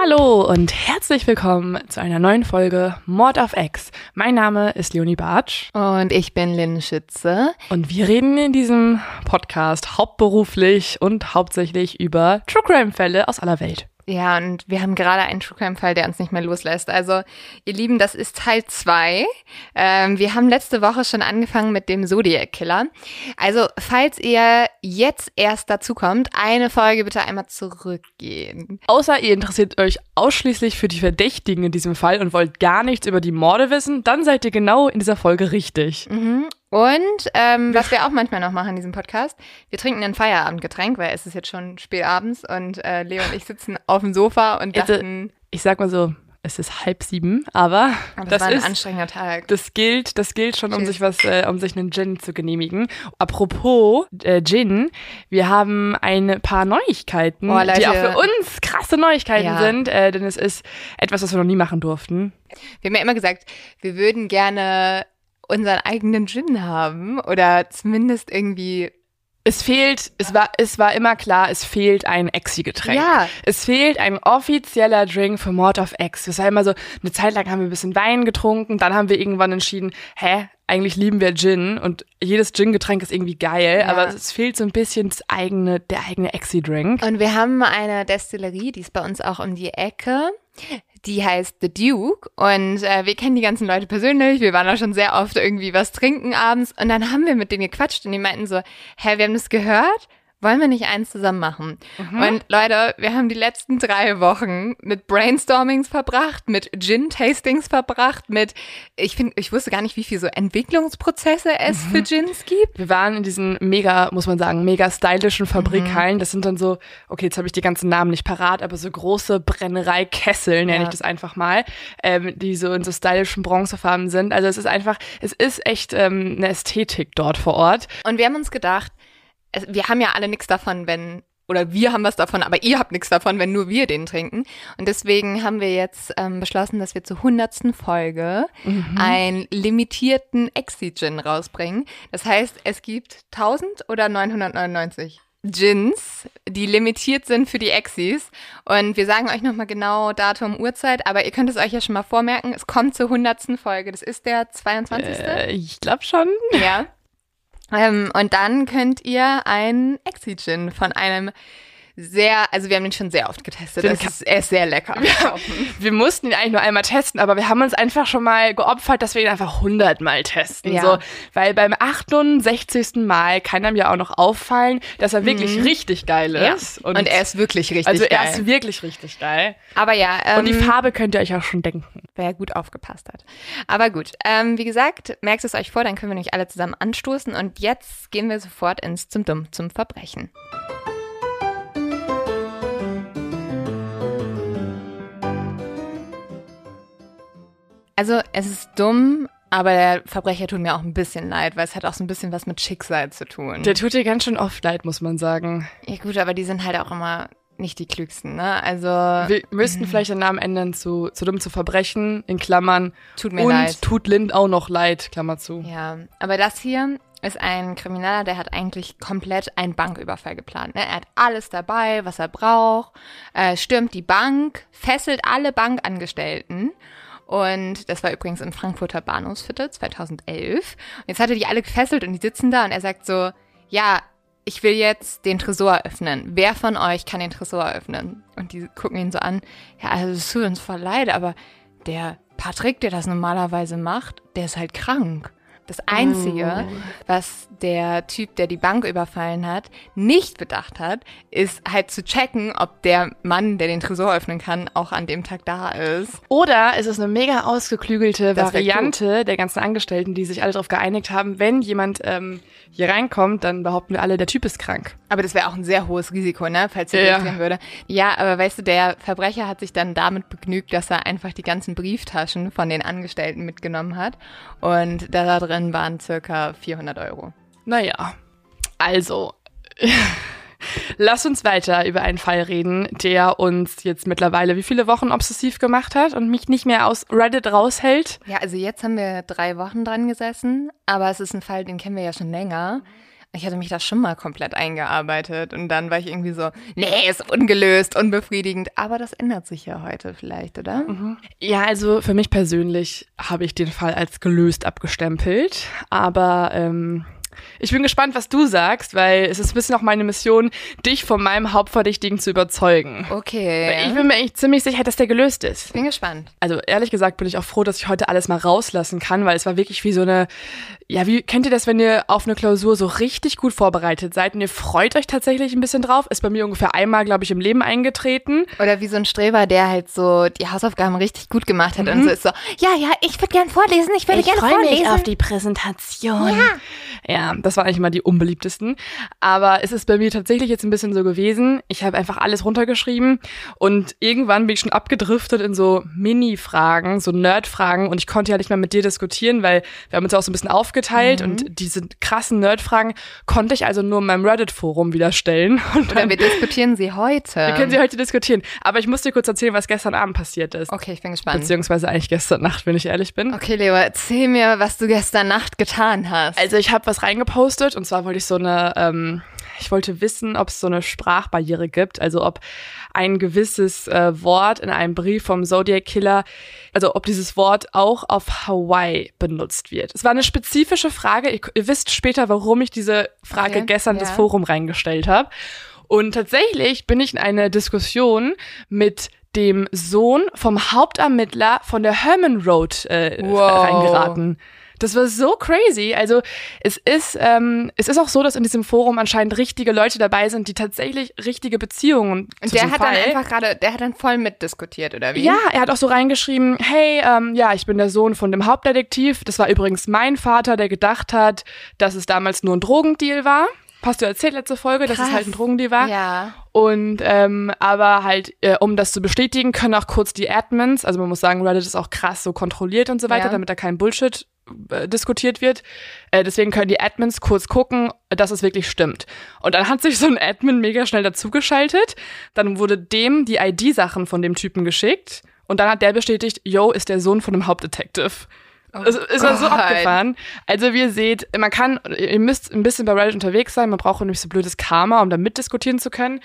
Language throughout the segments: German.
Hallo und herzlich willkommen zu einer neuen Folge Mord auf X. Mein Name ist Leonie Bartsch Und ich bin Lynn Schütze. und wir reden in diesem Podcast hauptberuflich und hauptsächlich über True Crime Fälle aus aller Welt. Ja, und wir haben gerade einen True Crime Fall, der uns nicht mehr loslässt. Also, ihr Lieben, das ist Teil zwei. Ähm, wir haben letzte Woche schon angefangen mit dem Zodiac Killer. Also, falls ihr jetzt erst dazu kommt, eine Folge bitte einmal zurückgehen. Außer ihr interessiert euch ausschließlich für die Verdächtigen in diesem Fall und wollt gar nichts über die Morde wissen, dann seid ihr genau in dieser Folge richtig. Mhm. Und ähm, was wir auch manchmal noch machen in diesem Podcast, wir trinken ein Feierabendgetränk, weil es ist jetzt schon spät abends und äh, Leo und ich sitzen auf dem Sofa und Also, dachten, Ich sag mal so, es ist halb sieben, aber, aber das, das, war ein ist anstrengender Tag. das gilt, das gilt schon, um Cheers. sich was, äh, um sich einen Gin zu genehmigen. Apropos äh, Gin, wir haben ein paar Neuigkeiten, Oh, die auch für uns krasse Neuigkeiten Ja. sind, äh, denn es ist etwas, was wir noch nie machen durften. Wir haben ja immer gesagt, wir würden gerne unseren eigenen Gin haben oder zumindest irgendwie. Es fehlt, es war, es war immer klar, es fehlt ein Exi-Getränk. Ja. Es fehlt ein offizieller Drink für Mord of X. Das war immer so, eine Zeit lang haben wir ein bisschen Wein getrunken, dann haben wir irgendwann entschieden, hä, eigentlich lieben wir Gin und jedes Gin-Getränk ist irgendwie geil, Ja. aber es fehlt so ein bisschen das eigene, der eigene Exi-Drink. Und wir haben eine Destillerie, die ist bei uns auch um die Ecke. Die heißt The Duke und äh, wir kennen die ganzen Leute persönlich. Wir waren da schon sehr oft irgendwie was trinken abends und dann haben wir mit denen gequatscht und die meinten so, hä, wir haben das gehört. Wollen wir nicht eins zusammen machen? Und Leute, wir haben die letzten drei Wochen mit Brainstormings verbracht, mit Gin-Tastings verbracht, mit, ich finde, ich wusste gar nicht, wie viel so Entwicklungsprozesse es für Gins gibt. Wir waren in diesen mega, muss man sagen, mega stylischen Fabrikhallen. Mhm. Das sind dann so, okay, jetzt habe ich die ganzen Namen nicht parat, aber so große Brennereikessel, nenne Ja. ich das einfach mal, ähm, die so in so stylischen Bronzefarben sind. Also es ist einfach, es ist echt ähm, eine Ästhetik dort vor Ort. Und wir haben uns gedacht, wir haben ja alle nichts davon, wenn, oder wir haben was davon, aber ihr habt nichts davon, wenn nur wir den trinken. Und deswegen haben wir jetzt ähm, beschlossen, dass wir zur hundertsten Folge einen limitierten Exi-Gin rausbringen. Das heißt, es gibt 1000 oder 999 Gins, die limitiert sind für die Exis. Und wir sagen euch nochmal genau Datum, Uhrzeit, aber ihr könnt es euch ja schon mal vormerken. Es kommt zur hundertsten Folge. Das ist der 22. Äh, ich glaube schon. Ja. Ähm, und dann könnt ihr ein Exi-Gin von einem sehr, also wir haben den schon sehr oft getestet. Den ist, er ist sehr lecker. Wir mussten ihn eigentlich nur einmal testen, aber wir haben uns einfach schon mal geopfert, dass wir ihn einfach hundertmal testen. Ja. So, weil beim 68. Mal kann einem ja auch noch auffallen, dass er wirklich richtig geil Mhm. Ja. ist. Und, er ist wirklich richtig Also geil. er ist wirklich richtig geil. Aber ja, ähm, Und die Farbe könnt ihr euch auch schon denken. wer gut aufgepasst hat. Aber gut, ähm, wie gesagt, merkt es euch vor, dann können wir euch alle zusammen anstoßen. Und jetzt gehen wir sofort ins zum Dumm, zum Verbrechen. Also es ist dumm, aber der Verbrecher tut mir auch ein bisschen leid, weil es hat auch so ein bisschen was mit Schicksal zu tun. Der tut dir ganz schön oft leid, muss man sagen. ja gut, aber die sind halt auch immer nicht die klügsten, ne? Also Wir müssten vielleicht den Namen ändern zu, zu dumm zu verbrechen, in Klammern. tut mir und leid. tut Lind auch noch leid, Klammer zu. Ja, aber das hier ist ein Krimineller, der hat eigentlich komplett einen Banküberfall geplant. Ne? Er hat alles dabei, was er braucht, äh, stürmt die Bank, fesselt alle Bankangestellten. Und das war übrigens im Frankfurter Bahnhofsviertel 2011. Und jetzt hat er die alle gefesselt und die sitzen da und er sagt so, ja, ich will jetzt den Tresor öffnen. Wer von euch kann den Tresor öffnen? Und die gucken ihn so an. Ja, also es tut uns voll leid, aber der Patrick, der das normalerweise macht, der ist halt krank. Das Einzige, oh. was der Typ, der die Bank überfallen hat, nicht bedacht hat, ist halt zu checken, ob der Mann, der den Tresor öffnen kann, auch an dem Tag da ist. Oder ist es eine mega ausgeklügelte Variante der ganzen Angestellten, die sich alle darauf geeinigt haben, wenn jemand ähm, hier reinkommt, dann behaupten wir alle, der Typ ist krank. Aber das wäre auch ein sehr hohes Risiko, ne, falls er ja. durchgehen würde. Ja, aber weißt du, der Verbrecher hat sich dann damit begnügt, dass er einfach die ganzen Brieftaschen von den Angestellten mitgenommen hat und da drin drin waren circa 400 Euro. Naja, also. Lass uns weiter über einen Fall reden, der uns jetzt mittlerweile wie viele Wochen obsessiv gemacht hat und mich nicht mehr aus Reddit raushält. Ja, also jetzt haben wir drei Wochen dran gesessen, aber es ist ein Fall, den kennen wir ja schon länger. Ich hatte mich da schon mal komplett eingearbeitet und dann war ich irgendwie so, nee, ist ungelöst, unbefriedigend. Aber das ändert sich ja heute vielleicht, oder? Mhm. Ja, also für mich persönlich habe ich den Fall als gelöst abgestempelt. Aber ähm, ich bin gespannt, was du sagst, weil es ist ein bisschen auch meine Mission, dich von meinem Hauptverdächtigen zu überzeugen. Okay. Weil ich bin mir eigentlich ziemlich sicher, dass der gelöst ist. Bin gespannt. Also ehrlich gesagt bin ich auch froh, dass ich heute alles mal rauslassen kann, weil es war wirklich wie so eine, ja, wie kennt ihr das, wenn ihr auf eine Klausur so richtig gut vorbereitet seid und ihr freut euch tatsächlich ein bisschen drauf? Ist bei mir ungefähr einmal, glaube ich, im Leben eingetreten. Oder wie so ein Streber, der halt so die Hausaufgaben richtig gut gemacht hat mhm. und so ist so, ja, ja, ich würde gern vorlesen, ich würde gerne vorlesen. Ich freue mich auf die Präsentation. Ja. Ja, das waren eigentlich mal die unbeliebtesten. Aber es ist bei mir tatsächlich jetzt ein bisschen so gewesen. Ich habe einfach alles runtergeschrieben und irgendwann bin ich schon abgedriftet in so Mini-Fragen, so Nerd-Fragen und ich konnte ja nicht mehr mit dir diskutieren, weil wir haben uns ja auch so ein bisschen aufgeteilt mhm. und diese krassen Nerd-Fragen konnte ich also nur in meinem Reddit-Forum wieder stellen. Und dann, Oder wir diskutieren sie heute. Wir können sie heute diskutieren. Aber ich muss dir kurz erzählen, was gestern Abend passiert ist. Okay, ich bin gespannt. Beziehungsweise eigentlich gestern Nacht, wenn ich ehrlich bin. Okay, Leo, erzähl mir, was du gestern Nacht getan hast. Also ich habe was reingepostet und zwar wollte ich so eine, ähm, ich wollte wissen, ob es so eine Sprachbarriere gibt, also ob ein gewisses äh, Wort in einem Brief vom Zodiac Killer, also ob dieses Wort auch auf Hawaii benutzt wird. Es war eine spezifische Frage. Ihr, ihr wisst später, warum ich diese Frage okay, gestern ja. ins Forum reingestellt habe. Und tatsächlich bin ich in eine Diskussion mit dem Sohn vom Hauptermittler von der Herman Road äh, wow. reingeraten. Das war so crazy. Also es ist, ähm, es ist auch so, dass in diesem Forum anscheinend richtige Leute dabei sind, die tatsächlich richtige Beziehungen. Und der hat Fall. dann einfach gerade, der hat dann voll mitdiskutiert, oder wie? Ja, er hat auch so reingeschrieben, hey, ähm, ja, ich bin der Sohn von dem Hauptdetektiv. Das war übrigens mein Vater, der gedacht hat, dass es damals nur ein Drogendeal war. Hast du erzählt letzte Folge, Krass. dass es halt ein Drogendeal war? Ja. Und ähm, aber halt, äh, um das zu bestätigen, können auch kurz die Admins, also man muss sagen, Reddit ist auch krass so kontrolliert und so weiter, ja. damit da kein Bullshit diskutiert wird. Äh, deswegen können die Admins kurz gucken, dass es wirklich stimmt. Und dann hat sich so ein Admin mega schnell dazugeschaltet. Dann wurde dem die ID-Sachen von dem Typen geschickt. Und dann hat der bestätigt, yo, ist der Sohn von dem Hauptdetective. Oh es ist war so abgefahren. Also wie ihr seht, man kann, ihr müsst ein bisschen bei Reddit unterwegs sein, man braucht nämlich so blödes Karma, um da mitdiskutieren zu können.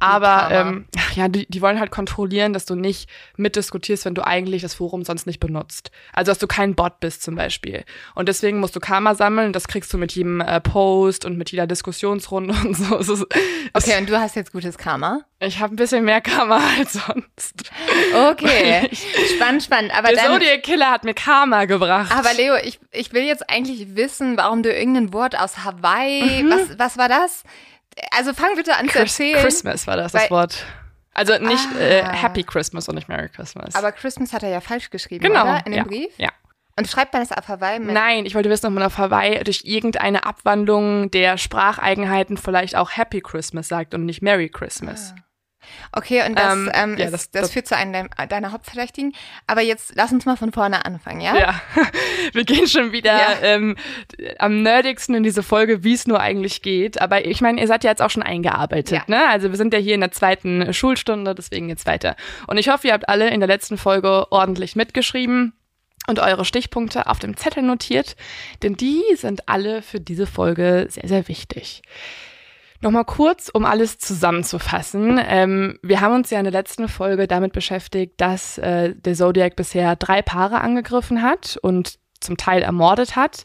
Aber ähm, ja, die, die wollen halt kontrollieren, dass du nicht mitdiskutierst, wenn du eigentlich das Forum sonst nicht benutzt. Also dass du kein Bot bist zum Beispiel. Und deswegen musst du Karma sammeln. Das kriegst du mit jedem äh, Post und mit jeder Diskussionsrunde und so. okay, und du hast jetzt gutes Karma? Ich habe ein bisschen mehr Karma als sonst. Okay, spannend, spannend. Aber der Zodiac Killer hat mir Karma gebracht. Aber Leo, ich, ich will jetzt eigentlich wissen, warum du irgendein Wort aus Hawaii, mhm. was, was war das? Also fang bitte an Chris, zu erzählen. Christmas war das, das Wort. Also nicht ah. äh, Happy Christmas und nicht Merry Christmas. Aber Christmas hat er ja falsch geschrieben, genau. oder? In dem ja. Brief? Ja. Und schreibt man das auf Hawaii mit? Nein, ich wollte wissen, ob man auf Hawaii durch irgendeine Abwandlung der Spracheigenheiten vielleicht auch Happy Christmas sagt und nicht Merry Christmas. Ah. Okay, und das, ähm, ähm, ja, ist, das, das, das, führt zu einem deiner Hauptverdächtigen. Aber jetzt lass uns mal von vorne anfangen, ja? Ja, wir gehen schon wieder ja. ähm, am nerdigsten in diese Folge, wie es nur eigentlich geht. Aber ich meine, ihr seid ja jetzt auch schon eingearbeitet, ja. ne? Also wir sind ja hier in der zweiten Schulstunde, deswegen jetzt weiter. Und ich hoffe, ihr habt alle in der letzten Folge ordentlich mitgeschrieben. und eure Stichpunkte auf dem Zettel notiert, denn die sind alle für diese Folge sehr, sehr wichtig. Nochmal kurz, um alles zusammenzufassen. Ähm, wir haben uns ja in der letzten Folge damit beschäftigt, dass äh, der Zodiac bisher drei Paare angegriffen hat und zum Teil ermordet hat.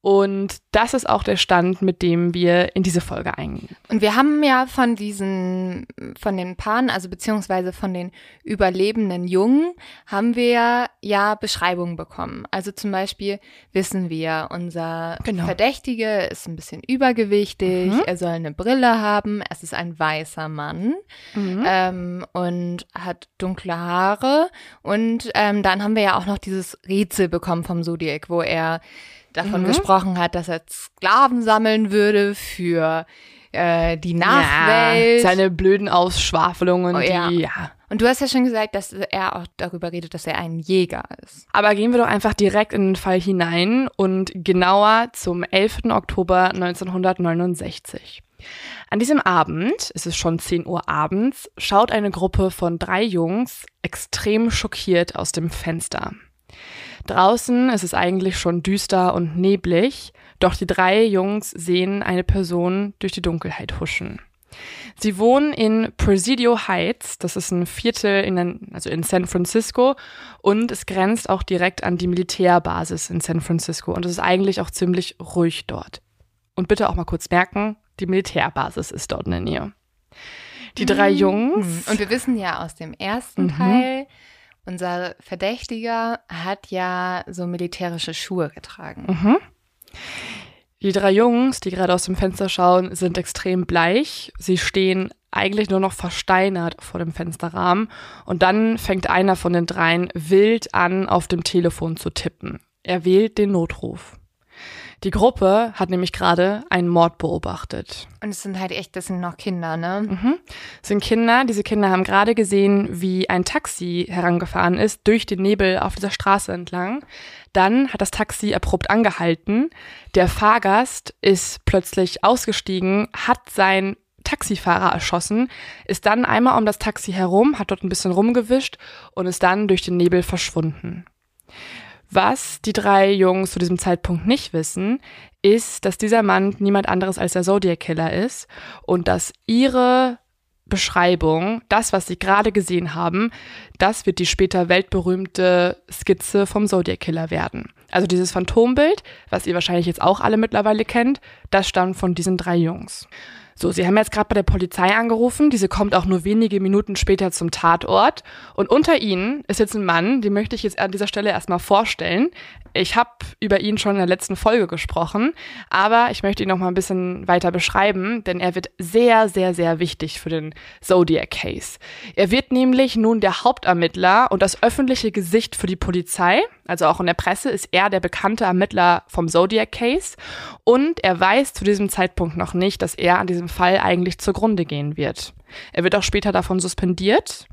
Und das ist auch der Stand, mit dem wir in diese Folge eingehen. Und wir haben ja von diesen, von den Paaren, also beziehungsweise von den überlebenden Jungen, haben wir ja Beschreibungen bekommen. Also zum Beispiel wissen wir, unser genau. Verdächtige ist ein bisschen übergewichtig, mhm. er soll eine Brille haben, es ist ein weißer Mann mhm. ähm, und hat dunkle Haare. Und ähm, dann haben wir ja auch noch dieses Rätsel bekommen vom Zodiac, wo er davon mhm. gesprochen hat, dass er Sklaven sammeln würde für äh, die Nachwelt. Ja, seine blöden Ausschwafelungen, oh, ja. die, ja. Und du hast ja schon gesagt, dass er auch darüber redet, dass er ein Jäger ist. Aber gehen wir doch einfach direkt in den Fall hinein und genauer zum 11. Oktober 1969. An diesem Abend, es ist schon 10 Uhr abends, schaut eine Gruppe von drei Jungs extrem schockiert aus dem Fenster. Draußen ist es eigentlich schon düster und neblig, doch die drei Jungs sehen eine Person durch die Dunkelheit huschen. Sie wohnen in Presidio Heights, das ist ein Viertel in, also in San Francisco und es grenzt auch direkt an die Militärbasis in San Francisco und es ist eigentlich auch ziemlich ruhig dort. Und bitte auch mal kurz merken, die Militärbasis ist dort in der Nähe. Die drei mhm. Jungs. Und wir wissen ja aus dem ersten mhm. Teil, unser Verdächtiger hat ja so militärische Schuhe getragen. Mhm. Die drei Jungs, die gerade aus dem Fenster schauen, sind extrem bleich. Sie stehen eigentlich nur noch versteinert vor dem Fensterrahmen. Und dann fängt einer von den dreien wild an, auf dem Telefon zu tippen. Er wählt den Notruf. Die Gruppe hat nämlich gerade einen Mord beobachtet. Und es sind halt echt, das sind noch Kinder, ne? Mhm. Es sind Kinder. Diese Kinder haben gerade gesehen, wie ein Taxi herangefahren ist durch den Nebel auf dieser Straße entlang. Dann hat das Taxi abrupt angehalten. Der Fahrgast ist plötzlich ausgestiegen, hat sein Taxifahrer erschossen, ist dann einmal um das Taxi herum, hat dort ein bisschen rumgewischt und ist dann durch den Nebel verschwunden. Was die drei Jungs zu diesem Zeitpunkt nicht wissen, ist, dass dieser Mann niemand anderes als der Zodiac Killer ist und dass ihre Beschreibung, das, was sie gerade gesehen haben, das wird die später weltberühmte Skizze vom Zodiac Killer werden. Also dieses Phantombild, was ihr wahrscheinlich jetzt auch alle mittlerweile kennt, das stammt von diesen drei Jungs. So, Sie haben jetzt gerade bei der Polizei angerufen. Diese kommt auch nur wenige Minuten später zum Tatort. Und unter Ihnen ist jetzt ein Mann, den möchte ich jetzt an dieser Stelle erstmal vorstellen. Ich habe über ihn schon in der letzten Folge gesprochen, aber ich möchte ihn noch mal ein bisschen weiter beschreiben, denn er wird sehr, sehr, sehr wichtig für den Zodiac Case. Er wird nämlich nun der Hauptermittler und das öffentliche Gesicht für die Polizei. Also auch in der Presse ist er der bekannte Ermittler vom Zodiac Case und er weiß zu diesem Zeitpunkt noch nicht, dass er an diesem Fall eigentlich zugrunde gehen wird. Er wird auch später davon suspendiert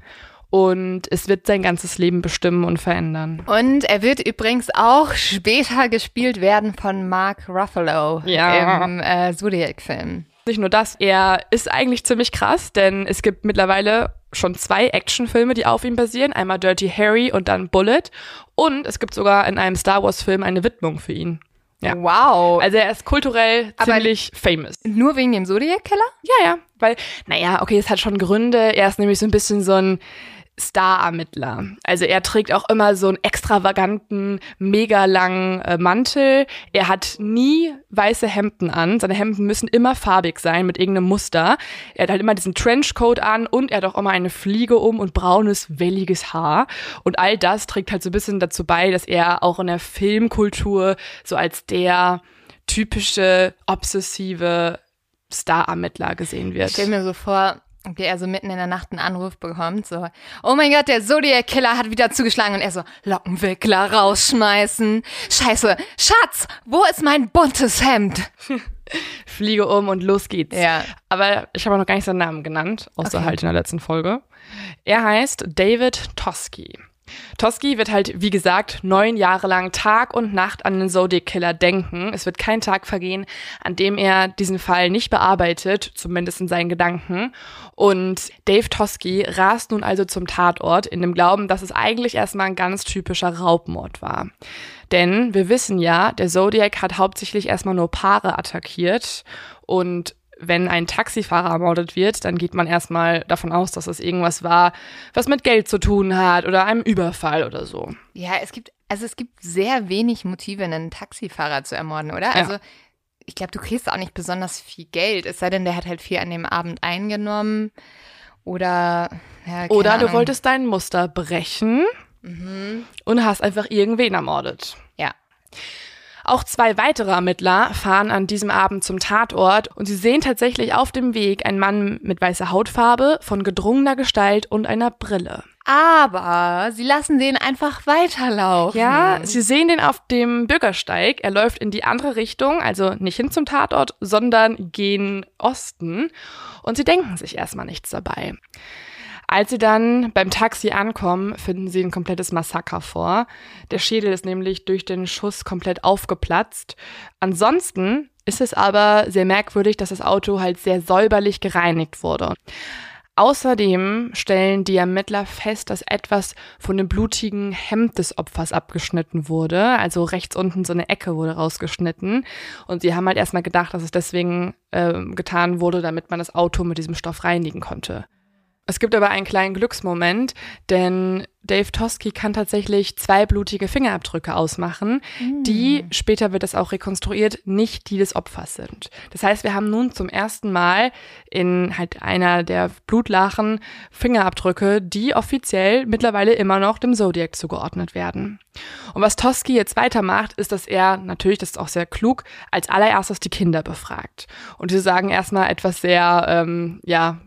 und es wird sein ganzes Leben bestimmen und verändern. Und er wird übrigens auch später gespielt werden von Mark Ruffalo ja. im äh, Zodiac-Film. Nicht nur das, er ist eigentlich ziemlich krass, denn es gibt mittlerweile schon zwei Actionfilme, die auf ihm basieren. Einmal Dirty Harry und dann Bullet. Und es gibt sogar in einem Star Wars-Film eine Widmung für ihn. Ja. Wow. Also er ist kulturell ziemlich famous. Nur wegen dem Zodiac-Killer? Ja, ja. Weil, naja, okay, es hat schon Gründe. Er ist nämlich so ein bisschen so ein Star-Ermittler. Also er trägt auch immer so einen extravaganten, mega langen äh, Mantel. Er hat nie weiße Hemden an. Seine Hemden müssen immer farbig sein mit irgendeinem Muster. Er hat halt immer diesen Trenchcoat an und er hat auch immer eine Fliege um und braunes, welliges Haar. Und all das trägt halt so ein bisschen dazu bei, dass er auch in der Filmkultur so als der typische, obsessive Star-Ermittler gesehen wird. Ich stell mir so vor, der er so mitten in der Nacht einen Anruf bekommt, so, oh mein Gott, der Zodiac-Killer hat wieder zugeschlagen und er so, Lockenwickler rausschmeißen. Scheiße, Schatz, wo ist mein buntes Hemd? Fliege um und los geht's. Ja. Aber ich habe noch gar nicht seinen Namen genannt, außer okay. halt in der letzten Folge. Er heißt David Toski. Toski wird halt, wie gesagt, neun Jahre lang Tag und Nacht an den Zodiac Killer denken. Es wird kein Tag vergehen, an dem er diesen Fall nicht bearbeitet, zumindest in seinen Gedanken. Und Dave Toski rast nun also zum Tatort in dem Glauben, dass es eigentlich erstmal ein ganz typischer Raubmord war. Denn wir wissen ja, der Zodiac hat hauptsächlich erstmal nur Paare attackiert und wenn ein Taxifahrer ermordet wird, dann geht man erstmal davon aus, dass es irgendwas war, was mit Geld zu tun hat oder einem Überfall oder so. Ja, es gibt, also es gibt sehr wenig Motive, einen Taxifahrer zu ermorden, oder? Ja. Also ich glaube, du kriegst auch nicht besonders viel Geld, es sei denn, der hat halt viel an dem Abend eingenommen. Oder ja, Oder Ahnung. du wolltest dein Muster brechen mhm. und hast einfach irgendwen ermordet. Ja. Auch zwei weitere Ermittler fahren an diesem Abend zum Tatort und sie sehen tatsächlich auf dem Weg einen Mann mit weißer Hautfarbe, von gedrungener Gestalt und einer Brille. Aber sie lassen den einfach weiterlaufen. Ja, sie sehen den auf dem Bürgersteig. Er läuft in die andere Richtung, also nicht hin zum Tatort, sondern gen Osten. Und sie denken sich erstmal nichts dabei. Als sie dann beim Taxi ankommen, finden sie ein komplettes Massaker vor. Der Schädel ist nämlich durch den Schuss komplett aufgeplatzt. Ansonsten ist es aber sehr merkwürdig, dass das Auto halt sehr säuberlich gereinigt wurde. Außerdem stellen die Ermittler fest, dass etwas von dem blutigen Hemd des Opfers abgeschnitten wurde. Also rechts unten so eine Ecke wurde rausgeschnitten. Und sie haben halt erstmal gedacht, dass es deswegen äh, getan wurde, damit man das Auto mit diesem Stoff reinigen konnte. Es gibt aber einen kleinen Glücksmoment, denn Dave Toski kann tatsächlich zwei blutige Fingerabdrücke ausmachen, mm. die, später wird das auch rekonstruiert, nicht die des Opfers sind. Das heißt, wir haben nun zum ersten Mal in halt einer der Blutlachen Fingerabdrücke, die offiziell mittlerweile immer noch dem Zodiac zugeordnet werden. Und was Toski jetzt weitermacht, ist, dass er, natürlich, das ist auch sehr klug, als allererstes die Kinder befragt. Und sie sagen erstmal etwas sehr, ähm, ja,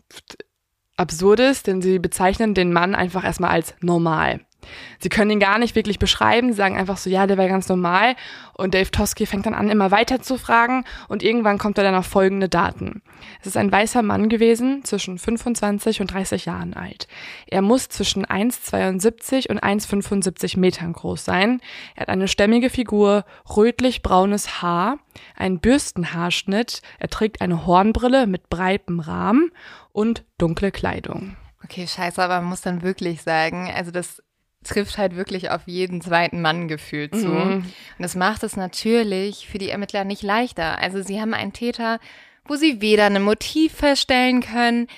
Absurdes, denn sie bezeichnen den Mann einfach erstmal als normal. Sie können ihn gar nicht wirklich beschreiben, sagen einfach so, ja, der war ganz normal. Und Dave Toski fängt dann an, immer weiter zu fragen und irgendwann kommt er dann auf folgende Daten. Es ist ein weißer Mann gewesen, zwischen 25 und 30 Jahren alt. Er muss zwischen 1,72 und 1,75 Metern groß sein. Er hat eine stämmige Figur, rötlich-braunes Haar, einen Bürstenhaarschnitt, er trägt eine Hornbrille mit breitem Rahmen und dunkle Kleidung. Okay, scheiße, aber man muss dann wirklich sagen, also das trifft halt wirklich auf jeden zweiten Mann gefühlt zu. Mhm. Und das macht es natürlich für die Ermittler nicht leichter. Also sie haben einen Täter, wo sie weder ein Motiv feststellen können,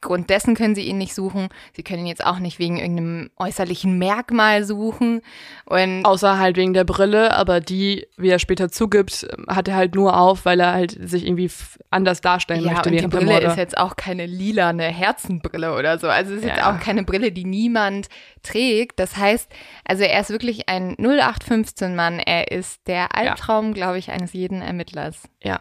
Grund dessen können sie ihn nicht suchen. Sie können ihn jetzt auch nicht wegen irgendeinem äußerlichen Merkmal suchen. Und Außer halt wegen der Brille, aber die, wie er später zugibt, hat er halt nur auf, weil er halt sich irgendwie anders darstellen ja, möchte. Und die Brille ist jetzt auch keine lilane Herzenbrille oder so. Also es ist ja. jetzt auch keine Brille, die niemand trägt. Das heißt, also er ist wirklich ein 0815-Mann. Er ist der Albtraum, ja. glaube ich, eines jeden Ermittlers. Ja.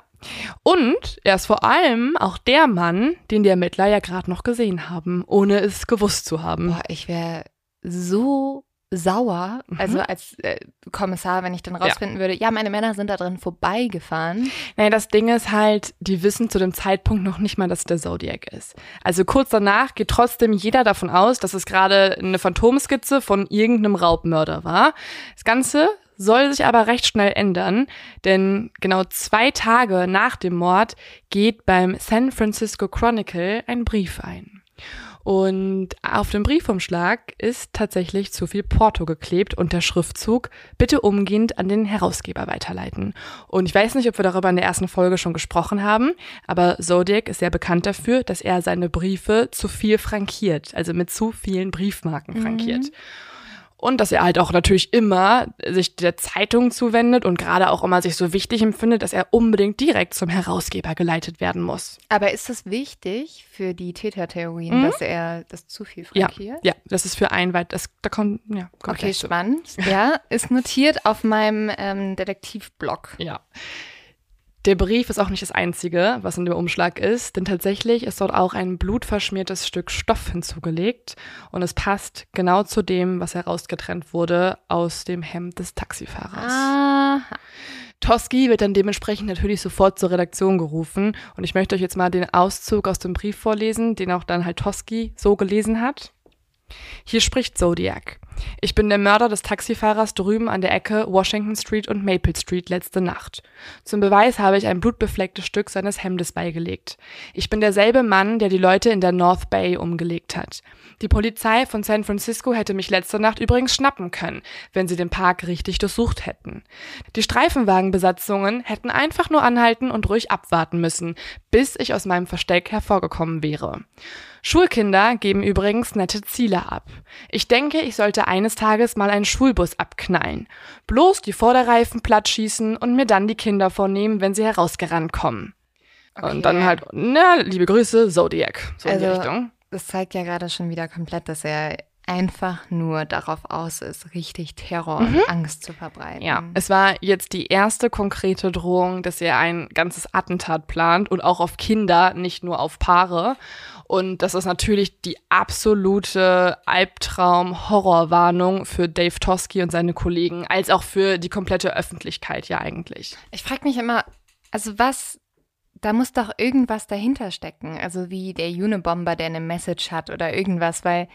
Und er ist vor allem auch der Mann, den die Ermittler ja gerade noch gesehen haben, ohne es gewusst zu haben. Boah, ich wäre so sauer, mhm. also als äh, Kommissar, wenn ich dann rausfinden ja. würde, ja, meine Männer sind da drin vorbeigefahren. Naja, das Ding ist halt, die wissen zu dem Zeitpunkt noch nicht mal, dass der Zodiac ist. Also kurz danach geht trotzdem jeder davon aus, dass es gerade eine Phantomskizze von irgendeinem Raubmörder war. Das Ganze soll sich aber recht schnell ändern, denn genau zwei Tage nach dem Mord geht beim San Francisco Chronicle ein Brief ein. Und auf dem Briefumschlag ist tatsächlich zu viel Porto geklebt und der Schriftzug bitte umgehend an den Herausgeber weiterleiten. Und ich weiß nicht, ob wir darüber in der ersten Folge schon gesprochen haben, aber Zodiac ist sehr bekannt dafür, dass er seine Briefe zu viel frankiert, also mit zu vielen Briefmarken frankiert. Mhm. Und dass er halt auch natürlich immer sich der Zeitung zuwendet und gerade auch immer sich so wichtig empfindet, dass er unbedingt direkt zum Herausgeber geleitet werden muss. Aber ist das wichtig für die Tätertheorien, mhm. dass er das zu viel frankiert? Ja, ja das ist für ein weit, das, da kommt, ja. Kommt okay, spannend. Ja, ist notiert auf meinem ähm, Detektivblog. Ja. Der Brief ist auch nicht das einzige, was in dem Umschlag ist, denn tatsächlich ist dort auch ein blutverschmiertes Stück Stoff hinzugelegt und es passt genau zu dem, was herausgetrennt wurde aus dem Hemd des Taxifahrers. Aha. Toski wird dann dementsprechend natürlich sofort zur Redaktion gerufen und ich möchte euch jetzt mal den Auszug aus dem Brief vorlesen, den auch dann halt Toski so gelesen hat. Hier spricht Zodiac. Ich bin der Mörder des Taxifahrers drüben an der Ecke Washington Street und Maple Street letzte Nacht. Zum Beweis habe ich ein blutbeflecktes Stück seines Hemdes beigelegt. Ich bin derselbe Mann, der die Leute in der North Bay umgelegt hat. Die Polizei von San Francisco hätte mich letzte Nacht übrigens schnappen können, wenn sie den Park richtig durchsucht hätten. Die Streifenwagenbesatzungen hätten einfach nur anhalten und ruhig abwarten müssen, bis ich aus meinem Versteck hervorgekommen wäre. Schulkinder geben übrigens nette Ziele ab. Ich denke, ich sollte eines Tages mal einen Schulbus abknallen. Bloß die Vorderreifen platt schießen und mir dann die Kinder vornehmen, wenn sie herausgerannt kommen. Okay. Und dann halt, na, liebe Grüße, Zodiac. So also, in die also, Richtung. Das zeigt ja gerade schon wieder komplett, dass er einfach nur darauf aus ist, richtig Terror mhm. und Angst zu verbreiten. Ja, es war jetzt die erste konkrete Drohung, dass er ein ganzes Attentat plant und auch auf Kinder, nicht nur auf Paare. Und das ist natürlich die absolute Albtraum-Horrorwarnung für Dave Tosky und seine Kollegen, als auch für die komplette Öffentlichkeit ja eigentlich. Ich frage mich immer, also was, da muss doch irgendwas dahinter stecken. Also wie der Unibomber, der eine Message hat oder irgendwas, weil,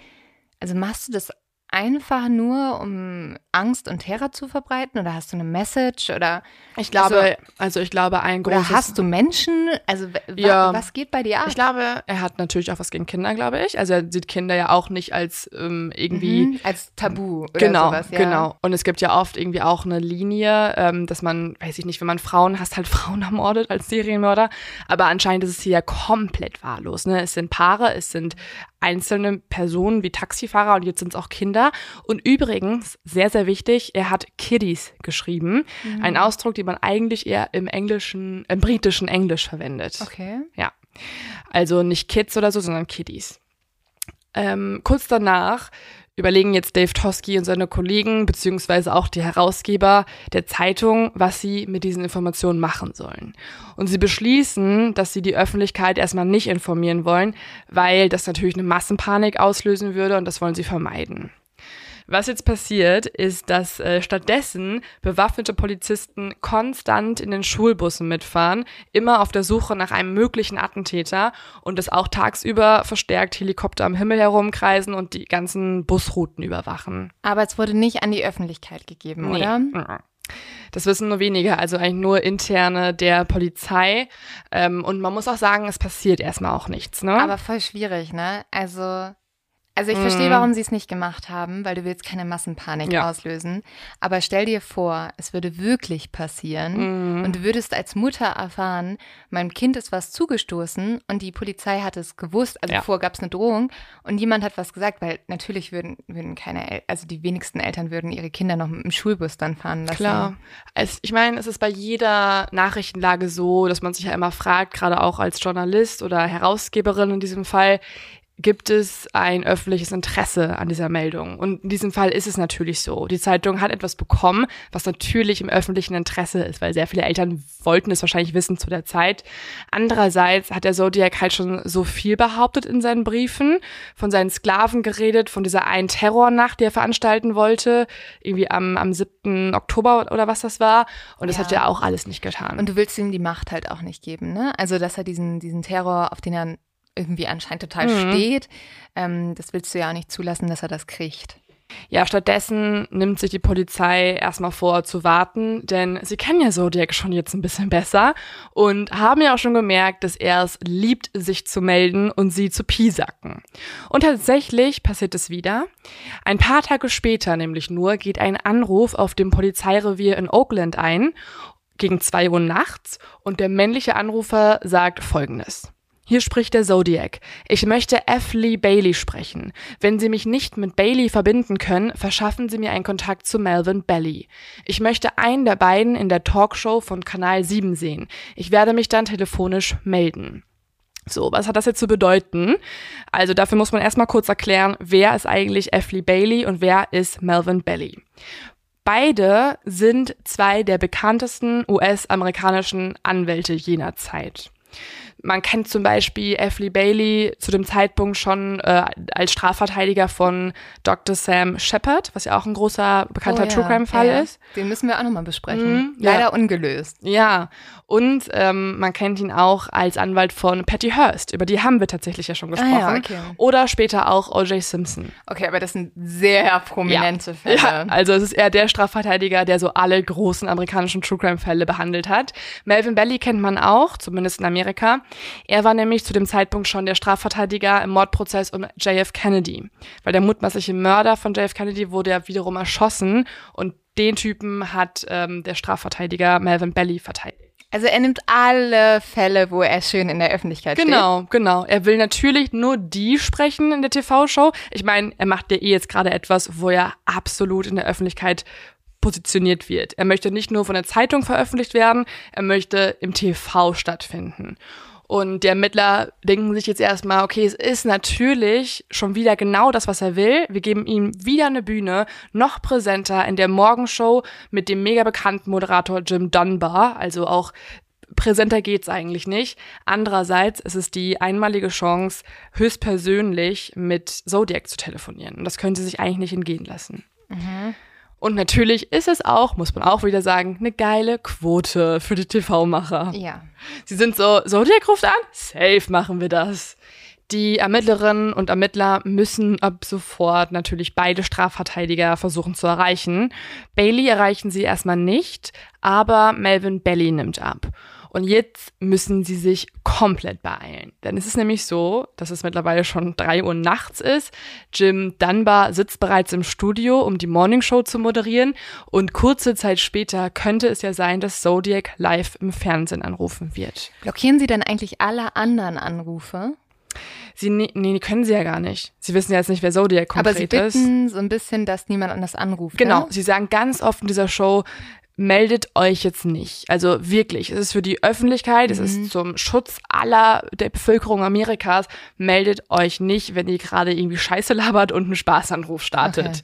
also machst du das einfach nur, um Angst und Terror zu verbreiten? Oder hast du eine Message? Oder ich glaube, also, also ich glaube, ein großes. Oder hast du Menschen? Also ja, was geht bei dir ab? Ich glaube, er hat natürlich auch was gegen Kinder, glaube ich. Also er sieht Kinder ja auch nicht als ähm, irgendwie mhm, als Tabu. Oder genau, sowas, ja. genau. Und es gibt ja oft irgendwie auch eine Linie, ähm, dass man, weiß ich nicht, wenn man Frauen hasst, halt Frauen ermordet als Serienmörder. Aber anscheinend ist es hier ja komplett wahllos. Ne? Es sind Paare, es sind einzelne Personen wie Taxifahrer und jetzt sind es auch Kinder. Und übrigens, sehr, sehr wichtig, er hat Kiddies geschrieben. Mhm. Ein Ausdruck, den man eigentlich eher im englischen, im britischen Englisch verwendet. Okay. Ja. Also nicht Kids oder so, sondern Kiddies. Ähm, kurz danach überlegen jetzt Dave Tosky und seine Kollegen, beziehungsweise auch die Herausgeber der Zeitung, was sie mit diesen Informationen machen sollen. Und sie beschließen, dass sie die Öffentlichkeit erstmal nicht informieren wollen, weil das natürlich eine Massenpanik auslösen würde und das wollen sie vermeiden. Was jetzt passiert, ist, dass äh, stattdessen bewaffnete Polizisten konstant in den Schulbussen mitfahren, immer auf der Suche nach einem möglichen Attentäter und es auch tagsüber verstärkt Helikopter am Himmel herumkreisen und die ganzen Busrouten überwachen. Aber es wurde nicht an die Öffentlichkeit gegeben, nee. oder? Das wissen nur wenige, also eigentlich nur interne der Polizei. Ähm, und man muss auch sagen, es passiert erstmal auch nichts, ne? Aber voll schwierig, ne? Also also ich verstehe, mhm. warum sie es nicht gemacht haben, weil du willst keine Massenpanik ja. auslösen. Aber stell dir vor, es würde wirklich passieren mm. und du würdest als Mutter erfahren, meinem Kind ist was zugestoßen und die Polizei hat es gewusst. Also ja. vorher gab es eine Drohung und jemand hat was gesagt, weil natürlich würden, würden keine, also die wenigsten Eltern würden ihre Kinder noch mit dem Schulbus dann fahren lassen. Klar. Es, ich meine, es ist bei jeder Nachrichtenlage so, dass man sich ja immer fragt, gerade auch als Journalist oder Herausgeberin in diesem Fall, gibt es ein öffentliches Interesse an dieser Meldung. Und in diesem Fall ist es natürlich so. Die Zeitung hat etwas bekommen, was natürlich im öffentlichen Interesse ist, weil sehr viele Eltern wollten es wahrscheinlich wissen zu der Zeit. Andererseits hat der Zodiac halt schon so viel behauptet in seinen Briefen, von seinen Sklaven geredet, von dieser einen Terrornacht, die er veranstalten wollte, irgendwie am, am 7. Oktober oder was das war. Und das ja. hat er auch alles nicht getan. Und du willst ihm die Macht halt auch nicht geben, ne? Also, dass er diesen, diesen Terror, auf den er irgendwie anscheinend total mhm. steht. Ähm, das willst du ja auch nicht zulassen, dass er das kriegt. Ja, stattdessen nimmt sich die Polizei erstmal vor zu warten, denn sie kennen ja Zodiac schon jetzt ein bisschen besser und haben ja auch schon gemerkt, dass er es liebt, sich zu melden und sie zu piesacken. Und tatsächlich passiert es wieder. Ein paar Tage später nämlich nur geht ein Anruf auf dem Polizeirevier in Oakland ein, gegen zwei Uhr nachts, und der männliche Anrufer sagt folgendes. Hier spricht der Zodiac. Ich möchte F. Lee Bailey sprechen. Wenn Sie mich nicht mit Bailey verbinden können, verschaffen Sie mir einen Kontakt zu Melvin Belly. Ich möchte einen der beiden in der Talkshow von Kanal 7 sehen. Ich werde mich dann telefonisch melden. So, was hat das jetzt zu bedeuten? Also dafür muss man erstmal kurz erklären, wer ist eigentlich F. Lee Bailey und wer ist Melvin Belly. Beide sind zwei der bekanntesten US-amerikanischen Anwälte jener Zeit. Man kennt zum Beispiel Ashley Bailey zu dem Zeitpunkt schon äh, als Strafverteidiger von Dr. Sam Shepard, was ja auch ein großer bekannter Oh ja, True Crime Fall ja, ja. ist. Den müssen wir auch nochmal besprechen. Mhm. Leider ungelöst. Ja, und ähm, man kennt ihn auch als Anwalt von Patty Hearst. Über die haben wir tatsächlich ja schon gesprochen. Ah ja, okay. Oder später auch O.J. Simpson. Okay, aber das sind sehr prominente Fälle. Ja, also es ist eher der Strafverteidiger, der so alle großen amerikanischen True Crime Fälle behandelt hat. Melvin Belly kennt man auch, zumindest in Amerika. Er war nämlich zu dem Zeitpunkt schon der Strafverteidiger im Mordprozess um JF Kennedy. Weil der mutmaßliche Mörder von JF Kennedy wurde ja wiederum erschossen und den Typen hat ähm, der Strafverteidiger Melvin Belly verteidigt. Also er nimmt alle Fälle, wo er schön in der Öffentlichkeit Genau, genau. Er will natürlich nur die sprechen in der TV-Show. Ich meine, er macht ja eh jetzt gerade etwas, wo er absolut in der Öffentlichkeit positioniert wird. Er möchte nicht nur von der Zeitung veröffentlicht werden, er möchte im TV stattfinden. Und die Ermittler denken sich jetzt erstmal, okay, es ist natürlich schon wieder genau das, was er will. Wir geben ihm wieder eine Bühne, noch präsenter in der Morgenshow mit dem mega bekannten Moderator Jim Dunbar. Also auch präsenter geht's eigentlich nicht. Andererseits ist es die einmalige Chance, höchstpersönlich mit Zodiac zu telefonieren. Und das können sie sich eigentlich nicht entgehen lassen. Und natürlich ist es auch, muss man auch wieder sagen, eine geile Quote für die TV-Macher. Ja. Sie sind so, Zodiac ruft an? Safe machen wir das. Die Ermittlerinnen und Ermittler müssen ab sofort natürlich beide Strafverteidiger versuchen zu erreichen. Bailey erreichen sie erstmal nicht, aber Melvin Belly nimmt ab. Und jetzt müssen sie sich komplett beeilen. Denn es ist nämlich so, dass es mittlerweile schon drei Uhr nachts ist. Jim Dunbar sitzt bereits im Studio, um die Morningshow zu moderieren. Und kurze Zeit später könnte es ja sein, dass Zodiac live im Fernsehen anrufen wird. Blockieren Sie dann eigentlich alle anderen Anrufe? Sie, nee, können sie ja gar nicht. Sie wissen ja jetzt nicht, wer Zodiac konkret Aber Sie ist. bitten so ein bisschen, dass niemand anders anruft. Genau, Ne? sie sagen ganz oft in dieser Show, meldet euch jetzt nicht. Also wirklich, es ist für die Öffentlichkeit, es Mhm. ist zum Schutz aller der Bevölkerung Amerikas. Meldet euch nicht, wenn ihr gerade irgendwie Scheiße labert und einen Spaßanruf startet. Okay.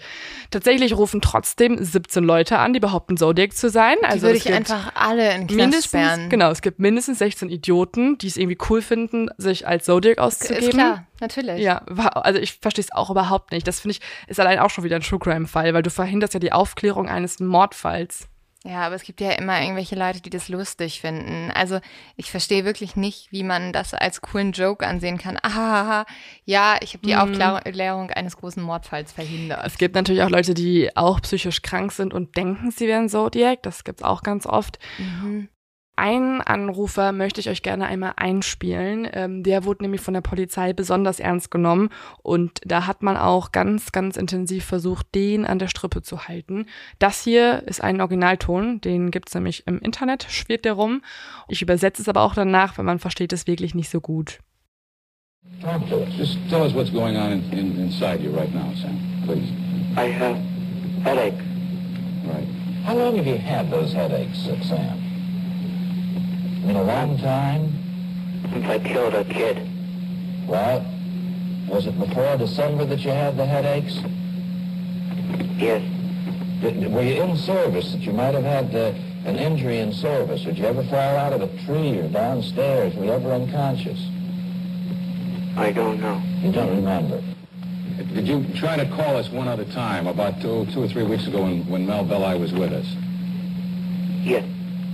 Tatsächlich rufen trotzdem 17 Leute an, die behaupten Zodiac zu sein. Die also würde es ich einfach alle in Knast mindestens, sperren. genau, es gibt mindestens 16 Idioten, die es irgendwie cool finden, sich als Zodiac auszugeben. Ist klar, natürlich. Ja, also ich verstehe es auch überhaupt nicht. Das finde ich, ist allein auch schon wieder ein True Crime-Fall, weil du verhinderst ja die Aufklärung eines Mordfalls. Ja, aber es gibt ja immer irgendwelche Leute, die das lustig finden. Also ich verstehe wirklich nicht, wie man das als coolen Joke ansehen kann. Ah, ja, ich habe die Mhm. Aufklärung eines großen Mordfalls verhindert. Es gibt natürlich auch Leute, die auch psychisch krank sind und denken, sie wären Zodiac. Das gibt's auch ganz oft. Mhm. Einen Anrufer möchte ich euch gerne einmal einspielen. Ähm, der wurde nämlich von der Polizei besonders ernst genommen und da hat man auch ganz, ganz intensiv versucht, den an der Strippe zu halten. Das hier ist ein Originalton, den gibt's nämlich im Internet, schwirrt der rum. Ich übersetze es aber auch danach, weil man versteht es wirklich nicht so gut. Talk to us. Just tell us what's going on in, in, inside you right now, Sam. Please. I have headache. Right. How long have you had those headaches, Sam? Been a long time? Since I killed a kid. Well, was it before December that you had the headaches? Yes. Did, were you in service that you might have had uh, an injury in service? Did you ever fall out of a tree or downstairs? Were you ever unconscious? I don't know. You don't remember. Did you try to call us one other time about two, two or three weeks ago when, when Mel Belli was with us? Yes.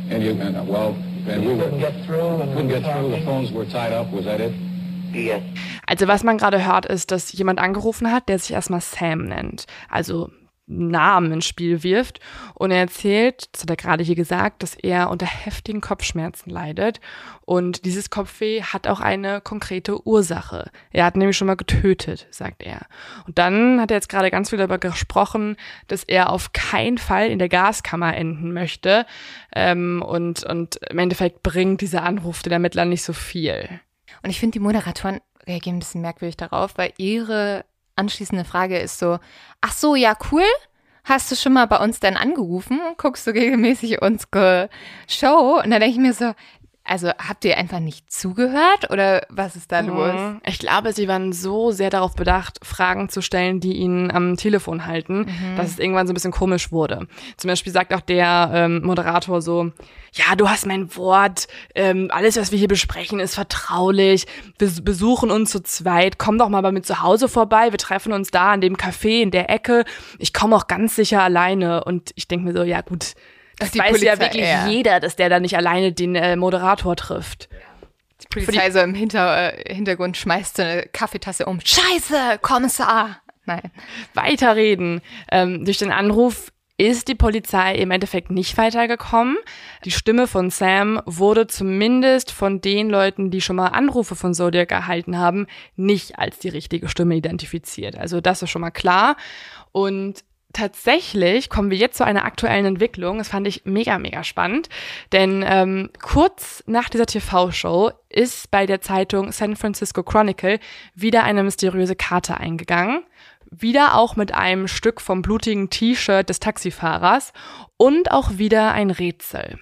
And you, and, uh, well, and You we were, couldn't get through and couldn't we were get through, the talking? phones were tied up, was that it? Yes. Also was man gerade hört, ist, dass jemand angerufen hat, der sich erstmal Sam nennt. Also Namen ins Spiel wirft. Und er erzählt, das hat er gerade hier gesagt, dass er unter heftigen Kopfschmerzen leidet. Und dieses Kopfweh hat auch eine konkrete Ursache. Er hat nämlich schon mal getötet, sagt er. Und dann hat er jetzt gerade ganz viel darüber gesprochen, dass er auf keinen Fall in der Gaskammer enden möchte. Ähm, und, und im Endeffekt bringt dieser Anruf den Ermittlern nicht so viel. Und ich finde, die Moderatoren reagieren ein bisschen merkwürdig darauf, weil ihre anschließende Frage ist so, ach so, ja, cool. Hast du schon mal bei uns denn angerufen? Guckst du regelmäßig unsere Show? Und dann denke ich mir so, Also habt ihr einfach nicht zugehört oder was ist da los? Mhm. Ich glaube, sie waren so sehr darauf bedacht, Fragen zu stellen, die ihnen am Telefon halten, Mhm. dass es irgendwann so ein bisschen komisch wurde. Zum Beispiel sagt auch der ähm, Moderator so, ja, du hast mein Wort, ähm, alles, was wir hier besprechen, ist vertraulich. Wir besuchen uns zu zweit, komm doch mal bei mir zu Hause vorbei, wir treffen uns da an dem Café in der Ecke. Ich komme auch ganz sicher alleine. Und ich denke mir so, ja gut, das die weiß ja Polizei, wirklich ja. jeder, dass der da nicht alleine den äh, Moderator trifft. Die Polizei so im Hinter äh, Hintergrund schmeißt so eine Kaffeetasse um. Scheiße, Kommissar! Nein. weiterreden. Ähm, durch den Anruf ist die Polizei im Endeffekt nicht weitergekommen. Die Stimme von Sam wurde zumindest von den Leuten, die schon mal Anrufe von Zodiac erhalten haben, nicht als die richtige Stimme identifiziert. Also das ist schon mal klar. Und tatsächlich kommen wir jetzt zu einer aktuellen Entwicklung. Das fand ich mega, mega spannend. Denn ähm, kurz nach dieser TV-Show ist bei der Zeitung San Francisco Chronicle wieder eine mysteriöse Karte eingegangen. Wieder auch mit einem Stück vom blutigen T-Shirt des Taxifahrers und auch wieder ein Rätsel.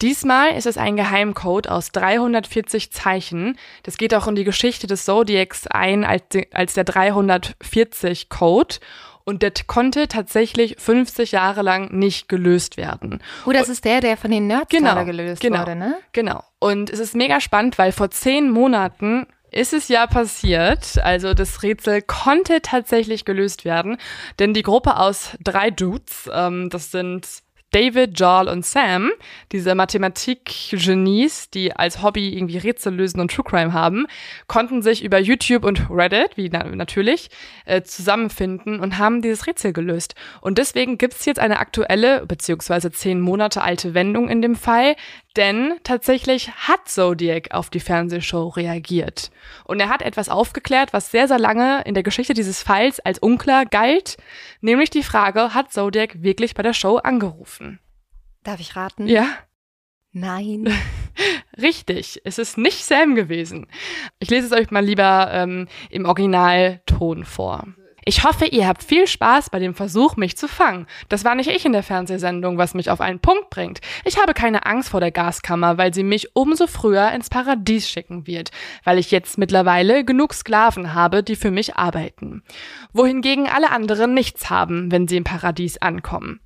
Diesmal ist es ein Geheimcode aus 340 Zeichen. Das geht auch in die Geschichte des Zodiacs ein als, als der 340 Code. Und der konnte tatsächlich 50 Jahre lang nicht gelöst werden. Oh, das ist der, der von den Nerds Genau, gelöst genau, wurde, ne? Genau. Und es ist mega spannend, weil vor zehn Monaten ist es ja passiert. Also das Rätsel konnte tatsächlich gelöst werden, denn die Gruppe aus drei Dudes, ähm, das sind David, Joel und Sam, diese Mathematik-Genies, die als Hobby irgendwie Rätsel lösen und True Crime haben, konnten sich über YouTube und Reddit, wie na natürlich, äh, zusammenfinden und haben dieses Rätsel gelöst. Und deswegen gibt's jetzt eine aktuelle, beziehungsweise zehn Monate alte Wendung in dem Fall, denn tatsächlich hat Zodiac auf die Fernsehshow reagiert. Und er hat etwas aufgeklärt, was sehr, sehr lange in der Geschichte dieses Falls als unklar galt, nämlich die Frage, hat Zodiac wirklich bei der Show angerufen? Darf ich raten? Ja, Nein. richtig. Es ist nicht Sam gewesen. Ich lese es euch mal lieber ähm, im Originalton vor. Ich hoffe, ihr habt viel Spaß bei dem Versuch, mich zu fangen. Das war nicht ich in der Fernsehsendung, was mich auf einen Punkt bringt. Ich habe keine Angst vor der Gaskammer, weil sie mich umso früher ins Paradies schicken wird, weil ich jetzt mittlerweile genug Sklaven habe, die für mich arbeiten. Wohingegen alle anderen nichts haben, wenn sie im Paradies ankommen.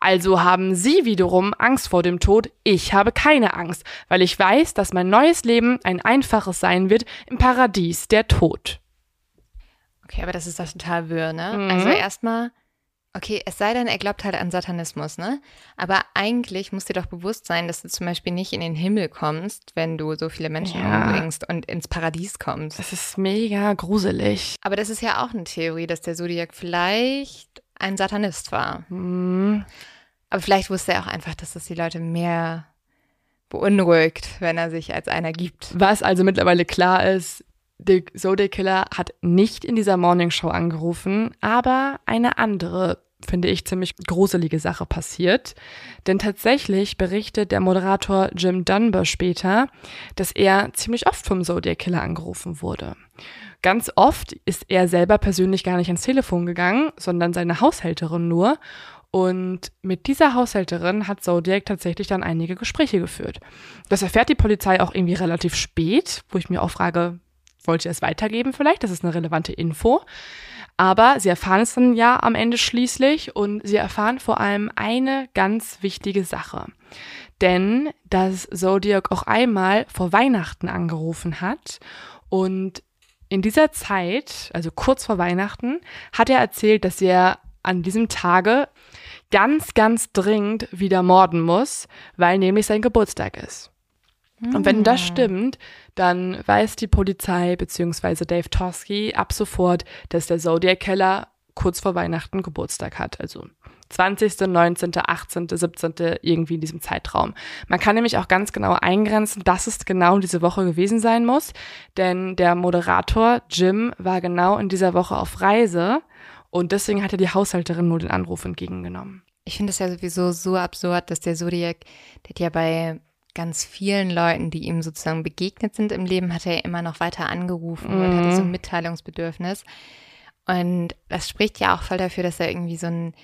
Also haben sie wiederum Angst vor dem Tod, ich habe keine Angst, weil ich weiß, dass mein neues Leben ein einfaches sein wird im Paradies, der Tod. Okay, aber das ist das total wirr, ne? Mhm. Also erstmal, okay, es sei denn, er glaubt halt an Satanismus, ne? Aber eigentlich muss dir doch bewusst sein, dass du zum Beispiel nicht in den Himmel kommst, wenn du so viele Menschen Ja. umbringst und ins Paradies kommst. Das ist mega gruselig. Aber das ist ja auch eine Theorie, dass der Zodiac vielleicht ein Satanist war. Hm. Aber vielleicht wusste er auch einfach, dass das die Leute mehr beunruhigt, wenn er sich als einer gibt. Was also mittlerweile klar ist, der Zodiac Killer hat nicht in dieser Morning Show angerufen, aber eine andere, finde ich, ziemlich gruselige Sache passiert. Denn tatsächlich berichtet der Moderator Jim Dunbar später, dass er ziemlich oft vom Zodiac Killer angerufen wurde. Ganz oft ist er selber persönlich gar nicht ans Telefon gegangen, sondern seine Haushälterin nur. Und mit dieser Haushälterin hat Zodiac tatsächlich dann einige Gespräche geführt. Das erfährt die Polizei auch irgendwie relativ spät, wo ich mir auch frage, wollt ihr es weitergeben vielleicht? Das ist eine relevante Info. Aber sie erfahren es dann ja am Ende schließlich und sie erfahren vor allem eine ganz wichtige Sache. Denn dass Zodiac auch einmal vor Weihnachten angerufen hat und in dieser Zeit, also kurz vor Weihnachten, hat er erzählt, dass er an diesem Tage ganz, ganz dringend wieder morden muss, weil nämlich sein Geburtstag ist. Und wenn das stimmt, dann weiß die Polizei bzw. Dave Torsky ab sofort, dass der Zodiac Killer kurz vor Weihnachten Geburtstag hat. Also 20., 19., 18., 17., irgendwie in diesem Zeitraum. Man kann nämlich auch ganz genau eingrenzen, dass es genau diese Woche gewesen sein muss, denn der Moderator Jim war genau in dieser Woche auf Reise und deswegen hatte die Haushälterin nur den Anruf entgegengenommen. Ich finde es ja sowieso so absurd, dass der Zodiac, der hat ja bei ganz vielen Leuten, die ihm sozusagen begegnet sind im Leben, hat er immer noch weiter angerufen und hatte so ein Mitteilungsbedürfnis. Und das spricht ja auch voll dafür, dass er irgendwie so ein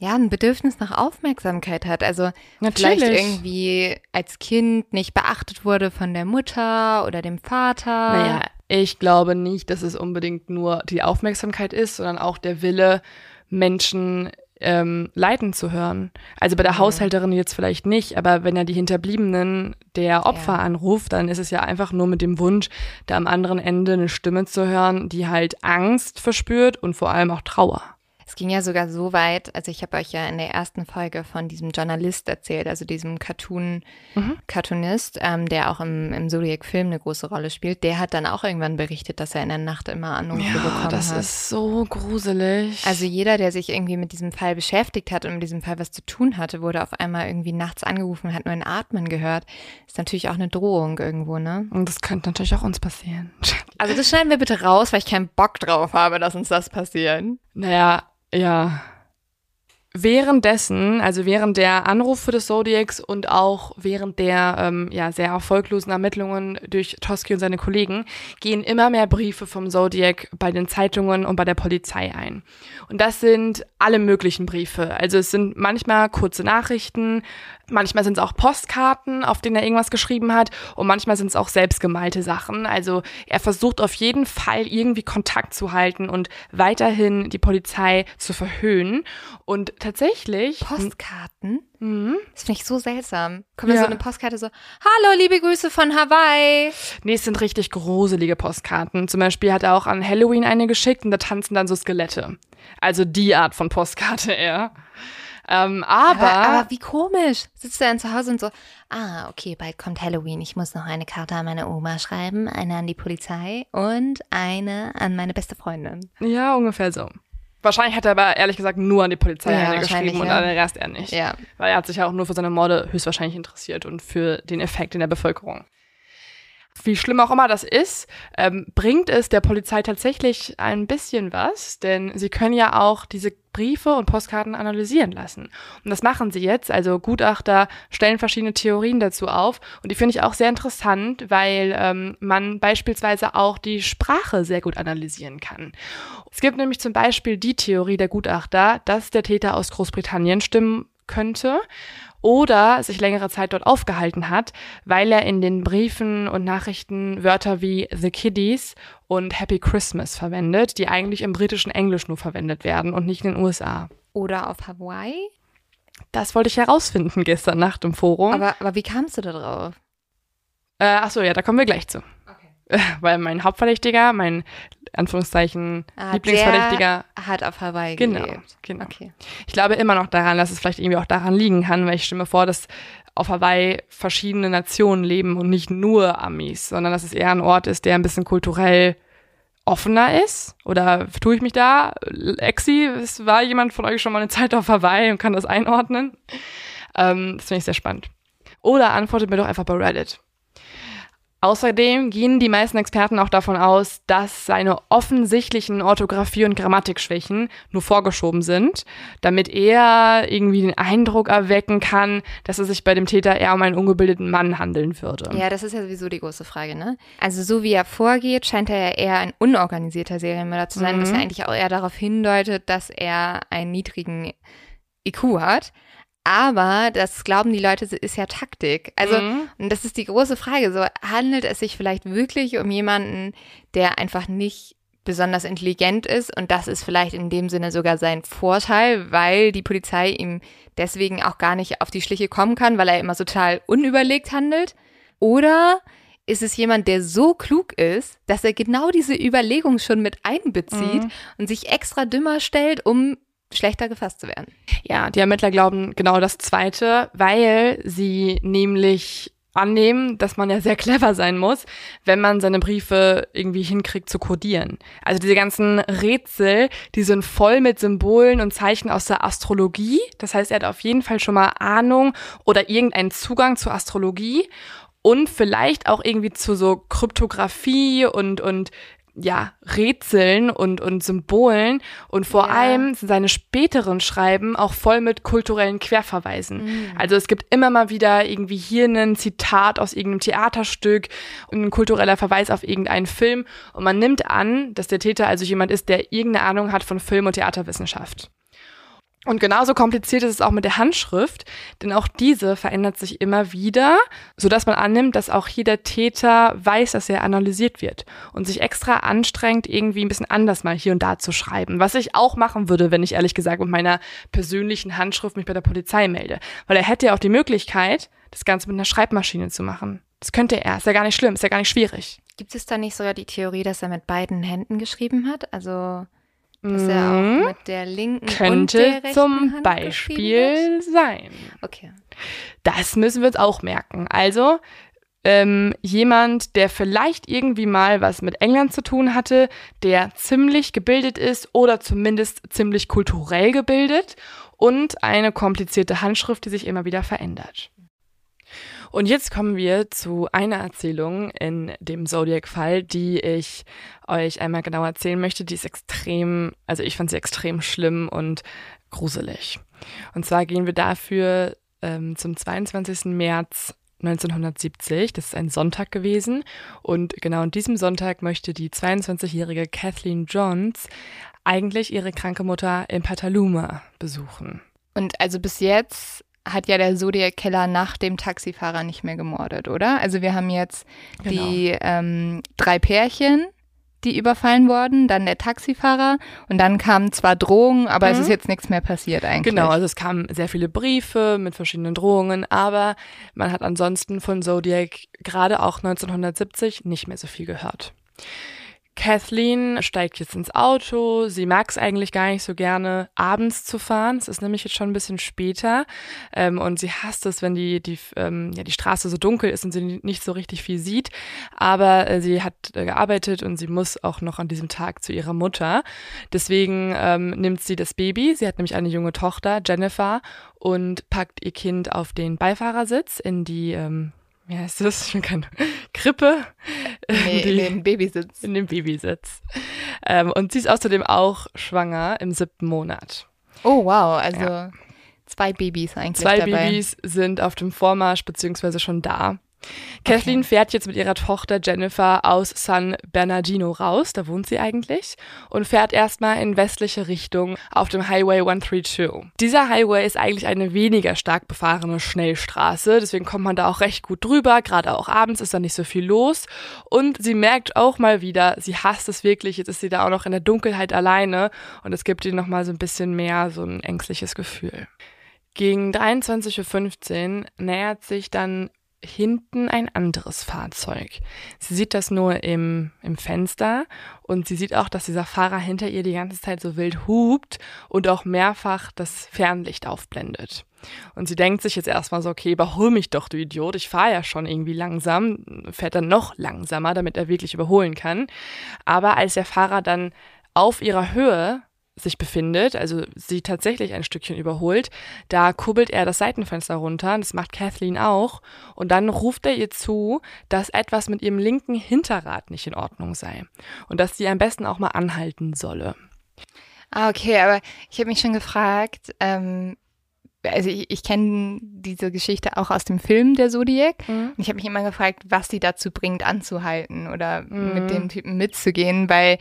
ja, ein Bedürfnis nach Aufmerksamkeit hat. Also Natürlich. vielleicht irgendwie als Kind nicht beachtet wurde von der Mutter oder dem Vater. Naja, ich glaube nicht, dass es unbedingt nur die Aufmerksamkeit ist, sondern auch der Wille, Menschen ähm, leiden zu hören. Also bei der Haushälterin jetzt vielleicht nicht, aber wenn er die Hinterbliebenen der Opfer Ja. anruft, dann ist es ja einfach nur mit dem Wunsch, da am anderen Ende eine Stimme zu hören, die halt Angst verspürt und vor allem auch Trauer. Es ging ja sogar so weit, also ich habe euch ja in der ersten Folge von diesem Journalist erzählt, also diesem Cartoon, Mhm. Cartoonist, ähm, der auch im, im Zodiac-Film eine große Rolle spielt, der hat dann auch irgendwann berichtet, dass er in der Nacht immer Anrufe bekommen das hat. ist so gruselig. Also jeder, der sich irgendwie mit diesem Fall beschäftigt hat und mit diesem Fall was zu tun hatte, wurde auf einmal irgendwie nachts angerufen und hat nur ein Atmen gehört. Ist natürlich auch eine Drohung irgendwo, ne? und das könnte natürlich auch uns passieren. Also das schneiden wir bitte raus, weil ich keinen Bock drauf habe, dass uns das passiert. Naja, ja. Währenddessen, also während der Anrufe des Zodiacs und auch während der ähm, ja, sehr erfolglosen Ermittlungen durch Toski und seine Kollegen, gehen immer mehr Briefe vom Zodiac bei den Zeitungen und bei der Polizei ein. Und das sind alle möglichen Briefe. Also es sind manchmal kurze Nachrichten, manchmal sind es auch Postkarten, auf denen er irgendwas geschrieben hat und manchmal sind es auch selbstgemalte Sachen. Also er versucht auf jeden Fall irgendwie Kontakt zu halten und weiterhin die Polizei zu verhöhnen. Und tatsächlich. Postkarten? Mhm. Das finde ich so seltsam. Kommt da Ja. so eine Postkarte so, hallo, liebe Grüße von Hawaii. Nee, es sind richtig gruselige Postkarten. Zum Beispiel hat er auch an Halloween eine geschickt und da tanzen dann so Skelette. Also die Art von Postkarte eher. Ähm, aber, Aber, aber wie komisch. Sitzt er dann zu Hause und so, ah, okay, bald kommt Halloween. Ich muss noch eine Karte an meine Oma schreiben, eine an die Polizei und eine an meine beste Freundin. ja, ungefähr so. Wahrscheinlich hat er aber ehrlich gesagt nur an die Polizei Ja, geschrieben und ja. an den Rest er nicht. Ja. Weil er hat sich ja auch nur für seine Morde höchstwahrscheinlich interessiert und für den Effekt in der Bevölkerung. Wie schlimm auch immer das ist, ähm, bringt es der Polizei tatsächlich ein bisschen was, denn sie können ja auch diese Briefe und Postkarten analysieren lassen. Und das machen sie jetzt. Also Gutachter stellen verschiedene Theorien dazu auf. Und die finde ich auch sehr interessant, weil ähm, man beispielsweise auch die Sprache sehr gut analysieren kann. Es gibt nämlich zum Beispiel die Theorie der Gutachter, dass der Täter aus Großbritannien stimmen könnte oder sich längere Zeit dort aufgehalten hat, weil er in den Briefen und Nachrichten Wörter wie The Kiddies und Happy Christmas verwendet, die eigentlich im britischen Englisch nur verwendet werden und nicht in den USA. Oder auf Hawaii. Das wollte ich herausfinden gestern Nacht im Forum. Aber, aber wie kamst du da drauf? äh, ach so, ja, da kommen wir gleich zu. Weil mein Hauptverdächtiger, mein Anführungszeichen Ah, Lieblingsverdächtiger, hat auf Hawaii Genau, gelebt. genau. Okay. Ich glaube immer noch daran, dass es vielleicht irgendwie auch daran liegen kann, weil ich stimme vor, dass auf Hawaii verschiedene Nationen leben und nicht nur Amis, sondern dass es eher ein Ort ist, der ein bisschen kulturell offener ist. Oder tue ich mich da? Exi, es war jemand von euch schon mal eine Zeit auf Hawaii und kann das einordnen? Ähm, das finde ich sehr spannend. Oder antwortet mir doch einfach bei Reddit. Außerdem gehen die meisten Experten auch davon aus, dass seine offensichtlichen Orthographie- und Grammatikschwächen nur vorgeschoben sind, damit er irgendwie den Eindruck erwecken kann, dass es sich bei dem Täter eher um einen ungebildeten Mann handeln würde. Ja, das ist ja sowieso die große Frage, ne? Also so wie er vorgeht, scheint er ja eher ein unorganisierter Serienmörder zu sein, was Mhm. ja eigentlich auch eher darauf hindeutet, dass er einen niedrigen IQ hat. Aber das glauben die Leute, ist ja Taktik. Also, Mhm. und das ist die große Frage. So, handelt es sich vielleicht wirklich um jemanden, der einfach nicht besonders intelligent ist und das ist vielleicht in dem Sinne sogar sein Vorteil, weil die Polizei ihm deswegen auch gar nicht auf die Schliche kommen kann, weil er immer total unüberlegt handelt? Oder ist es jemand, der so klug ist, dass er genau diese Überlegung schon mit einbezieht Mhm. und sich extra dümmer stellt, um schlechter gefasst zu werden? Ja, die Ermittler glauben genau das Zweite, weil sie nämlich annehmen, dass man ja sehr clever sein muss, wenn man seine Briefe irgendwie hinkriegt zu kodieren. Also diese ganzen Rätsel, die sind voll mit Symbolen und Zeichen aus der Astrologie. Das heißt, er hat auf jeden Fall schon mal Ahnung oder irgendeinen Zugang zur Astrologie und vielleicht auch irgendwie zu so Kryptographie und, und ja, Rätseln und, und Symbolen und vor Ja. allem sind seine späteren Schreiben auch voll mit kulturellen Querverweisen. Mhm. Also es gibt immer mal wieder irgendwie hier ein Zitat aus irgendeinem Theaterstück und ein kultureller Verweis auf irgendeinen Film und man nimmt an, dass der Täter also jemand ist, der irgendeine Ahnung hat von Film- und Theaterwissenschaft. Und genauso kompliziert ist es auch mit der Handschrift, denn auch diese verändert sich immer wieder, sodass man annimmt, dass auch hier der Täter weiß, dass er analysiert wird und sich extra anstrengt, irgendwie ein bisschen anders mal hier und da zu schreiben. Was ich auch machen würde, wenn ich ehrlich gesagt mit meiner persönlichen Handschrift mich bei der Polizei melde. Weil er hätte ja auch die Möglichkeit, das Ganze mit einer Schreibmaschine zu machen. Das könnte er, ist ja gar nicht schlimm, ist ja gar nicht schwierig. Gibt es da nicht sogar die Theorie, dass er mit beiden Händen geschrieben hat? Also dass er auch mit der linken und der Mhm. Könnte rechten zum Hand Beispiel sein. Okay. Das müssen wir uns auch merken. Also ähm, jemand, der vielleicht irgendwie mal was mit England zu tun hatte, der ziemlich gebildet ist oder zumindest ziemlich kulturell gebildet und eine komplizierte Handschrift, die sich immer wieder verändert. Und jetzt kommen wir zu einer Erzählung in dem Zodiac-Fall, die ich euch einmal genau erzählen möchte. Die ist extrem, also ich fand sie extrem schlimm und gruselig. Und zwar gehen wir dafür ähm, zum 22. März 1970. Das ist ein Sonntag gewesen. Und genau an diesem Sonntag möchte die 22-jährige Kathleen Johns eigentlich ihre kranke Mutter in Petaluma besuchen. Und also bis jetzt hat ja der Zodiac Killer nach dem Taxifahrer nicht mehr gemordet, oder? Also wir haben jetzt die ähm, drei Pärchen, die überfallen wurden, dann der Taxifahrer und dann kamen zwar Drohungen, aber es Mhm. ist jetzt nichts mehr passiert eigentlich. Genau, also es kamen sehr viele Briefe mit verschiedenen Drohungen, aber man hat ansonsten von Zodiac gerade auch 1970 nicht mehr so viel gehört. Kathleen steigt jetzt ins Auto. Sie mag es eigentlich gar nicht so gerne, abends zu fahren. Es ist nämlich jetzt schon ein bisschen später. Ähm, und sie hasst es, wenn die, die, ähm, ja, die Straße so dunkel ist und sie nicht so richtig viel sieht. Aber äh, sie hat äh, gearbeitet und sie muss auch noch an diesem Tag zu ihrer Mutter. Deswegen ähm, nimmt sie das Baby. Sie hat nämlich eine junge Tochter, Jennifer, und packt ihr Kind auf den Beifahrersitz in die, ähm, wie heißt das? Schon keine Krippe. Nee, in Die- den Babysitz. in dem Babysitz. Ähm, und sie ist außerdem auch schwanger im siebten Monat. Oh wow, also zwei Babys eigentlich Zwei dabei. Babys sind auf dem Vormarsch beziehungsweise schon da. Kathleen fährt jetzt mit ihrer Tochter Jennifer aus San Bernardino raus, da wohnt sie eigentlich, und fährt erstmal in westliche Richtung auf dem Highway 132. Dieser Highway ist eigentlich eine weniger stark befahrene Schnellstraße, deswegen kommt man da auch recht gut drüber, gerade auch abends ist da nicht so viel los. Und sie merkt auch mal wieder, sie hasst es wirklich, jetzt ist sie da auch noch in der Dunkelheit alleine. Und es gibt ihr nochmal so ein bisschen mehr so ein ängstliches Gefühl. Gegen 23.15 Uhr nähert sich dann hinten ein anderes Fahrzeug. Sie sieht das nur im, im Fenster und sie sieht auch, dass dieser Fahrer hinter ihr die ganze Zeit so wild hupt und auch mehrfach das Fernlicht aufblendet. Und sie denkt sich jetzt erstmal so, okay, überhol mich doch, du Idiot, ich fahre ja schon irgendwie langsam, fährt dann noch langsamer, damit er wirklich überholen kann. Aber als der Fahrer dann auf ihrer Höhe sich befindet, also sie tatsächlich ein Stückchen überholt, da kurbelt er das Seitenfenster runter, das macht Kathleen auch, und dann ruft er ihr zu, dass etwas mit ihrem linken Hinterrad nicht in Ordnung sei und dass sie am besten auch mal anhalten solle. Ah, okay, aber ich habe mich schon gefragt, ähm, also ich, ich kenne diese Geschichte auch aus dem Film der Zodiac. Mhm. Und ich habe mich immer gefragt, was sie dazu bringt, anzuhalten oder Mhm. mit dem Typen mitzugehen, weil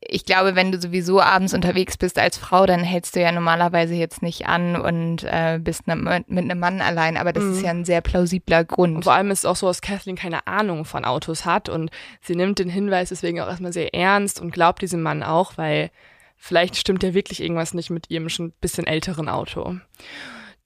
ich glaube, wenn du sowieso abends unterwegs bist als Frau, dann hältst du ja normalerweise jetzt nicht an und äh, bist ne, mit einem Mann allein. Aber das ist ja ein sehr plausibler Und Grund. vor allem ist es auch so, dass Kathleen keine Ahnung von Autos hat und sie nimmt den Hinweis deswegen auch erstmal sehr ernst und glaubt diesem Mann auch, weil vielleicht stimmt ja wirklich irgendwas nicht mit ihrem schon ein bisschen älteren Auto.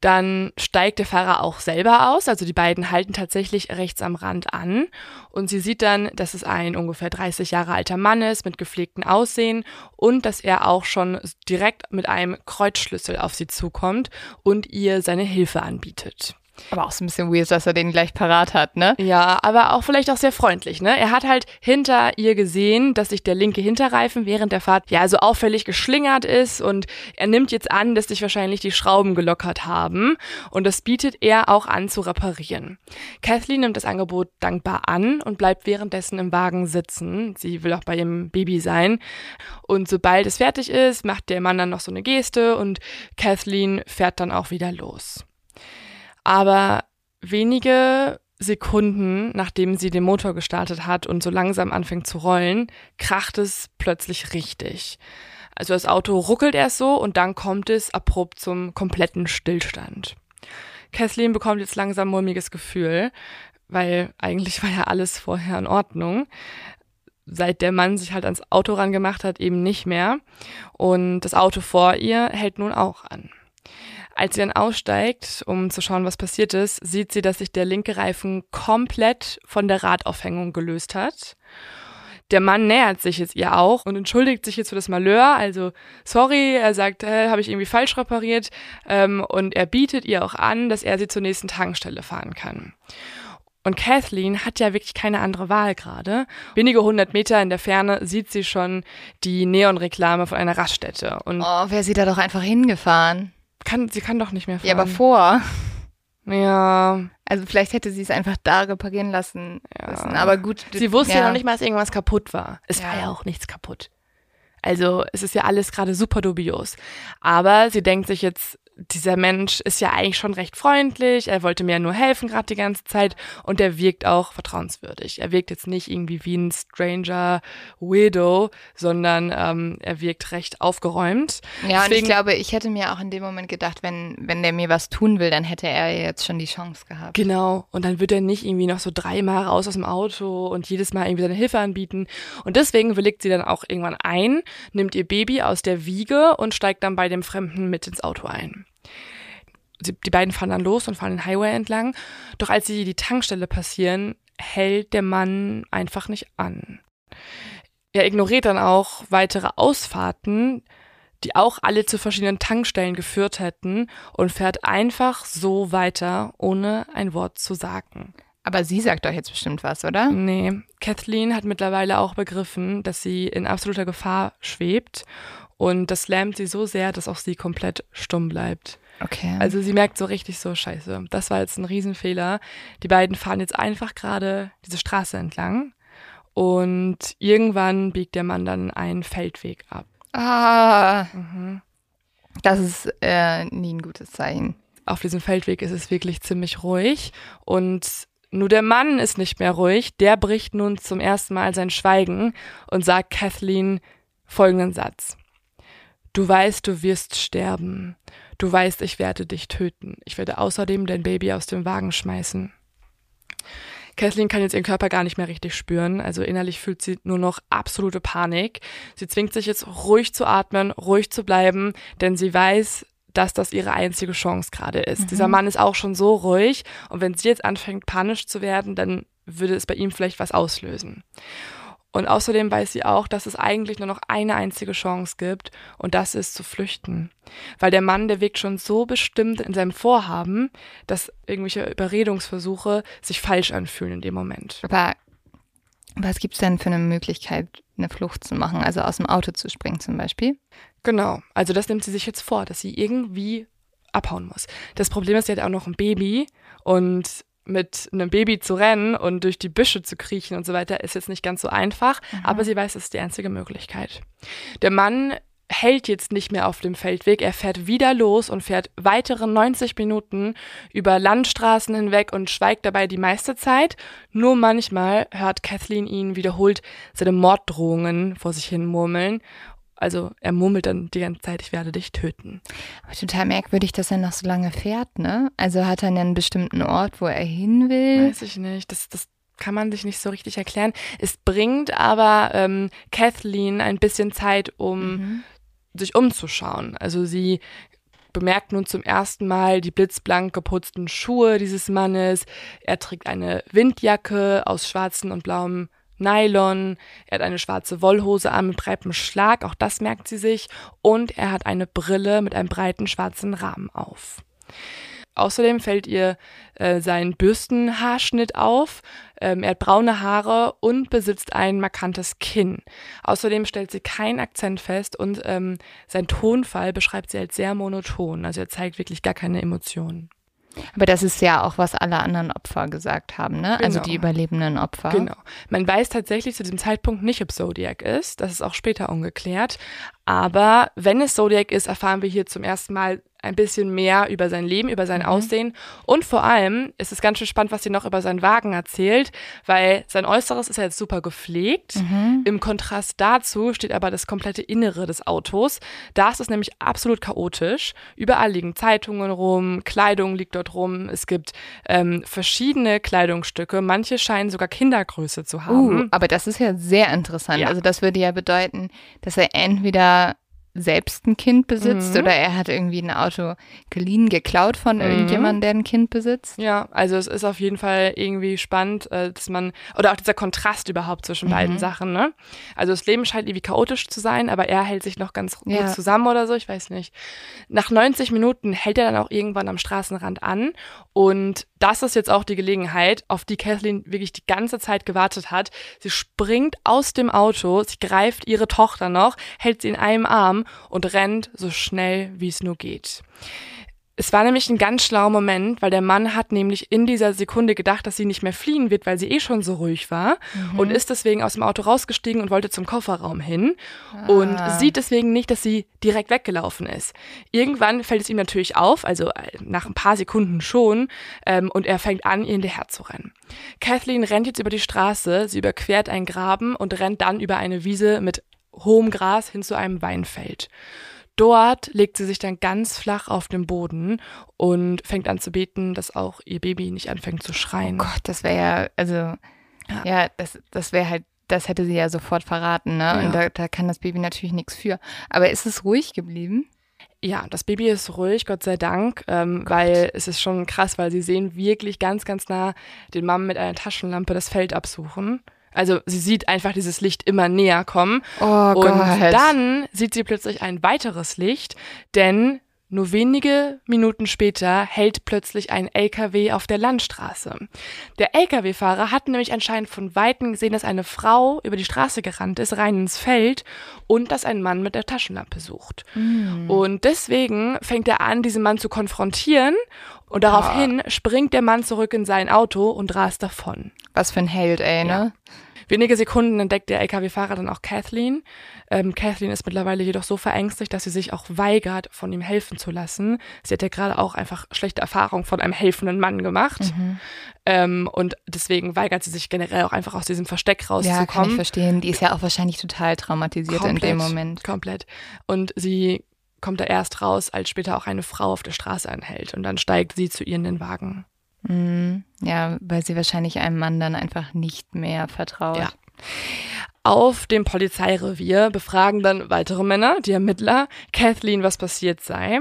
Dann steigt der Fahrer auch selber aus, also die beiden halten tatsächlich rechts am Rand an und sie sieht dann, dass es ein ungefähr 30 Jahre alter Mann ist mit gepflegtem Aussehen und dass er auch schon direkt mit einem Kreuzschlüssel auf sie zukommt und ihr seine Hilfe anbietet. Aber auch so ein bisschen weird, dass er den gleich parat hat, ne? Ja, aber auch vielleicht auch sehr freundlich, ne? Er hat halt hinter ihr gesehen, dass sich der linke Hinterreifen während der Fahrt ja so auffällig geschlingert ist und er nimmt jetzt an, dass sich wahrscheinlich die Schrauben gelockert haben und das bietet er auch an zu reparieren. Kathleen nimmt das Angebot dankbar an und bleibt währenddessen im Wagen sitzen. Sie will auch bei ihrem Baby sein und sobald es fertig ist, macht der Mann dann noch so eine Geste und Kathleen fährt dann auch wieder los. Aber wenige Sekunden, nachdem sie den Motor gestartet hat und so langsam anfängt zu rollen, kracht es plötzlich richtig. Also das Auto ruckelt erst so und dann kommt es abrupt zum kompletten Stillstand. Kathleen bekommt jetzt langsam mulmiges Gefühl, weil eigentlich war ja alles vorher in Ordnung. Seit der Mann sich halt ans Auto rangemacht hat, eben nicht mehr. Und das Auto vor ihr hält nun auch an. Als sie dann aussteigt, um zu schauen, was passiert ist, sieht sie, dass sich der linke Reifen komplett von der Radaufhängung gelöst hat. Der Mann nähert sich jetzt ihr auch und entschuldigt sich jetzt für das Malheur. Also, sorry, er sagt, äh, habe ich irgendwie falsch repariert. Ähm, und er bietet ihr auch an, dass er sie zur nächsten Tankstelle fahren kann. Und Kathleen hat ja wirklich keine andere Wahl gerade. Wenige hundert Meter in der Ferne sieht sie schon die Neonreklame von einer Raststätte. Und Oh, wäre sie da doch einfach hingefahren. Kann, sie kann doch nicht mehr fahren. Ja, aber vor. Ja, Also vielleicht hätte sie es einfach da reparieren lassen Ja. müssen. Aber gut. sie wusste ja. ja noch nicht mal, dass irgendwas kaputt war. Es war Ja. ja auch nichts kaputt. Also es ist ja alles gerade super dubios. Aber sie denkt sich jetzt, dieser Mensch ist ja eigentlich schon recht freundlich, er wollte mir ja nur helfen gerade die ganze Zeit und er wirkt auch vertrauenswürdig. Er wirkt jetzt nicht irgendwie wie ein Stranger Weirdo, sondern ähm, er wirkt recht aufgeräumt. Ja, und ich Deswegen- glaube, ich hätte mir auch in dem Moment gedacht, wenn, wenn der mir was tun will, dann hätte er jetzt schon die Chance gehabt. Genau. Und dann wird er nicht irgendwie noch so dreimal raus aus dem Auto und jedes Mal irgendwie seine Hilfe anbieten. Und deswegen willigt sie dann auch irgendwann ein, nimmt ihr Baby aus der Wiege und steigt dann bei dem Fremden mit ins Auto ein. Die beiden fahren dann los und fahren den Highway entlang. Doch als sie die Tankstelle passieren, hält der Mann einfach nicht an. Er ignoriert dann auch weitere Ausfahrten, die auch alle zu verschiedenen Tankstellen geführt hätten und fährt einfach so weiter, ohne ein Wort zu sagen. Aber sie sagt doch jetzt bestimmt was, oder? Nee, Kathleen hat mittlerweile auch begriffen, dass sie in absoluter Gefahr schwebt und das lähmt sie so sehr, dass auch sie komplett stumm bleibt. Okay. Also sie merkt so richtig so, scheiße, das war jetzt ein Riesenfehler. Die beiden fahren jetzt einfach gerade diese Straße entlang und irgendwann biegt der Mann dann einen Feldweg ab. ah, Mhm. das ist äh, nie ein gutes Zeichen. Auf diesem Feldweg ist es wirklich ziemlich ruhig und nur der Mann ist nicht mehr ruhig. Der bricht nun zum ersten Mal sein Schweigen und sagt Kathleen folgenden Satz. Du weißt, du wirst sterben. Du weißt, ich werde dich töten. Ich werde außerdem dein Baby aus dem Wagen schmeißen. Kathleen kann jetzt ihren Körper gar nicht mehr richtig spüren. Also innerlich fühlt sie nur noch absolute Panik. Sie zwingt sich jetzt ruhig zu atmen, ruhig zu bleiben, denn sie weiß, dass das ihre einzige Chance gerade ist. Dieser Mann ist auch schon so ruhig und wenn sie jetzt anfängt panisch zu werden, dann würde es bei ihm vielleicht was auslösen. Und außerdem weiß sie auch, dass es eigentlich nur noch eine einzige Chance gibt und das ist zu flüchten. Weil der Mann, der wirkt schon so bestimmt in seinem Vorhaben, dass irgendwelche Überredungsversuche sich falsch anfühlen in dem Moment. Aber was gibt's denn für eine Möglichkeit, eine Flucht zu machen? Also aus dem Auto zu springen zum Beispiel? Genau, also das nimmt sie sich jetzt vor, dass sie irgendwie abhauen muss. Das Problem ist, sie hat auch noch ein Baby und mit einem Baby zu rennen und durch die Büsche zu kriechen und so weiter ist jetzt nicht ganz so einfach, aber sie weiß, es ist die einzige Möglichkeit. Der Mann hält jetzt nicht mehr auf dem Feldweg, er fährt wieder los und fährt weitere 90 Minuten über Landstraßen hinweg und schweigt dabei die meiste Zeit. Nur manchmal hört Kathleen ihn wiederholt seine Morddrohungen vor sich hin murmeln. Also er murmelt dann die ganze Zeit, ich werde dich töten. Aber total merkwürdig, dass er noch so lange fährt, ne? Also hat er einen bestimmten Ort, wo er hin will? Weiß ich nicht. Das, das kann man sich nicht so richtig erklären. Es bringt aber ähm, Kathleen ein bisschen Zeit, um Mhm. sich umzuschauen. Also sie bemerkt nun zum ersten Mal die blitzblank geputzten Schuhe dieses Mannes. Er trägt eine Windjacke aus schwarzem und blauem Nylon. Er hat eine schwarze Wollhose an mit breitem Schlag, auch das merkt sie sich. Und er hat eine Brille mit einem breiten schwarzen Rahmen auf. Außerdem fällt ihr äh, sein Bürstenhaarschnitt auf. Ähm, er hat braune Haare und besitzt ein markantes Kinn. Außerdem stellt sie keinen Akzent fest und ähm, sein Tonfall beschreibt sie als sehr monoton. Also er zeigt wirklich gar keine Emotionen. Aber das ist ja auch, was alle anderen Opfer gesagt haben, ne? Also Genau. die überlebenden Opfer. Genau. Man weiß tatsächlich zu diesem Zeitpunkt nicht, ob Zodiac ist. Das ist auch später ungeklärt. Aber wenn es Zodiac ist, erfahren wir hier zum ersten Mal ein bisschen mehr über sein Leben, über sein Aussehen und vor allem ist es ganz schön spannend, was sie noch über seinen Wagen erzählt, weil sein Äußeres ist ja jetzt super gepflegt. Im Kontrast dazu steht aber das komplette Innere des Autos. Da ist es nämlich absolut chaotisch. Überall liegen Zeitungen rum, Kleidung liegt dort rum. Es gibt ähm, verschiedene Kleidungsstücke. Manche scheinen sogar Kindergröße zu haben. Uh, aber das ist ja sehr interessant. Ja. Also das würde ja bedeuten, dass er entweder selbst ein Kind besitzt Mhm. oder er hat irgendwie ein Auto geliehen, geklaut von irgendjemandem, der ein Kind besitzt. Ja, also es ist auf jeden Fall irgendwie spannend, äh, dass man, oder auch dieser Kontrast überhaupt zwischen Mhm. beiden Sachen, ne? Also das Leben scheint irgendwie chaotisch zu sein, aber er hält sich noch ganz gut Ja. zusammen oder so, ich weiß nicht. Nach 90 Minuten hält er dann auch irgendwann am Straßenrand an und das ist jetzt auch die Gelegenheit, auf die Kathleen wirklich die ganze Zeit gewartet hat. Sie springt aus dem Auto, sie greift ihre Tochter noch, hält sie in einem Arm und rennt so schnell, wie es nur geht. Es war nämlich ein ganz schlauer Moment, weil der Mann hat nämlich in dieser Sekunde gedacht, dass sie nicht mehr fliehen wird, weil sie eh schon so ruhig war und ist deswegen aus dem Auto rausgestiegen und wollte zum Kofferraum hin und sieht deswegen nicht, dass sie direkt weggelaufen ist. Irgendwann fällt es ihm natürlich auf, also äh, nach ein paar Sekunden schon, ähm, und er fängt an, ihr hinterher zu rennen. Kathleen rennt jetzt über die Straße, sie überquert einen Graben und rennt dann über eine Wiese mit hohem Gras hin zu einem Weinfeld. Dort legt sie sich dann ganz flach auf den Boden und fängt an zu beten, dass auch ihr Baby nicht anfängt zu schreien. Oh Gott, das wäre ja, also, ja, das, das wäre halt, das hätte sie ja sofort verraten, ne? Ja. Und da, da kann das Baby natürlich nichts für. Aber ist es ruhig geblieben? Ja, das Baby ist ruhig, Gott sei Dank, ähm, weil es ist schon krass, weil sie sehen wirklich ganz, ganz nah den Mann mit einer Taschenlampe das Feld absuchen. Also sie sieht einfach dieses Licht immer näher kommen. Oh und Gott. dann sieht sie plötzlich ein weiteres Licht, denn nur wenige Minuten später hält plötzlich ein LKW auf der Landstraße. Der LKW-Fahrer hat nämlich anscheinend von Weitem gesehen, dass eine Frau über die Straße gerannt ist, rein ins Feld und dass ein Mann mit der Taschenlampe sucht. Und deswegen fängt er an, diesen Mann zu konfrontieren und daraufhin springt der Mann zurück in sein Auto und rast davon. Was für ein Held, ey, ne? Wenige Sekunden entdeckt der LKW-Fahrer dann auch Kathleen. Ähm, Kathleen ist mittlerweile jedoch so verängstigt, dass sie sich auch weigert, von ihm helfen zu lassen. Sie hat ja gerade auch einfach schlechte Erfahrungen von einem helfenden Mann gemacht. Ähm, und deswegen weigert sie sich generell auch einfach aus diesem Versteck Ja, kann ich rauszukommen. verstehen. Die ist ja auch wahrscheinlich total traumatisiert in dem Moment. Komplett. Und sie kommt da erst raus, als später auch eine Frau auf der Straße anhält. Und dann steigt sie zu ihr in den Wagen. Mhm. Ja, weil sie wahrscheinlich einem Mann dann einfach nicht mehr vertraut. Ja. Auf dem Polizeirevier befragen dann weitere Männer, die Ermittler, Kathleen, was passiert sei.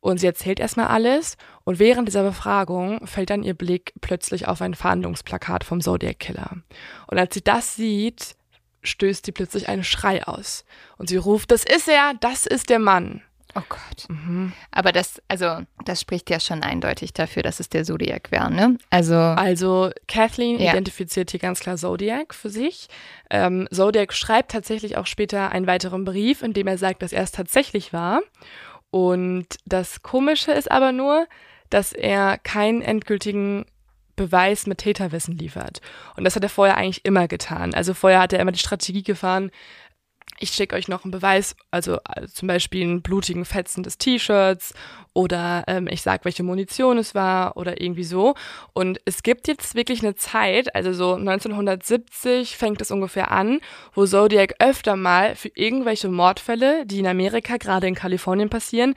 Und sie erzählt erstmal alles. Und während dieser Befragung fällt dann ihr Blick plötzlich auf ein Fahndungsplakat vom Zodiac Killer. Und als sie das sieht, stößt sie plötzlich einen Schrei aus. Und sie ruft, das ist er, das ist der Mann. Oh Gott. Mhm. Aber das, also, das spricht ja schon eindeutig dafür, dass es der Zodiac wäre, ne? Also, Also Kathleen Ja. identifiziert hier ganz klar Zodiac für sich. Ähm, Zodiac schreibt tatsächlich auch später einen weiteren Brief, in dem er sagt, dass er es tatsächlich war. Und das Komische ist aber nur, dass er keinen endgültigen Beweis mit Täterwissen liefert. Und das hat er vorher eigentlich immer getan. Also vorher hat er immer die Strategie gefahren, ich schicke euch noch einen Beweis, also äh, zum Beispiel einen blutigen Fetzen des T-Shirts oder ähm, ich sag, welche Munition es war oder irgendwie so. Und es gibt jetzt wirklich eine Zeit, also so 1970 fängt es ungefähr an, wo Zodiac öfter mal für irgendwelche Mordfälle, die in Amerika, gerade in Kalifornien passieren,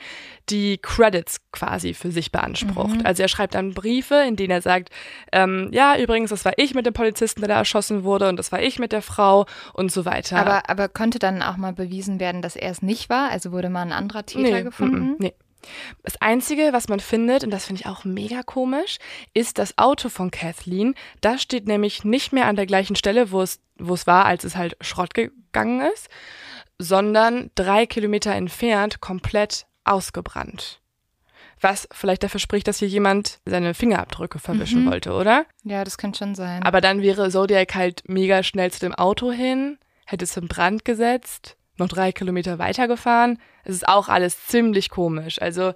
die Credits quasi für sich beansprucht. Also er schreibt dann Briefe, in denen er sagt, ähm, ja, übrigens, das war ich mit dem Polizisten, der da erschossen wurde und das war ich mit der Frau und so weiter. aber, aber konnte dann auch mal bewiesen werden, dass er es nicht war? Also wurde mal ein anderer Täter gefunden? mm, nee. Das Einzige, was man findet, und das finde ich auch mega komisch, ist das Auto von Kathleen. Das steht nämlich nicht mehr an der gleichen Stelle, wo es, wo es war, als es halt Schrott gegangen ist, sondern drei Kilometer entfernt komplett ausgebrannt. Was vielleicht dafür spricht, dass hier jemand seine Fingerabdrücke verwischen Mhm. wollte, oder? Ja, das kann schon sein. Aber dann wäre Zodiac halt mega schnell zu dem Auto hin, hätte es in Brand gesetzt, noch drei Kilometer weitergefahren. Es ist auch alles ziemlich komisch. Also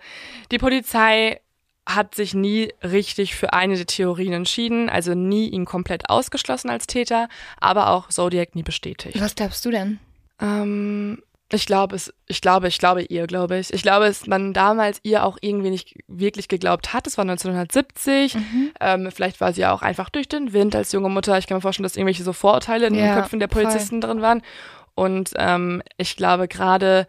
die Polizei hat sich nie richtig für eine der Theorien entschieden, also nie ihn komplett ausgeschlossen als Täter, aber auch Zodiac nie bestätigt. Was glaubst du denn? Ähm, Ich glaube es, ich glaube, ich glaube ihr, glaube ich. Ich glaube, dass man damals ihr auch irgendwie nicht wirklich geglaubt hat. Es war 1970. Mhm. Ähm, vielleicht war sie ja auch einfach durch den Wind als junge Mutter. Ich kann mir vorstellen, dass irgendwelche so Vorurteile in den Ja, Köpfen der Polizisten drin waren. Und ähm, ich glaube gerade,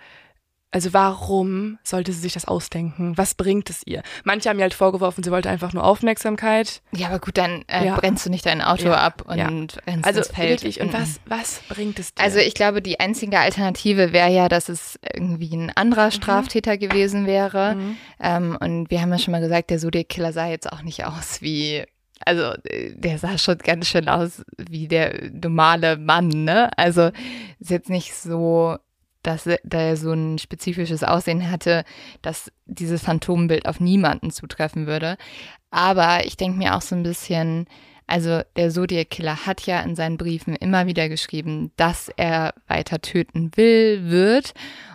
also warum sollte sie sich das ausdenken? Was bringt es ihr? Manche haben ihr halt vorgeworfen, sie wollte einfach nur Aufmerksamkeit. Ja, aber gut, dann äh, Ja. brennst du nicht dein Auto Ja, ab und ja. rennst Also ins Feld. wirklich, und Mhm. was, was bringt es dir? Also ich glaube, die einzige Alternative wäre ja, dass es irgendwie ein anderer Mhm. Straftäter gewesen wäre. Ähm, und wir haben ja schon mal gesagt, der Zodiac-Killer sah jetzt auch nicht aus wie, also äh, der sah schon ganz schön aus wie der normale Mann, ne? Also ist jetzt nicht so, dass er- der so ein spezifisches Aussehen hatte, dass dieses Phantombild auf niemanden zutreffen würde. Aber ich denke mir auch so ein bisschen, also der Zodiac-Killer hat ja in seinen Briefen immer wieder geschrieben, dass er weiter töten will, wird.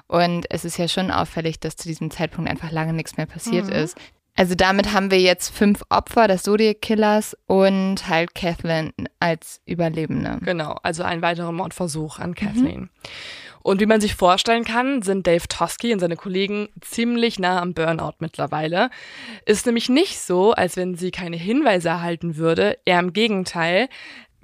Und es ist ja schon auffällig, dass zu diesem Zeitpunkt einfach lange nichts mehr passiert ist. Also damit haben wir jetzt fünf Opfer des Zodiac-Killers und halt Kathleen als Überlebende. Genau, also ein weiterer Mordversuch an Kathleen. Und wie man sich vorstellen kann, sind Dave Tosky und seine Kollegen ziemlich nah am Burnout mittlerweile. Ist nämlich nicht so, als wenn sie keine Hinweise erhalten würde. Eher im Gegenteil.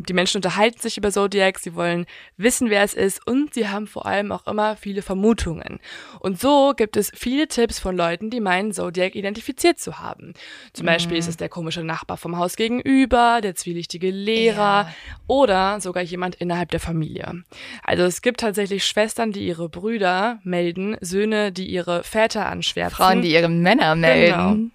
Die Menschen unterhalten sich über Zodiac, sie wollen wissen, wer es ist und sie haben vor allem auch immer viele Vermutungen. Und so gibt es viele Tipps von Leuten, die meinen, Zodiac identifiziert zu haben. Zum Beispiel ist es der komische Nachbar vom Haus gegenüber, der zwielichtige Lehrer Ja. oder sogar jemand innerhalb der Familie. Also es gibt tatsächlich Schwestern, die ihre Brüder melden, Söhne, die ihre Väter anschwärzen. Frauen, die ihre Männer melden. Genau.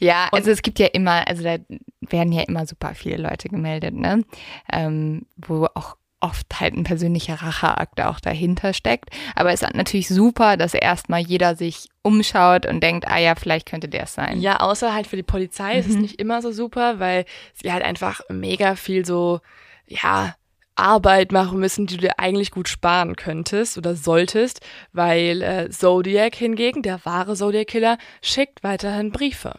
Ja, also es gibt ja immer, also da werden ja immer super viele Leute gemeldet, ne? Ähm, wo auch oft halt ein persönlicher Racheakt auch dahinter steckt. Aber es ist natürlich super, dass erstmal jeder sich umschaut und denkt, ah ja, vielleicht könnte der es sein. Ja, außer halt für die Polizei ist es nicht immer so super, weil sie halt einfach mega viel so, ja, Arbeit machen müssen, die du dir eigentlich gut sparen könntest oder solltest, weil äh, Zodiac hingegen, der wahre Zodiac-Killer, schickt weiterhin Briefe.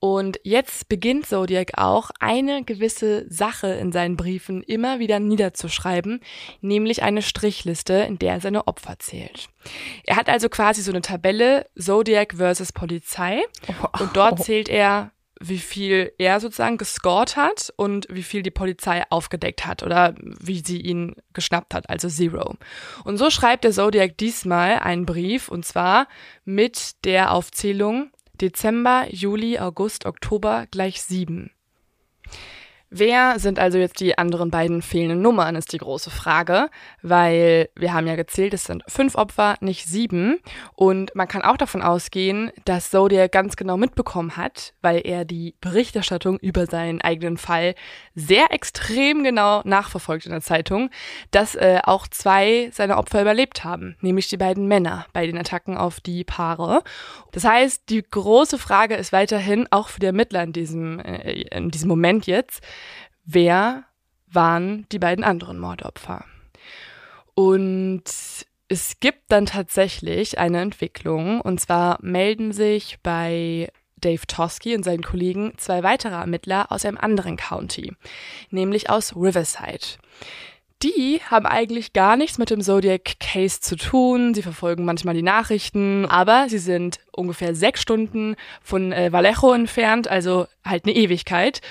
Und jetzt beginnt Zodiac auch, eine gewisse Sache in seinen Briefen immer wieder niederzuschreiben, nämlich eine Strichliste, in der er seine Opfer zählt. Er hat also quasi so eine Tabelle Zodiac versus Polizei und dort zählt er, wie viel er sozusagen gescored hat und wie viel die Polizei aufgedeckt hat oder wie sie ihn geschnappt hat, also Zero. Und so schreibt der Zodiac diesmal einen Brief und zwar mit der Aufzählung Dezember, Juli, August, Oktober gleich sieben. Wer sind also jetzt die anderen beiden fehlenden Nummern, ist die große Frage, weil wir haben ja gezählt, es sind fünf Opfer, nicht sieben. Und man kann auch davon ausgehen, dass Zodiac ganz genau mitbekommen hat, weil er die Berichterstattung über seinen eigenen Fall sehr extrem genau nachverfolgt in der Zeitung, dass äh, auch zwei seiner Opfer überlebt haben, nämlich die beiden Männer bei den Attacken auf die Paare. Das heißt, die große Frage ist weiterhin, auch für die Ermittler in diesem, äh, in diesem Moment jetzt, wer waren die beiden anderen Mordopfer? Und es gibt dann tatsächlich eine Entwicklung, und zwar melden sich bei Dave Tosky und seinen Kollegen zwei weitere Ermittler aus einem anderen County, nämlich aus Riverside. Die haben eigentlich gar nichts mit dem Zodiac Case zu tun. Sie verfolgen manchmal die Nachrichten, aber sie sind ungefähr sechs Stunden von äh, Vallejo entfernt, also halt eine Ewigkeit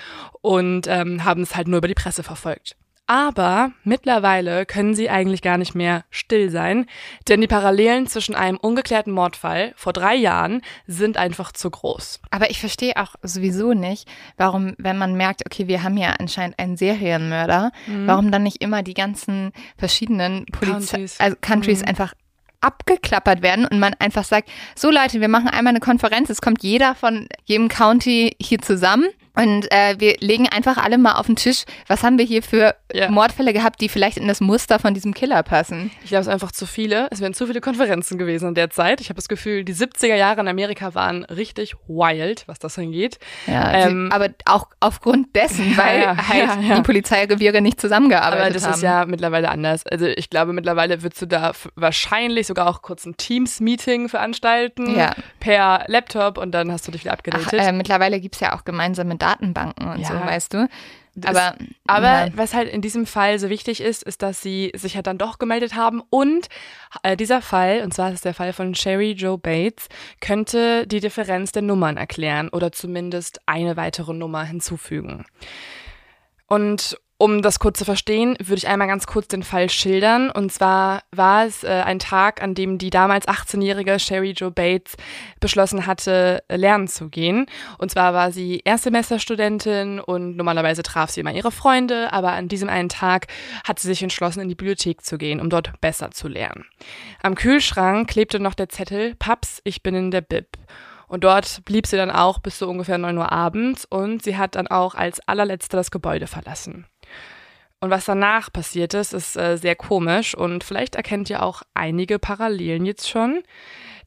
und ähm, haben es halt nur über die Presse verfolgt. Aber mittlerweile können sie eigentlich gar nicht mehr still sein, denn die Parallelen zwischen einem ungeklärten Mordfall vor drei Jahren sind einfach zu groß. Aber ich verstehe auch sowieso nicht, warum, wenn man merkt, okay, wir haben ja anscheinend einen Serienmörder, warum dann nicht immer die ganzen verschiedenen Polizei Countries. also Countries einfach abgeklappert werden und man einfach sagt, so Leute, wir machen einmal eine Konferenz, es kommt jeder von jedem County hier zusammen und äh, wir legen einfach alle mal auf den Tisch, was haben wir hier für Ja. Mordfälle gehabt, die vielleicht in das Muster von diesem Killer passen. Ich glaube, es einfach zu viele. Es wären zu viele Konferenzen gewesen in der Zeit. Ich habe das Gefühl, die 70er Jahre in Amerika waren richtig wild, was das angeht. Ja, Ähm, aber auch aufgrund dessen, weil ja, halt die Polizeireviere nicht zusammengearbeitet Aber das haben. ist ja mittlerweile anders. Also ich glaube, mittlerweile würdest du da wahrscheinlich sogar auch kurz ein Teams-Meeting veranstalten per Laptop und dann hast du dich wieder Ach, abgedatet. äh, mittlerweile gibt's ja auch gemeinsame Datenbanken und Ja. so, weißt du. Aber, Aber ja. was halt in diesem Fall so wichtig ist, ist, dass sie sich halt dann doch gemeldet haben und äh, dieser Fall, und zwar ist es der Fall von Sherry Joe Bates, könnte die Differenz der Nummern erklären oder zumindest eine weitere Nummer hinzufügen. Und um das kurz zu verstehen, würde ich einmal ganz kurz den Fall schildern. Und zwar war es äh, ein Tag, an dem die damals 18-jährige Sherry Joe Bates beschlossen hatte, äh, lernen zu gehen. Und zwar war sie Erstsemesterstudentin und normalerweise traf sie immer ihre Freunde, aber an diesem einen Tag hat sie sich entschlossen, in die Bibliothek zu gehen, um dort besser zu lernen. Am Kühlschrank klebte noch der Zettel, Paps, ich bin in der Bib. Und dort blieb sie dann auch bis so ungefähr 9 Uhr abends und sie hat dann auch als allerletzte das Gebäude verlassen. Und was danach passiert ist, ist äh, sehr komisch und vielleicht erkennt ihr auch einige Parallelen jetzt schon.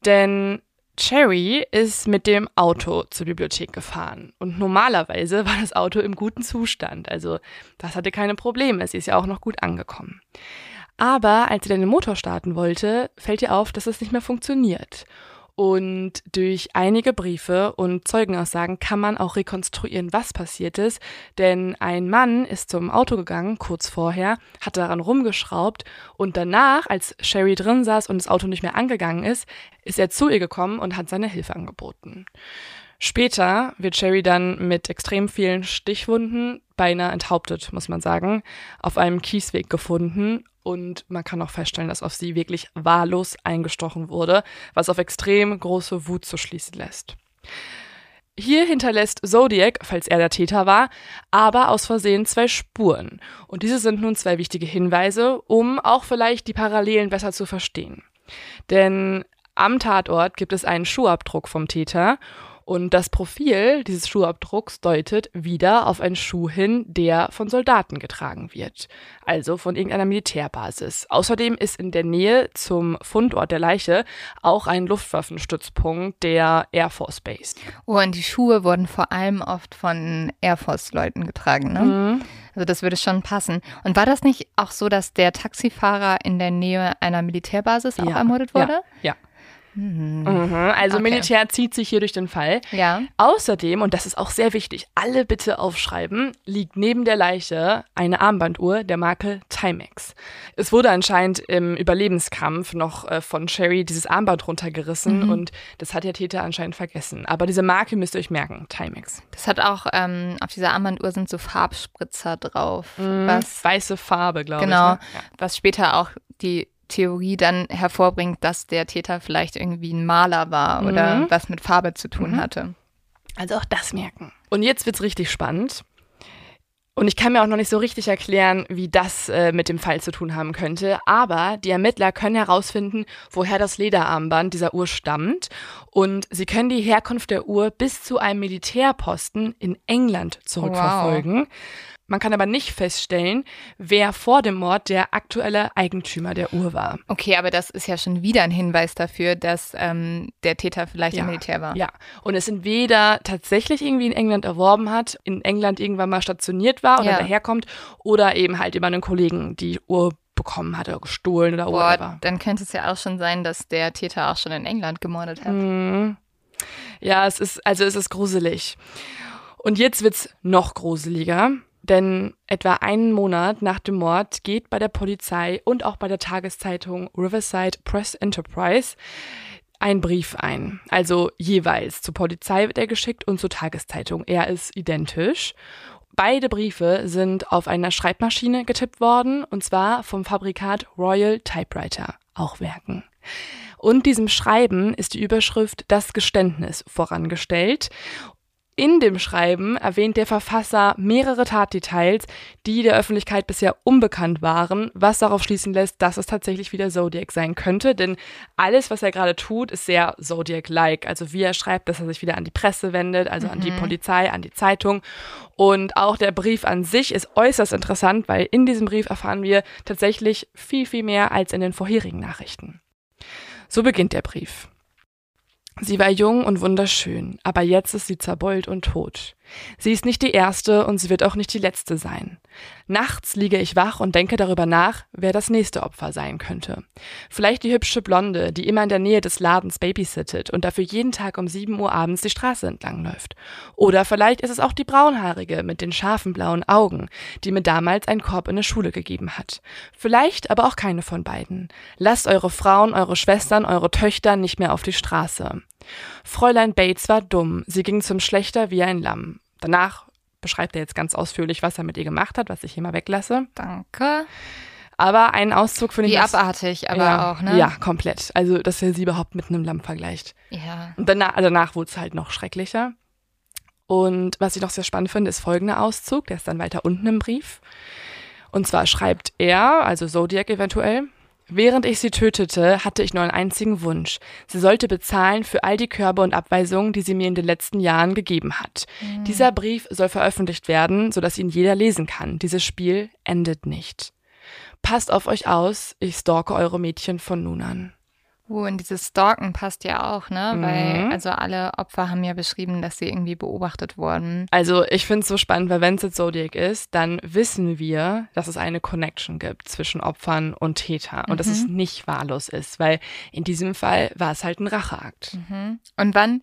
Denn Cherry ist mit dem Auto zur Bibliothek gefahren. Und normalerweise war das Auto im guten Zustand. Also das hatte keine Probleme. Sie ist ja auch noch gut angekommen. Aber als sie dann den Motor starten wollte, fällt ihr auf, dass es nicht mehr funktioniert. Und durch einige Briefe und Zeugenaussagen kann man auch rekonstruieren, was passiert ist. Denn ein Mann ist zum Auto gegangen, kurz vorher, hat daran rumgeschraubt und danach, als Sherry drin saß und das Auto nicht mehr angegangen ist, ist er zu ihr gekommen und hat seine Hilfe angeboten. Später wird Sherry dann mit extrem vielen Stichwunden, beinahe enthauptet, muss man sagen, auf einem Kiesweg gefunden und man kann auch feststellen, dass auf sie wirklich wahllos eingestochen wurde, was auf extrem große Wut zu schließen lässt. Hier hinterlässt Zodiac, falls er der Täter war, aber aus Versehen zwei Spuren. Und diese sind nun zwei wichtige Hinweise, um auch vielleicht die Parallelen besser zu verstehen. Denn am Tatort gibt es einen Schuhabdruck vom Täter und das Profil dieses Schuhabdrucks deutet wieder auf einen Schuh hin, der von Soldaten getragen wird, also von irgendeiner Militärbasis. Außerdem ist in der Nähe zum Fundort der Leiche auch ein Luftwaffenstützpunkt der Air Force Base. Oh, und die Schuhe wurden vor allem oft von Air Force-Leuten getragen, ne? Mhm. Also das würde schon passen. Und war das nicht auch so, dass der Taxifahrer in der Nähe einer Militärbasis auch Ja, ermordet wurde? Ja. Mhm. Also Okay. Militär zieht sich hier durch den Fall. Ja. Außerdem, und das ist auch sehr wichtig, alle bitte aufschreiben, liegt neben der Leiche eine Armbanduhr der Marke Timex. Es wurde anscheinend im Überlebenskampf noch äh, von Sherry dieses Armband runtergerissen und das hat der Täter anscheinend vergessen. Aber diese Marke müsst ihr euch merken, Timex. Das hat auch, ähm, auf dieser Armbanduhr sind so Farbspritzer drauf, was, Weiße Farbe, glaube genau, ich. Ne? Ja. was später auch die Theorie dann hervorbringt, dass der Täter vielleicht irgendwie ein Maler war oder was mit Farbe zu tun hatte. Also auch das merken. Und jetzt wird's richtig spannend. Und ich kann mir auch noch nicht so richtig erklären, wie das äh, mit dem Fall zu tun haben könnte. Aber die Ermittler können herausfinden, woher das Lederarmband dieser Uhr stammt. Und sie können die Herkunft der Uhr bis zu einem Militärposten in England zurückverfolgen. Man kann aber nicht feststellen, wer vor dem Mord der aktuelle Eigentümer der Uhr war. Okay, aber das ist ja schon wieder ein Hinweis dafür, dass ähm, der Täter vielleicht im Militär war. Ja, und es entweder tatsächlich irgendwie in England erworben hat, in England irgendwann mal stationiert war oder Ja. daherkommt, oder eben halt über einen Kollegen die Uhr bekommen hat oder gestohlen oder Boah, whatever. dann könnte es ja auch schon sein, dass der Täter auch schon in England gemordet hat. Mhm. Ja, es ist, also es ist gruselig. Und jetzt wird's noch gruseliger, denn etwa einen Monat nach dem Mord geht bei der Polizei und auch bei der Tageszeitung Riverside Press Enterprise ein Brief ein. Also jeweils zur Polizei wird er geschickt und zur Tageszeitung. Er ist identisch. Beide Briefe sind auf einer Schreibmaschine getippt worden, und zwar vom Fabrikat Royal Typewriter, auch Werken. Und diesem Schreiben ist die Überschrift Das Geständnis vorangestellt. In dem Schreiben erwähnt der Verfasser mehrere Tatdetails, die der Öffentlichkeit bisher unbekannt waren, was darauf schließen lässt, dass es tatsächlich wieder Zodiac sein könnte, denn alles, was er gerade tut, ist sehr Zodiac-like. Also wie er schreibt, dass er sich wieder an die Presse wendet, also an die Polizei, an die Zeitung. Und auch der Brief an sich ist äußerst interessant, weil in diesem Brief erfahren wir tatsächlich viel, viel mehr als in den vorherigen Nachrichten. So beginnt der Brief. Sie war jung und wunderschön, aber jetzt ist sie zerbeult und tot. Sie ist nicht die erste und sie wird auch nicht die letzte sein. Nachts liege ich wach und denke darüber nach, wer das nächste Opfer sein könnte. Vielleicht die hübsche Blonde, die immer in der Nähe des Ladens babysittet und dafür jeden Tag um 7 Uhr abends die Straße entlang läuft. Oder vielleicht ist es auch die braunhaarige mit den scharfen blauen Augen, die mir damals einen Korb in der Schule gegeben hat. Vielleicht aber auch keine von beiden. Lasst eure Frauen, eure Schwestern, eure Töchter nicht mehr auf die Straße. Fräulein Bates war dumm. Sie ging zum Schlechter wie ein Lamm. Danach beschreibt er jetzt ganz ausführlich, was er mit ihr gemacht hat, was ich hier mal weglasse. Danke. Aber einen Auszug finde ich. Wie abartig, aber ja, auch, ne? Ja, komplett. Also, dass er sie überhaupt mit einem Lamm vergleicht. Ja. Und danach, danach wurde es halt noch schrecklicher. Und was ich noch sehr spannend finde, ist folgender Auszug, der ist dann weiter unten im Brief. Und zwar schreibt er, also Zodiac eventuell, Während ich sie tötete, hatte ich nur einen einzigen Wunsch. Sie sollte bezahlen für all die Körbe und Abweisungen, die sie mir in den letzten Jahren gegeben hat. Dieser Brief soll veröffentlicht werden, sodass ihn jeder lesen kann. Dieses Spiel endet nicht. Passt auf euch aus, ich stalke eure Mädchen von nun an. Uh, und dieses Stalken passt ja auch, ne? Mhm. Weil, also alle Opfer haben ja beschrieben, dass sie irgendwie beobachtet wurden. Also ich finde es so spannend, weil wenn es jetzt Zodiac ist, dann wissen wir, dass es eine Connection gibt zwischen Opfern und Täter und dass es nicht wahllos ist, weil in diesem Fall war es halt ein Racheakt. Und wann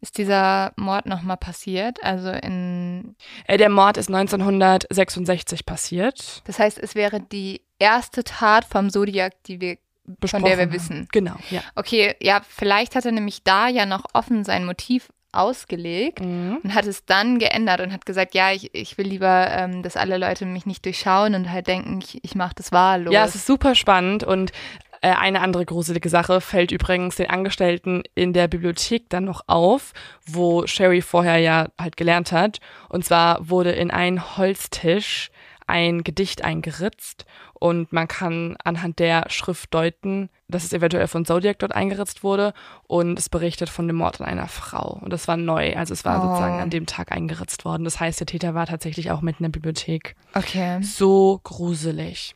ist dieser Mord nochmal passiert? Also in, Äh, der Mord ist 1966 passiert. das heißt, es wäre die erste Tat vom Zodiac, die wir, von besprochen der wir haben. wissen. Genau, ja. Okay, ja, vielleicht hat er nämlich da ja noch offen sein Motiv ausgelegt Mhm. und hat es dann geändert und hat gesagt, ja, ich, ich will lieber, ähm, dass alle Leute mich nicht durchschauen und halt denken, ich, ich mache das wahllos. Ja, es ist super spannend und äh, eine andere gruselige Sache fällt übrigens den Angestellten in der Bibliothek dann noch auf, wo Sherry vorher ja halt gelernt hat. Und zwar wurde in einen Holztisch ein Gedicht eingeritzt und man kann anhand der Schrift deuten, dass es eventuell von Zodiac dort eingeritzt wurde und es berichtet von dem Mord an einer Frau. Und das war neu, also es war Oh. sozusagen an dem Tag eingeritzt worden. Das heißt, der Täter war tatsächlich auch mitten in der Bibliothek okay. so gruselig.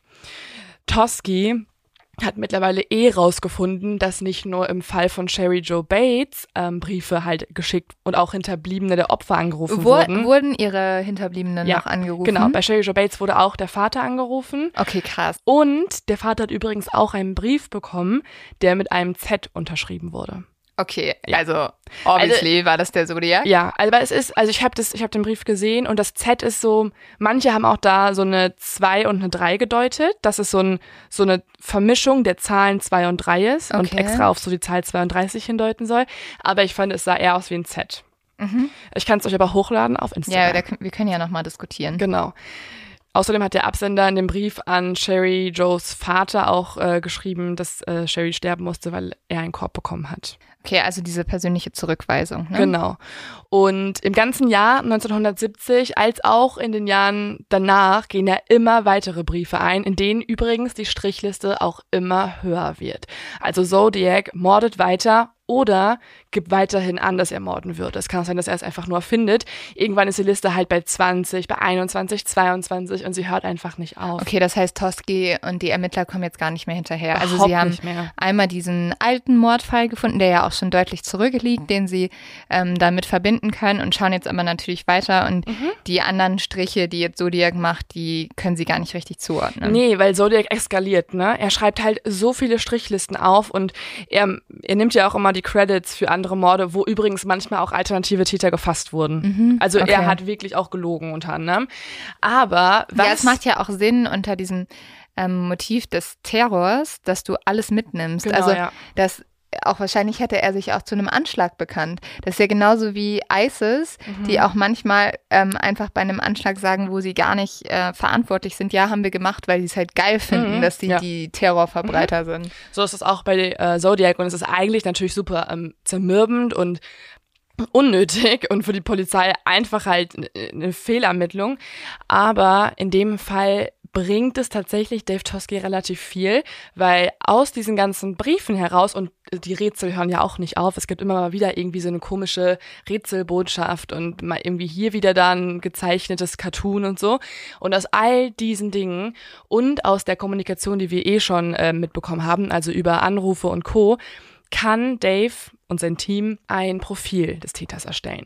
Tosky hat mittlerweile eh rausgefunden, dass nicht nur im Fall von Sherry Joe Bates ähm, Briefe halt geschickt und auch Hinterbliebene der Opfer angerufen Wo, wurden. wurden ihre Hinterbliebenen Ja, noch angerufen? Genau, bei Sherry Joe Bates wurde auch der Vater angerufen. Okay, krass. Und der Vater hat übrigens auch einen Brief bekommen, der mit einem Z unterschrieben wurde. Okay, also obviously war das der Zodiac. Ja, also aber es ist, also ich habe das, ich habe den Brief gesehen und das Z ist so, manche haben auch da so eine 2 und eine 3 gedeutet, dass es so, ein, so eine Vermischung der Zahlen 2 und 3 ist und Okay. extra auf so die Zahl 32 hindeuten soll. Aber ich fand, es sah eher aus wie ein Z. Ich kann es euch aber hochladen auf Instagram. Mhm. Ja, da, wir können ja nochmal diskutieren. Genau. Außerdem hat der Absender in dem Brief an Sherry Joes Vater auch äh, geschrieben, dass äh, Sherry sterben musste, weil er einen Korb bekommen hat. Okay, also diese persönliche Zurückweisung. Ne? Genau. Und im ganzen Jahr 1970 als auch in den Jahren danach gehen ja immer weitere Briefe ein, in denen übrigens die Strichliste auch immer höher wird. Also Zodiac mordet weiter oder gibt weiterhin an, dass er morden wird. Es kann auch sein, dass er es einfach nur findet. Irgendwann ist die Liste halt bei 20, bei 21, 22 und sie hört einfach nicht auf. Okay, das heißt, Toski und die Ermittler kommen jetzt gar nicht mehr hinterher. also sie haben einmal diesen alten Mordfall gefunden, der ja auch schon deutlich zurückliegt, den sie ähm, damit verbinden können und schauen jetzt aber natürlich weiter und Mhm. die anderen Striche, die jetzt Zodiac macht, die können sie gar nicht richtig zuordnen. Nee, weil Zodiac eskaliert, ne? Er schreibt halt so viele Strichlisten auf und er, er nimmt ja auch immer die Credits für andere Morde, wo übrigens manchmal auch alternative Täter gefasst wurden. Also okay. er hat wirklich auch gelogen unter anderem. Aber was Ja, es macht ja auch Sinn unter diesem ähm, Motiv des Terrors, dass du alles mitnimmst. Genau, also ja. das auch wahrscheinlich hätte er sich auch zu einem Anschlag bekannt. Das ist ja genauso wie ISIS, Mhm. die auch manchmal ähm, einfach bei einem Anschlag sagen, wo sie gar nicht äh, verantwortlich sind. Ja, haben wir gemacht, weil sie es halt geil finden, Mhm, dass sie ja. die Terrorverbreiter sind. So ist es auch bei äh, Zodiac und es ist eigentlich natürlich super ähm, zermürbend und unnötig und für die Polizei einfach halt n- eine Fehlermittlung. Aber in dem Fall bringt es tatsächlich Dave Tosky relativ viel, weil aus diesen ganzen Briefen heraus und die Rätsel hören ja auch nicht auf. Es gibt immer mal wieder irgendwie so eine komische Rätselbotschaft und mal irgendwie hier wieder da ein gezeichnetes Cartoon und so. Und aus all diesen Dingen und aus der Kommunikation, die wir eh schon äh, mitbekommen haben, also über Anrufe und Co., kann Dave und sein Team ein Profil des Täters erstellen.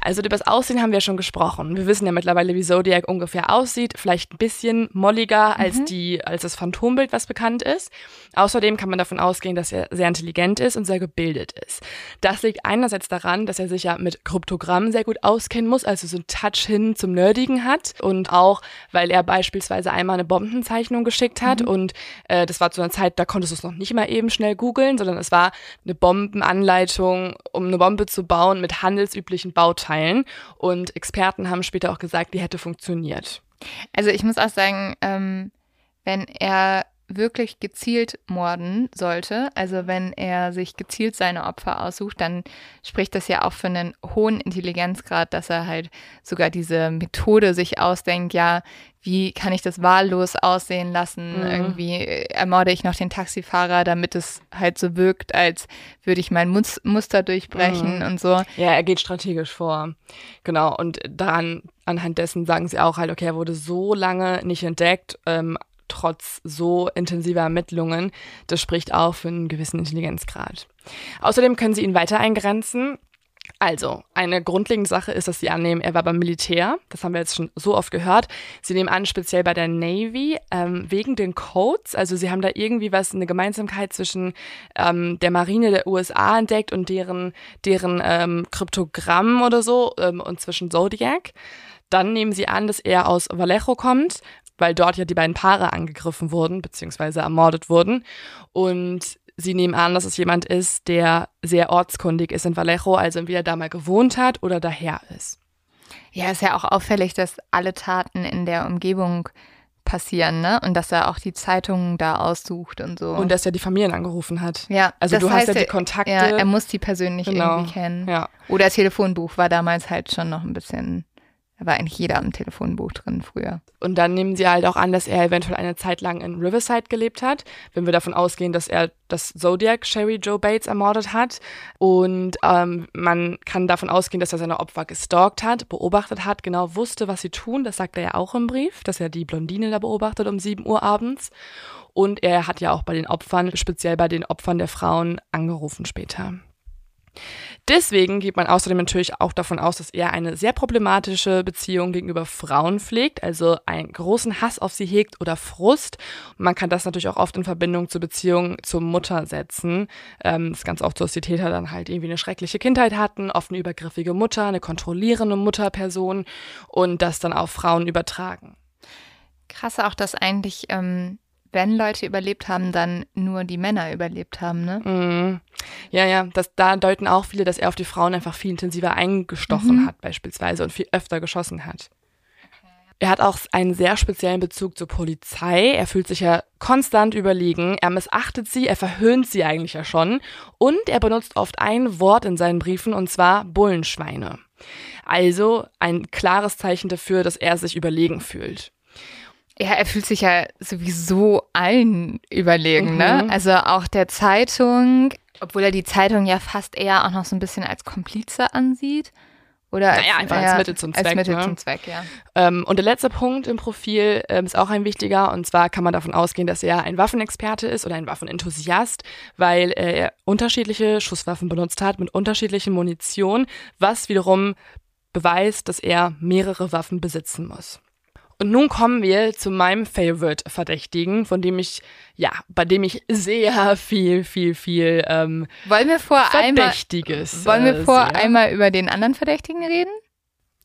Also über das Aussehen haben wir schon gesprochen. Wir wissen ja mittlerweile, wie Zodiac ungefähr aussieht. Vielleicht ein bisschen molliger als die, als das Phantombild, was bekannt ist. Außerdem kann man davon ausgehen, dass er sehr intelligent ist und sehr gebildet ist. Das liegt einerseits daran, dass er sich ja mit Kryptogramm sehr gut auskennen muss, also so ein Touch hin zum Nerdigen hat und auch, weil er beispielsweise einmal eine Bombenzeichnung geschickt hat und äh, das war zu einer Zeit, da konntest du es noch nicht mal eben schnell googeln, sondern es war eine Bombenanleitung, um eine Bombe zu bauen mit handelsüblichen Bauteilen und Experten haben später auch gesagt, die hätte funktioniert. Also ich muss auch sagen, ähm, wenn er wirklich gezielt morden sollte, also wenn er sich gezielt seine Opfer aussucht, dann spricht das ja auch für einen hohen Intelligenzgrad, dass er halt sogar diese Methode sich ausdenkt, ja, wie kann ich das wahllos aussehen lassen? Mhm. Irgendwie äh, ermorde ich noch den Taxifahrer, damit es halt so wirkt, als würde ich mein Mus Muster durchbrechen Mhm. und so. Ja, er geht strategisch vor. Genau. Und daran, anhand dessen sagen sie auch halt, okay, er wurde so lange nicht entdeckt, ähm, trotz so intensiver Ermittlungen. Das spricht auch für einen gewissen Intelligenzgrad. Außerdem können sie ihn weiter eingrenzen. Also, eine grundlegende Sache ist, dass sie annehmen, er war beim Militär. Das haben wir jetzt schon so oft gehört. Sie nehmen an, speziell bei der Navy, ähm, wegen den Codes. Also, sie haben da irgendwie was, eine Gemeinsamkeit zwischen ähm, der Marine der USA entdeckt und deren, deren ähm, Kryptogramm oder so ähm, und zwischen Zodiac. Dann nehmen sie an, dass er aus Vallejo kommt, weil dort ja die beiden Paare angegriffen wurden, beziehungsweise ermordet wurden. Und sie nehmen an, dass es jemand ist, der sehr ortskundig ist in Vallejo, also entweder da mal gewohnt hat oder daher ist. Ja, ist ja auch auffällig, dass alle Taten in der Umgebung passieren, ne? Und dass er auch die Zeitungen da aussucht und so. Und dass er die Familien angerufen hat. ja, Also du hast heißt, ja die Kontakte. Ja, er muss die persönlich Genau. irgendwie kennen. Ja. Oder Telefonbuch war damals halt schon noch ein bisschen, da war eigentlich jeder im Telefonbuch drin früher. Und dann nehmen sie halt auch an, dass er eventuell eine Zeit lang in Riverside gelebt hat, wenn wir davon ausgehen, dass er das Zodiac Sherry Joe Bates ermordet hat. Und ähm, man kann davon ausgehen, dass er seine Opfer gestalkt hat, beobachtet hat, genau wusste, was sie tun. Das sagt er ja auch im Brief, dass er die Blondine da beobachtet um 7 Uhr abends. Und er hat ja auch bei den Opfern, speziell bei den Opfern der Frauen, angerufen später. Deswegen geht man außerdem natürlich auch davon aus, dass er eine sehr problematische Beziehung gegenüber Frauen pflegt, also einen großen Hass auf sie hegt oder Frust. Man kann das natürlich auch oft in Verbindung zur Beziehung zur Mutter setzen. Ähm, ist ganz oft so, dass die Täter dann halt irgendwie eine schreckliche Kindheit hatten, oft eine übergriffige Mutter, eine kontrollierende Mutterperson und das dann auf Frauen übertragen. Krass auch, dass eigentlich, ähm, wenn Leute überlebt haben, dann nur die Männer überlebt haben, ne? Mhm. Ja, ja, das, da deuten auch viele, dass er auf die Frauen einfach viel intensiver eingestochen hat beispielsweise und viel öfter geschossen hat. Er hat auch einen sehr speziellen Bezug zur Polizei. Er fühlt sich ja konstant überlegen. Er missachtet sie, er verhöhnt sie eigentlich ja schon. Und er benutzt oft ein Wort in seinen Briefen und zwar Bullenschweine. Also ein klares Zeichen dafür, dass er sich überlegen fühlt. Ja, er fühlt sich ja sowieso allen überlegen, ne? Mhm. Also auch der Zeitung, obwohl er die Zeitung ja fast eher auch noch so ein bisschen als Komplize ansieht. Oder als, Naja, einfach als Mittel zum Als Zweck, Mittel ne? zum Zweck, ja. Ähm, und der letzte Punkt im Profil ähm, ist auch ein wichtiger. Und zwar kann man davon ausgehen, dass er ein Waffenexperte ist oder ein Waffenenthusiast, weil äh, er unterschiedliche Schusswaffen benutzt hat mit unterschiedlichen Munition, was wiederum beweist, dass er mehrere Waffen besitzen muss. Und nun kommen wir zu meinem Favorite-Verdächtigen, von dem ich, ja, bei dem ich sehr viel, viel, viel ähm, Wollen wir vor einmal, Verdächtiges. wollen wir äh, vor sehe. einmal über den anderen Verdächtigen reden?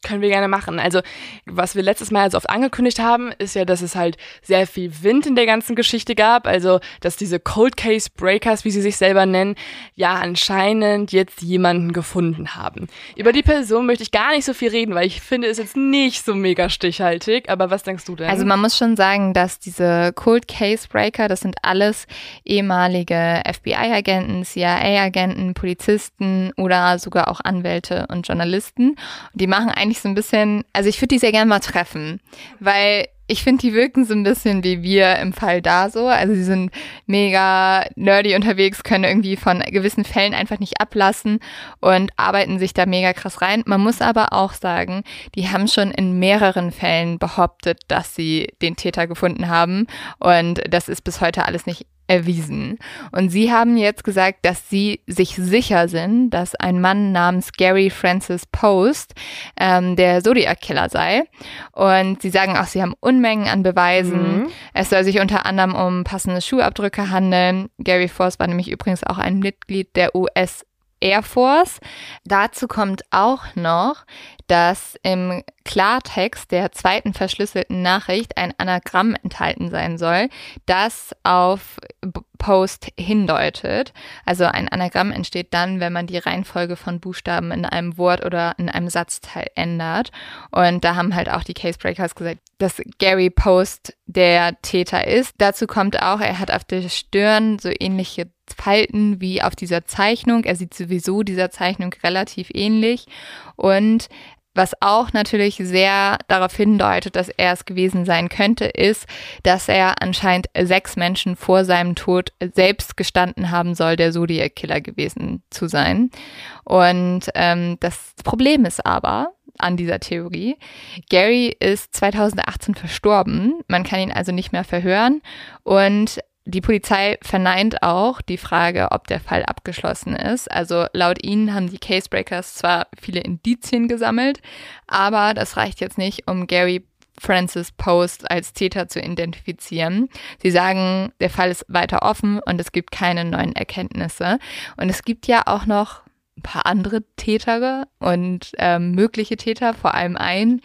Können wir gerne machen. Also, was wir letztes Mal so oft angekündigt haben, ist ja, dass es halt sehr viel Wind in der ganzen Geschichte gab. Also, dass diese Cold Case Breakers, wie sie sich selber nennen, ja anscheinend jetzt jemanden gefunden haben. Über die Person möchte ich gar nicht so viel reden, weil ich finde es jetzt nicht so mega stichhaltig. Aber was denkst du denn? Also man muss schon sagen, dass diese Cold Case Breaker, das sind alles ehemalige FBI-Agenten, CIA-Agenten, Polizisten oder sogar auch Anwälte und Journalisten. Die machen eigentlich so ein bisschen, also ich würde die sehr gerne mal treffen, weil ich finde, die wirken so ein bisschen wie wir im Fall da so. Also sie sind mega nerdy unterwegs, können irgendwie von gewissen Fällen einfach nicht ablassen und arbeiten sich da mega krass rein. Man muss aber auch sagen, die haben schon in mehreren Fällen behauptet, dass sie den Täter gefunden haben. Und das ist bis heute alles nicht erwiesen. Und sie haben jetzt gesagt, dass sie sich sicher sind, dass ein Mann namens Gary Francis Post ähm, der Zodiac-Killer sei. Und sie sagen auch, sie haben Unmengen an Beweisen. Mhm. Es soll sich unter anderem um passende Schuhabdrücke handeln. Gary Force war nämlich übrigens auch ein Mitglied der US Air Force. Dazu kommt auch noch, dass im Klartext der zweiten verschlüsselten Nachricht ein Anagramm enthalten sein soll, das auf Post hindeutet. Also ein Anagramm entsteht dann, wenn man die Reihenfolge von Buchstaben in einem Wort oder in einem Satzteil ändert. Und da haben halt auch die Casebreakers gesagt, dass Gary Post der Täter ist. Dazu kommt auch, er hat auf der Stirn so ähnliche Falten wie auf dieser Zeichnung. Er sieht sowieso dieser Zeichnung relativ ähnlich. Und was auch natürlich sehr darauf hindeutet, dass er es gewesen sein könnte, ist, dass er anscheinend sechs Menschen vor seinem Tod selbst gestanden haben soll, der Zodiac-Killer gewesen zu sein. Und ähm, das Problem ist aber, an dieser Theorie. Gary ist 2018 verstorben. Man kann ihn also nicht mehr verhören. Und die Polizei verneint auch die Frage, ob der Fall abgeschlossen ist. Also laut ihnen haben die Casebreakers zwar viele Indizien gesammelt, aber das reicht jetzt nicht, um Gary Francis Post als Täter zu identifizieren. Sie sagen, der Fall ist weiter offen und es gibt keine neuen Erkenntnisse. Und es gibt ja auch noch ein paar andere Täter und ähm, mögliche Täter, vor allem einen,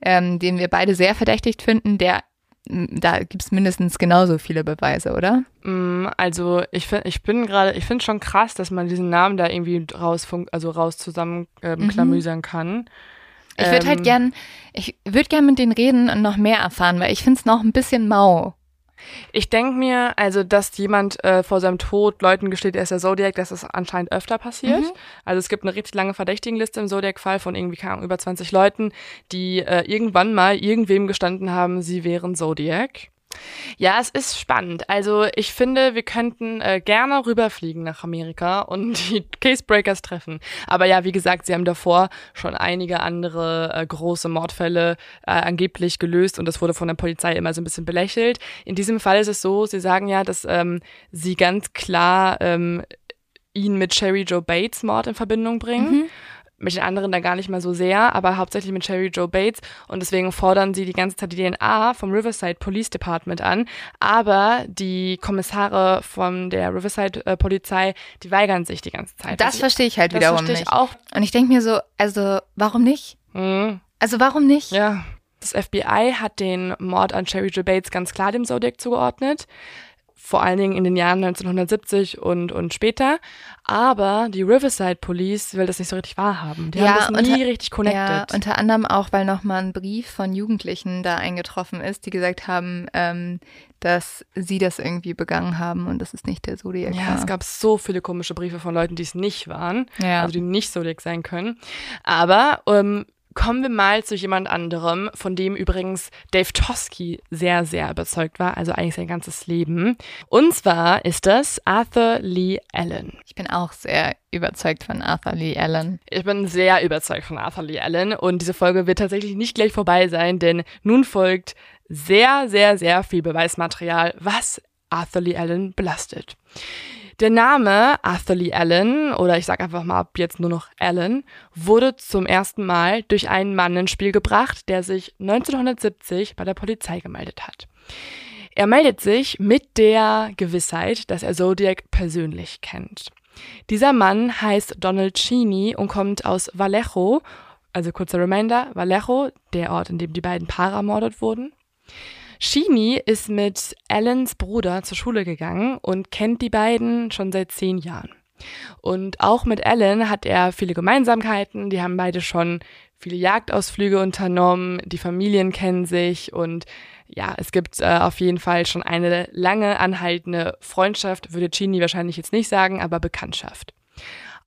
ähm, den wir beide sehr verdächtigt finden, der da gibt es mindestens genauso viele Beweise, oder? Mm, Also ich finde, ich bin gerade, ich finde schon krass, dass man diesen Namen da irgendwie raus, also raus zusammen ähm, Mhm. kann. Ich würde halt Ähm, gern, ich würde gern mit denen reden und noch mehr erfahren, weil ich finde es noch ein bisschen mau. Ich denke mir, also, dass jemand äh, vor seinem Tod Leuten gesteht, er ist der Zodiac, dass das anscheinend öfter passiert. Mhm. Also es gibt eine richtig lange Verdächtigenliste im Zodiac-Fall von irgendwie, keine Ahnung, über 20 Leuten, die äh, irgendwann mal irgendwem gestanden haben, sie wären Zodiac. Ja, es ist spannend. Also ich finde, wir könnten äh, gerne rüberfliegen nach Amerika und die Casebreakers treffen. Aber ja, wie gesagt, sie haben davor schon einige andere äh, große Mordfälle äh, angeblich gelöst und das wurde von der Polizei immer so ein bisschen belächelt. In diesem Fall ist es so, sie sagen ja, dass ähm, sie ganz klar ähm, ihn mit Sherry Joe Bates Mord in Verbindung bringen. Mit den anderen dann gar nicht mal so sehr, aber hauptsächlich mit Sherry Joe Bates. Und deswegen fordern sie die ganze Zeit die DNA vom Riverside Police Department an. Aber die Kommissare von der Riverside äh, Polizei, die weigern sich die ganze Zeit. Das verstehe ich halt das wiederum verstehe ich nicht. auch. Und ich denke mir so, also warum nicht? Mhm. Also warum nicht? Ja. Das FBI hat den Mord an Sherry Joe Bates ganz klar dem Zodiac zugeordnet. Vor allen Dingen in den Jahren 1970 und, und später. Aber die Riverside Police will das nicht so richtig wahrhaben. Die haben das nie unter- richtig connected. Ja, unter anderem auch, weil nochmal ein Brief von Jugendlichen da eingetroffen ist, die gesagt haben, ähm, dass sie das irgendwie begangen haben und das ist nicht der Zodiac. Ja, es gab so viele komische Briefe von Leuten, die es nicht waren, Ja. also die nicht Zodiac sein können. Aber ähm, kommen wir mal zu jemand anderem, von dem übrigens Dave Tosky sehr, sehr überzeugt war, also eigentlich sein ganzes Leben. Und zwar ist das Arthur Lee Allen. Ich bin auch sehr überzeugt von Arthur Lee Allen. Ich bin sehr überzeugt von Arthur Lee Allen und diese Folge wird tatsächlich nicht gleich vorbei sein, denn nun folgt sehr, sehr, sehr viel Beweismaterial, was Arthur Lee Allen belastet. Der Name Arthur Lee Allen, oder ich sage einfach mal ab jetzt nur noch Allen, wurde zum ersten Mal durch einen Mann ins Spiel gebracht, der sich 1970 bei der Polizei gemeldet hat. Er meldet sich mit der Gewissheit, dass er Zodiac persönlich kennt. Dieser Mann heißt Donald Cheney und kommt aus Vallejo, also kurzer Reminder, Vallejo, der Ort, in dem die beiden Paare ermordet wurden. Cheney ist mit Allens Bruder zur Schule gegangen und kennt die beiden schon seit zehn Jahren. Und auch mit Allen hat er viele Gemeinsamkeiten. Die haben beide schon viele Jagdausflüge unternommen. Die Familien kennen sich und ja, es gibt äh, auf jeden Fall schon eine lange anhaltende Freundschaft, würde Chini wahrscheinlich jetzt nicht sagen, aber Bekanntschaft.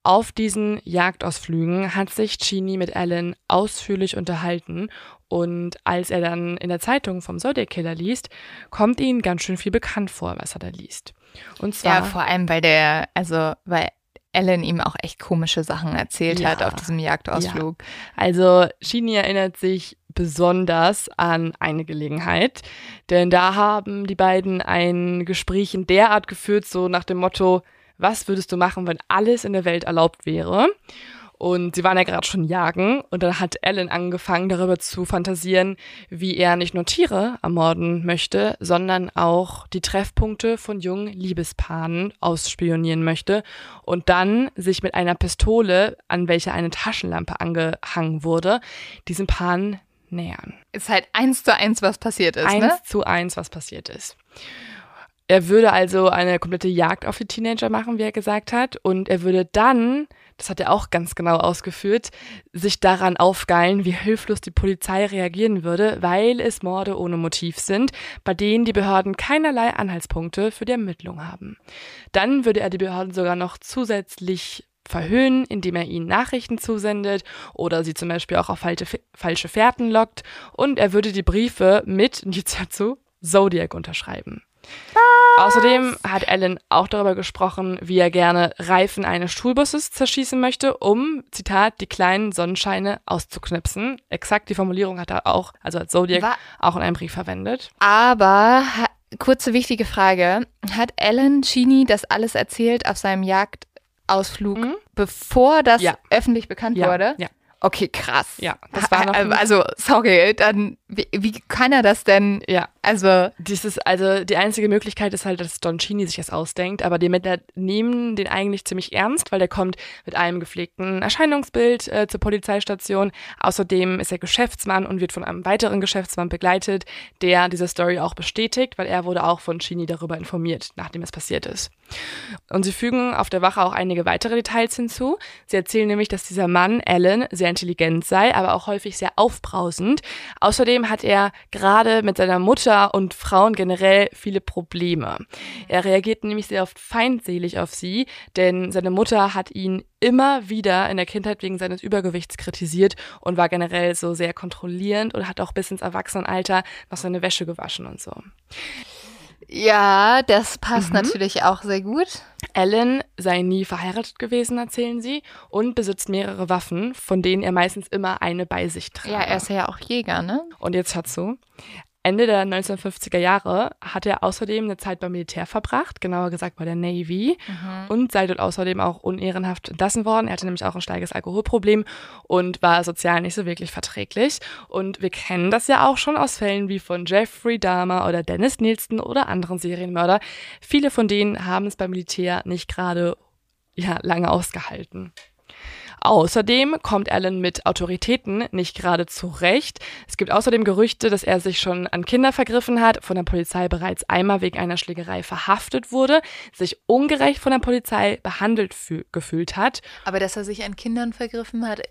Auf diesen Jagdausflügen hat sich Chini mit Allen ausführlich unterhalten und als er dann in der Zeitung vom Zodiac Killer liest, kommt ihm ganz schön viel bekannt vor, was er da liest. Und zwar Ja, vor allem, weil der, also, weil Ellen ihm auch echt komische Sachen erzählt Ja. hat auf diesem Jagdausflug. Also Shini erinnert sich besonders an eine Gelegenheit, denn da haben die beiden ein Gespräch in der Art geführt, so nach dem Motto, was würdest du machen, wenn alles in der Welt erlaubt wäre? Und sie waren ja gerade schon jagen und dann hat Alan angefangen darüber zu fantasieren, wie er nicht nur Tiere ermorden möchte, sondern auch die Treffpunkte von jungen Liebespaaren ausspionieren möchte und dann sich mit einer Pistole, an welcher eine Taschenlampe angehangen wurde, diesen Paaren nähern. Ist halt eins zu eins, was passiert ist, Eins ne? zu eins, was passiert ist. Er würde also eine komplette Jagd auf die Teenager machen, wie er gesagt hat. Und er würde dann, das hat er auch ganz genau ausgeführt, sich daran aufgeilen, wie hilflos die Polizei reagieren würde, weil es Morde ohne Motiv sind, bei denen die Behörden keinerlei Anhaltspunkte für die Ermittlung haben. Dann würde er die Behörden sogar noch zusätzlich verhöhnen, indem er ihnen Nachrichten zusendet oder sie zum Beispiel auch auf falsche, falsche Fährten lockt und er würde die Briefe mit, jetzt dazu, Zodiac unterschreiben. Außerdem hat Alan auch darüber gesprochen, wie er gerne Reifen eines Schulbusses zerschießen möchte, um, Zitat, die kleinen Sonnenscheine auszuknipsen. Exakt die Formulierung hat er auch, also hat Zodiac Wa- auch in einem Brief verwendet. Aber, kurze wichtige Frage. Hat Alan Chini das alles erzählt auf seinem Jagdausflug, Mhm. bevor das Ja. öffentlich bekannt Ja, wurde? ja. Okay, krass. Ja, das war noch nicht- Also, sorry, dann, wie, wie kann er das denn, Ja, also, dieses, also die einzige Möglichkeit ist halt, dass Don Chini sich das ausdenkt, aber die Ermittler nehmen den eigentlich ziemlich ernst, weil der kommt mit einem gepflegten Erscheinungsbild äh, zur Polizeistation. Außerdem ist er Geschäftsmann und wird von einem weiteren Geschäftsmann begleitet, der diese Story auch bestätigt, weil er wurde auch von Chini darüber informiert, nachdem es passiert ist. Und sie fügen auf der Wache auch einige weitere Details hinzu. Sie erzählen nämlich, dass dieser Mann, Alan, sehr intelligent sei, aber auch häufig sehr aufbrausend. Außerdem hat er gerade mit seiner Mutter und Frauen generell viele Probleme. Er reagiert nämlich sehr oft feindselig auf sie, denn seine Mutter hat ihn immer wieder in der Kindheit wegen seines Übergewichts kritisiert und war generell so sehr kontrollierend und hat auch bis ins Erwachsenenalter noch seine Wäsche gewaschen und so. ja, das passt Mhm. natürlich auch sehr gut. Alan sei nie verheiratet gewesen, erzählen sie, und besitzt mehrere Waffen, von denen er meistens immer eine bei sich trage. Ja, er ist ja auch Jäger, ne? Und jetzt hat zu. Ende der 1950er Jahre hat er außerdem eine Zeit beim Militär verbracht, genauer gesagt bei der Navy, und sei dort außerdem auch unehrenhaft entlassen worden. Er hatte nämlich auch ein starkes Alkoholproblem und war sozial nicht so wirklich verträglich. Und wir kennen das ja auch schon aus Fällen wie von Jeffrey Dahmer oder Dennis Nielsen oder anderen Serienmörder. Viele von denen haben es beim Militär nicht gerade ja, lange ausgehalten. Außerdem kommt Alan mit Autoritäten nicht gerade zurecht. Es gibt außerdem Gerüchte, dass er sich schon an Kinder vergriffen hat, von der Polizei bereits einmal wegen einer Schlägerei verhaftet wurde, sich ungerecht von der Polizei behandelt fü- gefühlt hat. Aber dass er sich an Kindern vergriffen hat,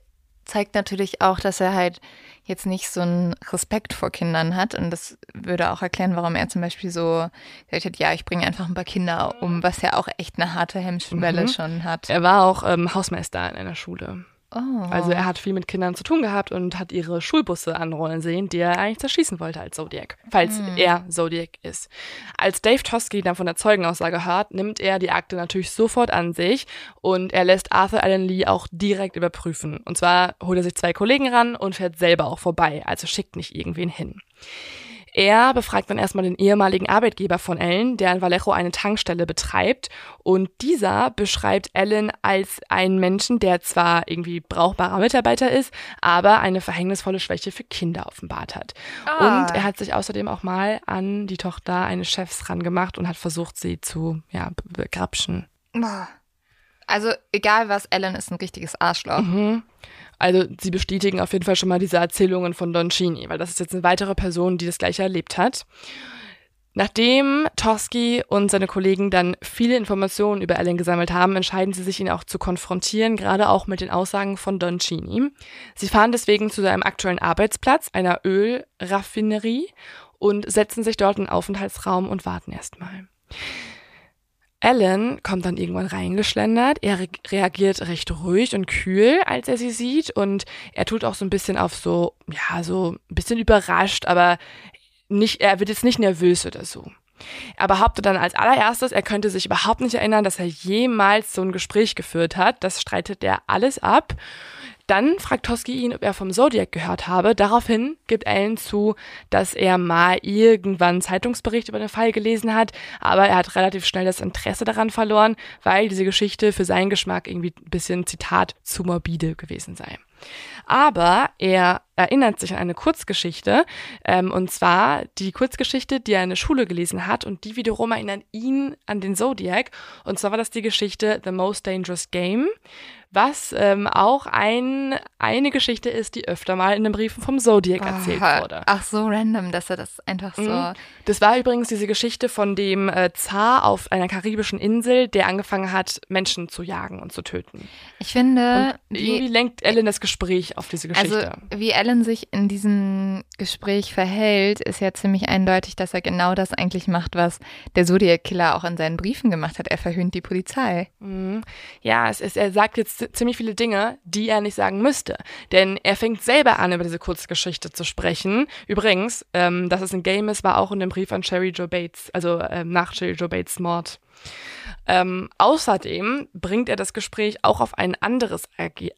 zeigt natürlich auch, dass er halt jetzt nicht so einen Respekt vor Kindern hat. Und das würde auch erklären, warum er zum Beispiel so gesagt hat, ja, ich bringe einfach ein paar Kinder um, was ja auch echt eine harte Hemmschwelle Mhm. schon hat. Er war auch ähm, Hausmeister in einer Schule. Oh. Also er hat viel mit Kindern zu tun gehabt und hat ihre Schulbusse anrollen sehen, die er eigentlich zerschießen wollte als Zodiac, falls er Zodiac ist. Als Dave Tosky dann von der Zeugenaussage hört, nimmt er die Akte natürlich sofort an sich und er lässt Arthur Allen Lee auch direkt überprüfen. Und zwar holt er sich zwei Kollegen ran und fährt selber auch vorbei, also schickt nicht irgendwen hin. Er befragt dann erstmal den ehemaligen Arbeitgeber von Ellen, der in Vallejo eine Tankstelle betreibt. Und dieser beschreibt Ellen als einen Menschen, der zwar irgendwie brauchbarer Mitarbeiter ist, aber eine verhängnisvolle Schwäche für Kinder offenbart hat. Ah. Und er hat sich außerdem auch mal an die Tochter eines Chefs rangemacht und hat versucht, sie zu ja, be- begrapschen. Boah. Also egal was, Ellen ist ein richtiges Arschloch. Mhm. Also sie bestätigen auf jeden Fall schon mal diese Erzählungen von Don Chini, weil das ist jetzt eine weitere Person, die das gleiche erlebt hat. Nachdem Tosky und seine Kollegen dann viele Informationen über Ellen gesammelt haben, entscheiden sie sich, ihn auch zu konfrontieren, gerade auch mit den Aussagen von Don Chini. Sie fahren deswegen zu seinem aktuellen Arbeitsplatz, einer Ölraffinerie, und setzen sich dort in den Aufenthaltsraum und warten erstmal. Alan kommt dann irgendwann reingeschlendert. Er re reagiert recht ruhig und kühl, als er sie sieht. Und er tut auch so ein bisschen auf so, ja, so ein bisschen überrascht, aber nicht, er wird jetzt nicht nervös oder so. Er behauptet dann als allererstes, er könnte sich überhaupt nicht erinnern, dass er jemals so ein Gespräch geführt hat. Das streitet er alles ab. Dann fragt Toski ihn, ob er vom Zodiac gehört habe. Daraufhin gibt Alan zu, dass er mal irgendwann einen Zeitungsbericht über den Fall gelesen hat, aber er hat relativ schnell das Interesse daran verloren, weil diese Geschichte für seinen Geschmack irgendwie ein bisschen, Zitat, zu morbide gewesen sei. Aber er erinnert sich an eine Kurzgeschichte, ähm, und zwar die Kurzgeschichte, die er in der Schule gelesen hat, und die wiederum erinnert ihn an den Zodiac. Und zwar war das die Geschichte The Most Dangerous Game was ähm, auch ein, eine Geschichte ist, die öfter mal in den Briefen vom Zodiac erzählt Oh, wurde. Ach, so random, dass er das einfach so. Mhm. Das war übrigens diese Geschichte von dem äh, Zar auf einer karibischen Insel, der angefangen hat, Menschen zu jagen und zu töten. Ich finde, Und irgendwie wie, lenkt Ellen das Gespräch auf diese also Geschichte. wie Alan sich in diesem Gespräch verhält, ist ja ziemlich eindeutig, dass er genau das eigentlich macht, was der Zodiac Killer auch in seinen Briefen gemacht hat. Er verhöhnt die Polizei. Mhm. Ja, es ist, er sagt jetzt ziemlich viele Dinge, die er nicht sagen müsste. Denn er fängt selber an, über diese Kurzgeschichte zu sprechen. Übrigens, ähm, dass es ein Game ist, war auch in dem Brief an Sherry Joe Bates, also ähm, nach Sherry Joe Bates Mord. Ähm, außerdem bringt er das Gespräch auch auf ein anderes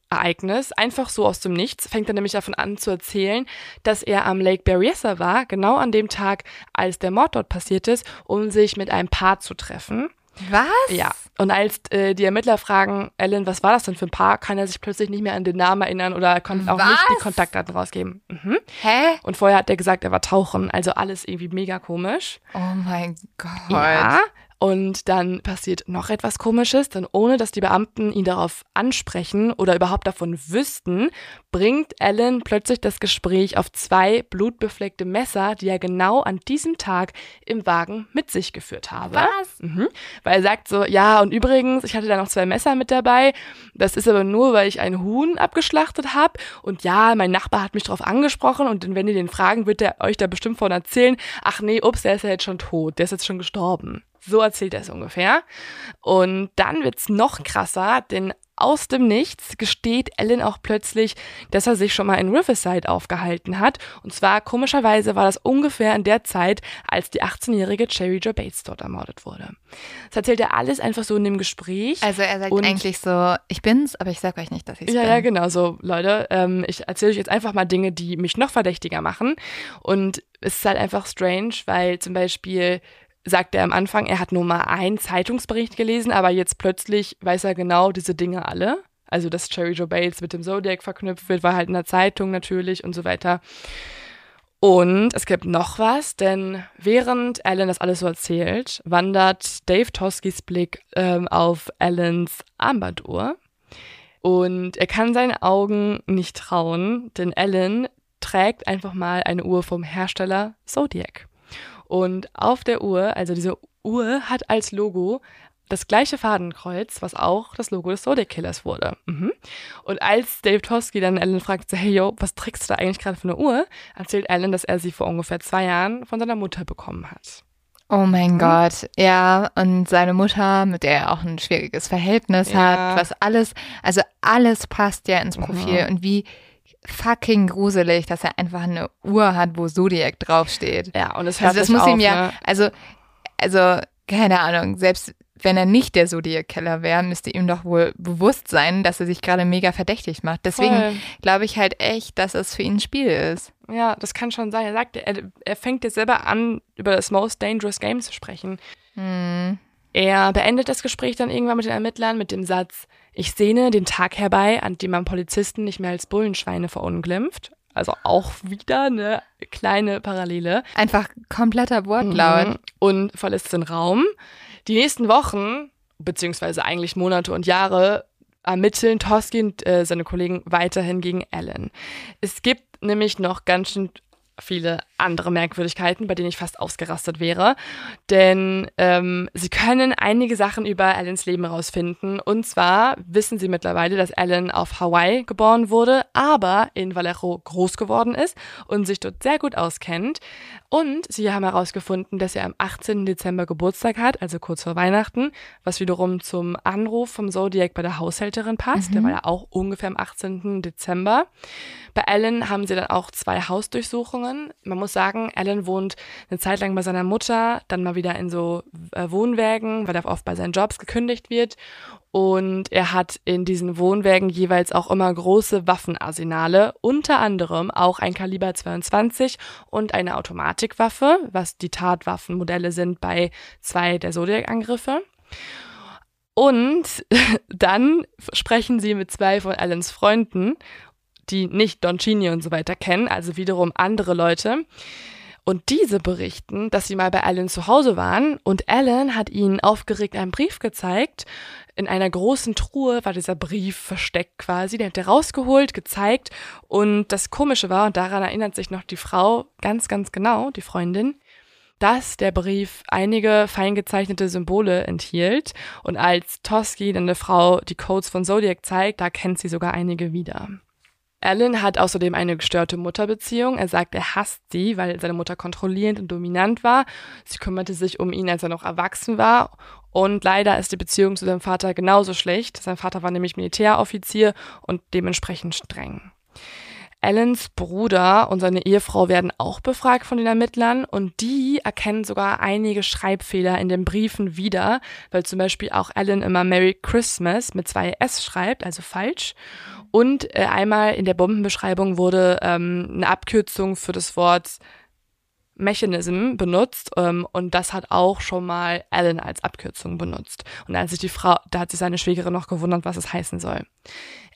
Ereignis, einfach so aus dem Nichts, fängt er nämlich davon an zu erzählen, dass er am Lake Berryessa war, genau an dem Tag, als der Mord dort passiert ist, um sich mit einem Paar zu treffen. Was? Ja, und als äh, die Ermittler fragen, Ellen, was war das denn für ein Paar, kann er sich plötzlich nicht mehr an den Namen erinnern oder konnte auch nicht die? Kontaktdaten rausgeben. Mhm. Hä? Und vorher hat er gesagt, er war tauchen, also alles irgendwie mega komisch. Oh mein Gott. Ja. Und dann passiert noch etwas Komisches, denn ohne dass die Beamten ihn darauf ansprechen oder überhaupt davon wüssten, bringt Alan plötzlich das Gespräch auf zwei blutbefleckte Messer, die er genau an diesem Tag im Wagen mit sich geführt habe. Was? Mhm. Weil er sagt so, ja, und übrigens, ich hatte da noch zwei Messer mit dabei. Das ist aber nur, weil ich ein Huhn abgeschlachtet habe. Und ja, mein Nachbar hat mich darauf angesprochen. Und wenn ihr den fragen, wird er euch da bestimmt von erzählen. Ach nee, ups, der ist ja jetzt schon tot. Der ist jetzt schon gestorben. So erzählt er es ungefähr. Und dann wird's noch krasser, denn aus dem Nichts gesteht Ellen auch plötzlich, dass er sich schon mal in Riverside aufgehalten hat. Und zwar komischerweise war das ungefähr in der Zeit, als die 18-jährige Cherry Jo Bates dort ermordet wurde. Das erzählt er alles einfach so in dem Gespräch. Also er sagt eigentlich so, ich bin's, aber ich sag euch nicht, dass ich's Ja, bin. ja, genau. So, Leute, ähm, ich erzähle euch jetzt einfach mal Dinge, die mich noch verdächtiger machen. Und es ist halt einfach strange, weil zum Beispiel sagt er am Anfang, er hat nur mal einen Zeitungsbericht gelesen, aber jetzt plötzlich weiß er genau diese Dinge alle. Also, dass Cherry Joe Bates mit dem Zodiac verknüpft wird, war halt in der Zeitung natürlich und so weiter. Und es gibt noch was, denn während Alan das alles so erzählt, wandert Dave Toskis Blick ähm, auf Alans Armbanduhr. Und er kann seinen Augen nicht trauen, denn Alan trägt einfach mal eine Uhr vom Hersteller Zodiac. Und auf der Uhr, also diese Uhr hat als Logo das gleiche Fadenkreuz, was auch das Logo des Zodiac Killers wurde. Mhm. Und als Dave Toski dann Alan fragt, so, hey yo, was trägst du da eigentlich gerade für eine Uhr, erzählt Alan, dass er sie vor ungefähr zwei Jahren von seiner Mutter bekommen hat. Oh Mhm. mein Gott, ja. Und seine Mutter, mit der er auch ein schwieriges Verhältnis Ja. hat, was alles, also alles passt ja ins Profil. Mhm. Und wie fucking gruselig, dass er einfach eine Uhr hat, wo Zodiac draufsteht. Ja, und es hört Also das muss auf, ihm ja, ne? also, also, keine Ahnung, selbst wenn er nicht der Zodiac-Killer wäre, müsste ihm doch wohl bewusst sein, dass er sich gerade mega verdächtig macht. Deswegen glaube ich halt echt, dass es für ihn ein Spiel ist. Ja, das kann schon sein. Er sagt, er, er fängt jetzt selber an, über das Most Dangerous Game zu sprechen. Hm. Er beendet das Gespräch dann irgendwann mit den Ermittlern mit dem Satz, ich sehne den Tag herbei, an dem man Polizisten nicht mehr als Bullenschweine verunglimpft. Also auch wieder eine kleine Parallele. Einfach kompletter Wortlaut. Mhm. Und verlässt den Raum. Die nächsten Wochen, beziehungsweise eigentlich Monate und Jahre, ermitteln Toski und äh, seine Kollegen weiterhin gegen Alan. Es gibt nämlich noch ganz schön viele andere Merkwürdigkeiten, bei denen ich fast ausgerastet wäre. Denn ähm, sie können einige Sachen über Alans Leben herausfinden. Und zwar wissen sie mittlerweile, dass Alan auf Hawaii geboren wurde, aber in Vallejo groß geworden ist und sich dort sehr gut auskennt. Und sie haben herausgefunden, dass er am 18. Dezember Geburtstag hat, also kurz vor Weihnachten, was wiederum zum Anruf vom Zodiac bei der Haushälterin passt. Der war ja auch ungefähr am 18. Dezember. Bei Alan haben sie dann auch zwei Hausdurchsuchungen. Man muss muss sagen, Alan wohnt eine Zeit lang bei seiner Mutter, dann mal wieder in so äh, Wohnwägen, weil er oft bei seinen Jobs gekündigt wird. Und er hat in diesen Wohnwägen jeweils auch immer große Waffenarsenale, unter anderem auch ein Kaliber 22 und eine Automatikwaffe, was die Tatwaffenmodelle sind bei zwei der Zodiac-Angriffe. Und dann sprechen sie mit zwei von Allens Freunden, die nicht Don Chini und so weiter kennen, also wiederum andere Leute. Und diese berichten, dass sie mal bei Alan zu Hause waren und Alan hat ihnen aufgeregt einen Brief gezeigt. In einer großen Truhe war dieser Brief versteckt quasi. Der hat er rausgeholt, gezeigt. Und das Komische war, und daran erinnert sich noch die Frau ganz, ganz genau, die Freundin, dass der Brief einige fein gezeichnete Symbole enthielt. Und als Toski dann der Frau die Codes von Zodiac zeigt, da kennt sie sogar einige wieder. Alan hat außerdem eine gestörte Mutterbeziehung. Er sagt, er hasst sie, weil seine Mutter kontrollierend und dominant war. Sie kümmerte sich um ihn, als er noch erwachsen war. Und leider ist die Beziehung zu seinem Vater genauso schlecht. Sein Vater war nämlich Militäroffizier und dementsprechend streng. Allens Bruder und seine Ehefrau werden auch befragt von den Ermittlern und die erkennen sogar einige Schreibfehler in den Briefen wieder, weil zum Beispiel auch Allen immer Merry Christmas mit zwei S schreibt, also falsch. Und äh, einmal in der Bombenbeschreibung wurde ähm, eine Abkürzung für das Wort Mechanism benutzt ähm, und das hat auch schon mal Alan als Abkürzung benutzt. Und als sich die Frau, da hat sich seine Schwägerin noch gewundert, was es heißen soll.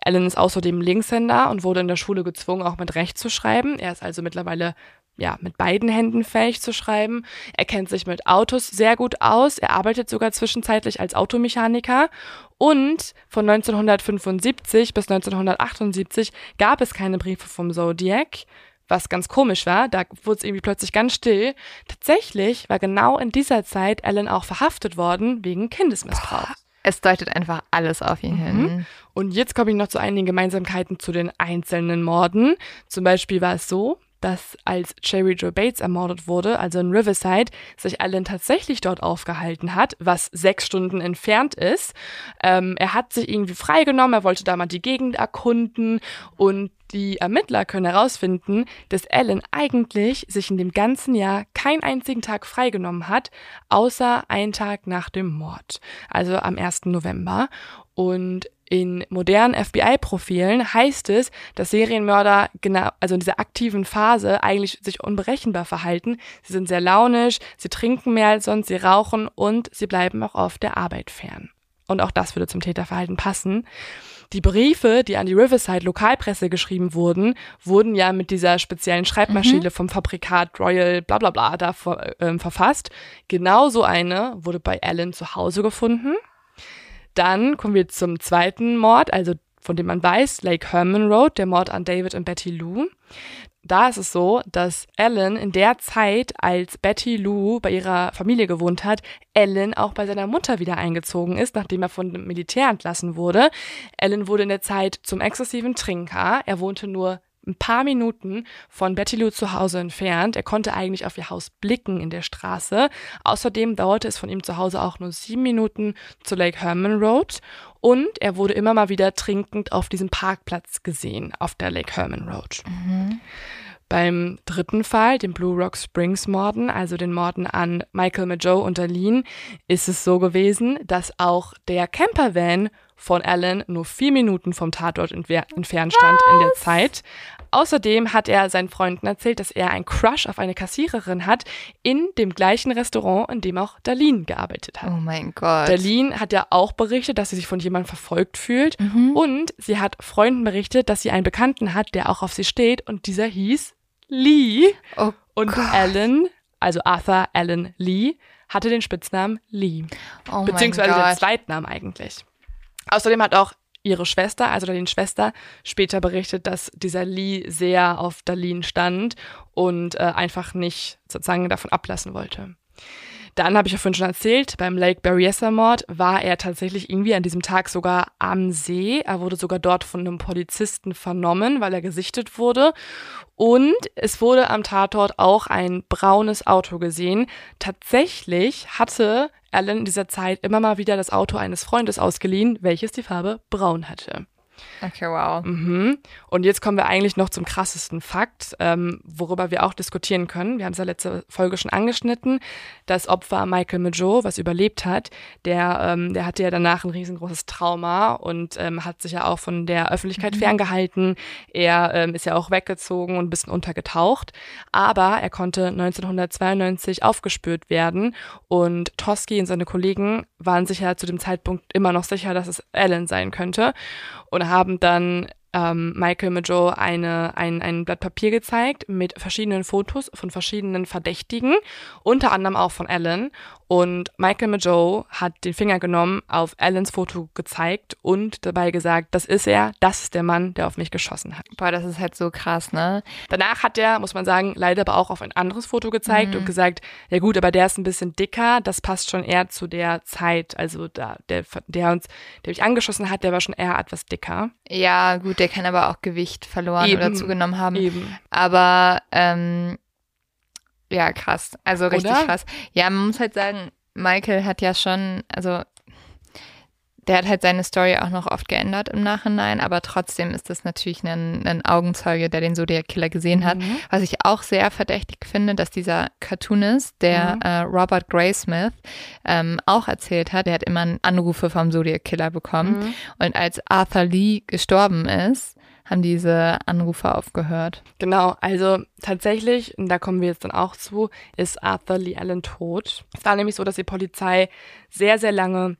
Alan ist außerdem Linkshänder und wurde in der Schule gezwungen, auch mit Recht zu schreiben. Er ist also mittlerweile ja, mit beiden Händen fähig zu schreiben. Er kennt sich mit Autos sehr gut aus. Er arbeitet sogar zwischenzeitlich als Automechaniker. Und von 1975 bis 1978 gab es keine Briefe vom Zodiac, was ganz komisch war. Da wurde es irgendwie plötzlich ganz still. Tatsächlich war genau in dieser Zeit Alan auch verhaftet worden wegen Kindesmissbrauch. Es deutet einfach alles auf ihn mhm. hin. Und jetzt komme ich noch zu einigen Gemeinsamkeiten zu den einzelnen Morden. Zum Beispiel war es so, dass als Cherry Joe Bates ermordet wurde, also in Riverside, sich Alan tatsächlich dort aufgehalten hat, was sechs Stunden entfernt ist. Ähm, er hat sich irgendwie freigenommen, er wollte da mal die Gegend erkunden und die Ermittler können herausfinden, dass Alan eigentlich sich in dem ganzen Jahr keinen einzigen Tag freigenommen hat, außer einen Tag nach dem Mord, also am 1. November. Und in modernen FBI-Profilen heißt es, dass Serienmörder genau, also in dieser aktiven Phase eigentlich sich unberechenbar verhalten. Sie sind sehr launisch, sie trinken mehr als sonst, sie rauchen und sie bleiben auch oft der Arbeit fern. Und auch das würde zum Täterverhalten passen. Die Briefe, die an die Riverside Lokalpresse geschrieben wurden, wurden ja mit dieser speziellen Schreibmaschine mhm. vom Fabrikat Royal bla bla bla da äh, verfasst. Genauso eine wurde bei Alan zu Hause gefunden. Dann kommen wir zum zweiten Mord, also von dem man weiß, Lake Herman Road, der Mord an David und Betty Lou. Da ist es so, dass Ellen in der Zeit, als Betty Lou bei ihrer Familie gewohnt hat, Ellen auch bei seiner Mutter wieder eingezogen ist, nachdem er von dem Militär entlassen wurde. Ellen wurde in der Zeit zum exzessiven Trinker. Er wohnte nur ein paar Minuten von Betty Lou zu Hause entfernt. Er konnte eigentlich auf ihr Haus blicken in der Straße. Außerdem dauerte es von ihm zu Hause auch nur sieben Minuten zur Lake Herman Road. Und er wurde immer mal wieder trinkend auf diesem Parkplatz gesehen, auf der Lake Herman Road. Mhm. Beim dritten Fall, den Blue Rock Springs Morden, also den Morden an Michael Majo und Aline, ist es so gewesen, dass auch der Campervan von Alan nur vier Minuten vom Tatort entfernt stand Was? in der Zeit. Außerdem hat er seinen Freunden erzählt, dass er einen Crush auf eine Kassiererin hat in dem gleichen Restaurant, in dem auch Darlene gearbeitet hat. Oh mein Gott. Darlene hat ja auch berichtet, dass sie sich von jemandem verfolgt fühlt. Mhm. Und sie hat Freunden berichtet, dass sie einen Bekannten hat, der auch auf sie steht. Und dieser hieß Lee. Oh und Gott. Alan, also Arthur Alan Lee, hatte den Spitznamen Lee. Oh beziehungsweise den Zweitnamen eigentlich. Außerdem hat auch ihre Schwester, also Darlene Schwester, später berichtet, dass dieser Lee sehr auf Darlene stand und äh, einfach nicht sozusagen davon ablassen wollte. Dann habe ich ja vorhin schon erzählt, beim Lake Berryessa Mord war er tatsächlich irgendwie an diesem Tag sogar am See. Er wurde sogar dort von einem Polizisten vernommen, weil er gesichtet wurde. Und es wurde am Tatort auch ein braunes Auto gesehen. Tatsächlich hatte Alan in dieser Zeit immer mal wieder das Auto eines Freundes ausgeliehen, welches die Farbe braun hatte. Okay, wow. Mhm. Und jetzt kommen wir eigentlich noch zum krassesten Fakt, ähm, worüber wir auch diskutieren können. Wir haben es ja letzte Folge schon angeschnitten. Das Opfer Michael Majo, was überlebt hat, der, ähm, der hatte ja danach ein riesengroßes Trauma und ähm, hat sich ja auch von der Öffentlichkeit Mhm. ferngehalten. Er ähm, ist ja auch weggezogen und ein bisschen untergetaucht. Aber er konnte 1992 aufgespürt werden und Toski und seine Kollegen waren sich ja zu dem Zeitpunkt immer noch sicher, dass es Alan sein könnte und haben dann ähm, Michael Majo eine, ein, ein Blatt Papier gezeigt mit verschiedenen Fotos von verschiedenen Verdächtigen, unter anderem auch von Alan. Und Michael Majo hat den Finger genommen, auf Alans Foto gezeigt und dabei gesagt, das ist er, das ist der Mann, der auf mich geschossen hat. Boah, das ist halt so krass, ne? Danach hat er, muss man sagen, leider aber auch auf ein anderes Foto gezeigt und gesagt, ja gut, aber der ist ein bisschen dicker, das passt schon eher zu der Zeit. Also da, der, der uns, der mich angeschossen hat, der war schon eher etwas dicker. Ja, gut, der kann aber auch Gewicht verloren oder Eben. zugenommen haben. Eben. Aber ähm, ja, krass. Also richtig Oder? krass. Ja, man muss halt sagen, Michael hat ja schon, also der hat halt seine Story auch noch oft geändert im Nachhinein, aber trotzdem ist das natürlich ein, ein Augenzeuge, der den Zodiac Killer gesehen hat. Mhm. Was ich auch sehr verdächtig finde, dass dieser Cartoonist, der Mhm. äh, Robert Graysmith, ähm, auch erzählt hat, der hat immer Anrufe vom Zodiac Killer bekommen. Mhm. Und als Arthur Lee gestorben ist, haben diese Anrufe aufgehört. Genau, also tatsächlich, und da kommen wir jetzt dann auch zu, ist Arthur Lee Allen tot. Es war nämlich so, dass die Polizei sehr, sehr lange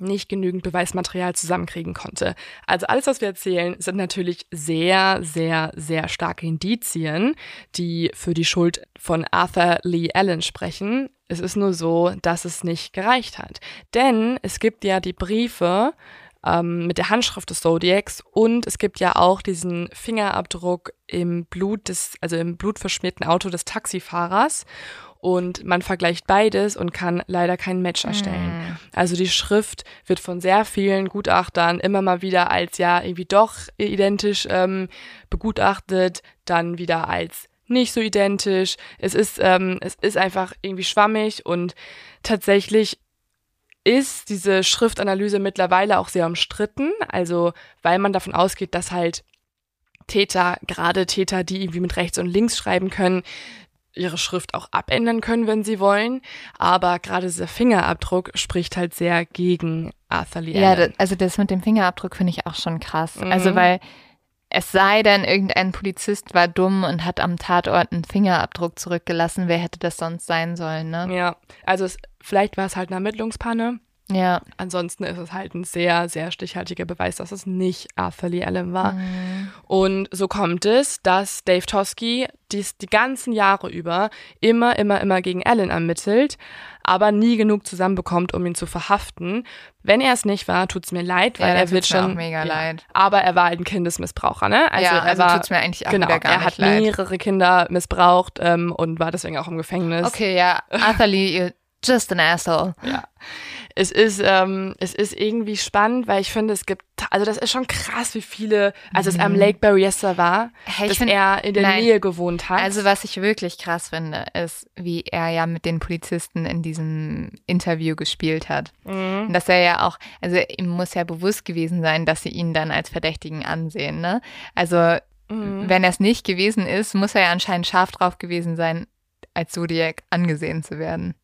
nicht genügend Beweismaterial zusammenkriegen konnte. Also alles, was wir erzählen, sind natürlich sehr, sehr, sehr starke Indizien, die für die Schuld von Arthur Lee Allen sprechen. Es ist nur so, dass es nicht gereicht hat. Denn es gibt ja die Briefe ähm, mit der Handschrift des Zodiacs und es gibt ja auch diesen Fingerabdruck im Blut des, also im blutverschmierten Auto des Taxifahrers. Und man vergleicht beides und kann leider kein Match erstellen. Also die Schrift wird von sehr vielen Gutachtern immer mal wieder als ja irgendwie doch identisch ähm, begutachtet, dann wieder als nicht so identisch. Es ist, ähm, es ist einfach irgendwie schwammig und tatsächlich ist diese Schriftanalyse mittlerweile auch sehr umstritten. Also, weil man davon ausgeht, dass halt Täter, gerade Täter, die irgendwie mit rechts und links schreiben können, ihre Schrift auch abändern können, wenn sie wollen. Aber gerade dieser Fingerabdruck spricht halt sehr gegen Arthur Lee Ja, Allen. da, also das mit dem Fingerabdruck finde ich auch schon krass. Mhm. Also weil es sei denn, irgendein Polizist war dumm und hat am Tatort einen Fingerabdruck zurückgelassen. Wer hätte das sonst sein sollen, ne? ja, also es, vielleicht war es halt eine Ermittlungspanne. Ja. Ansonsten ist es halt ein sehr, sehr stichhaltiger Beweis, dass es nicht Arthur Lee Allen war. Mhm. Und so kommt es, dass Dave Tosky dies die ganzen Jahre über immer, immer, immer gegen Allen ermittelt, aber nie genug zusammenbekommt, um ihn zu verhaften. Wenn er es nicht war, tut's mir leid, Ja, weil dann er wird schon mega ja, leid. Aber er war ein Kindesmissbraucher, ne? ja, er also war, tut's mir eigentlich auch genau, gar er hat leid. mehrere Kinder missbraucht ähm, und war deswegen auch im Gefängnis. Okay, ja, Arthur Lee, just an asshole. Ja. Es ist, ähm, es ist irgendwie spannend, weil ich finde, es gibt, also das ist schon krass, wie viele, als es am Lake Berryessa war, Mhm. Hey, dass find- er in der nein. Nähe gewohnt hat. Also was ich wirklich krass finde, ist, wie er ja mit den Polizisten in diesem Interview gespielt hat. Mhm. Und Dass er ja auch, also ihm muss ja bewusst gewesen sein, dass sie ihn dann als Verdächtigen ansehen, ne? Also Mhm. wenn er es nicht gewesen ist, muss er ja anscheinend scharf drauf gewesen sein, als Zodiac angesehen zu werden.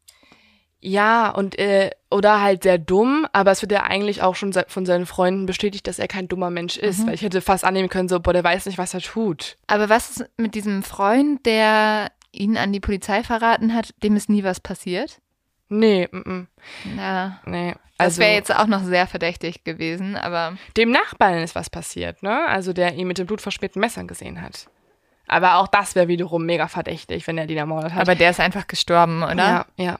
Ja, und äh, oder halt sehr dumm, aber es wird ja eigentlich auch schon von seinen Freunden bestätigt, dass er kein dummer Mensch ist, Mhm. weil ich hätte fast annehmen können, so, boah, der weiß nicht, was er tut. Aber was ist mit diesem Freund, der ihn an die Polizei verraten hat, dem ist nie was passiert? Nee, mm, mm, Ja. nee. Das Also wäre jetzt auch noch sehr verdächtig gewesen, aber dem Nachbarn ist was passiert, ne? Also der ihn mit den blutverschmierten Messern gesehen hat. Aber auch das wäre wiederum mega verdächtig, wenn er den ermordet hat. aber der ist einfach gestorben, oder? Ja, ja.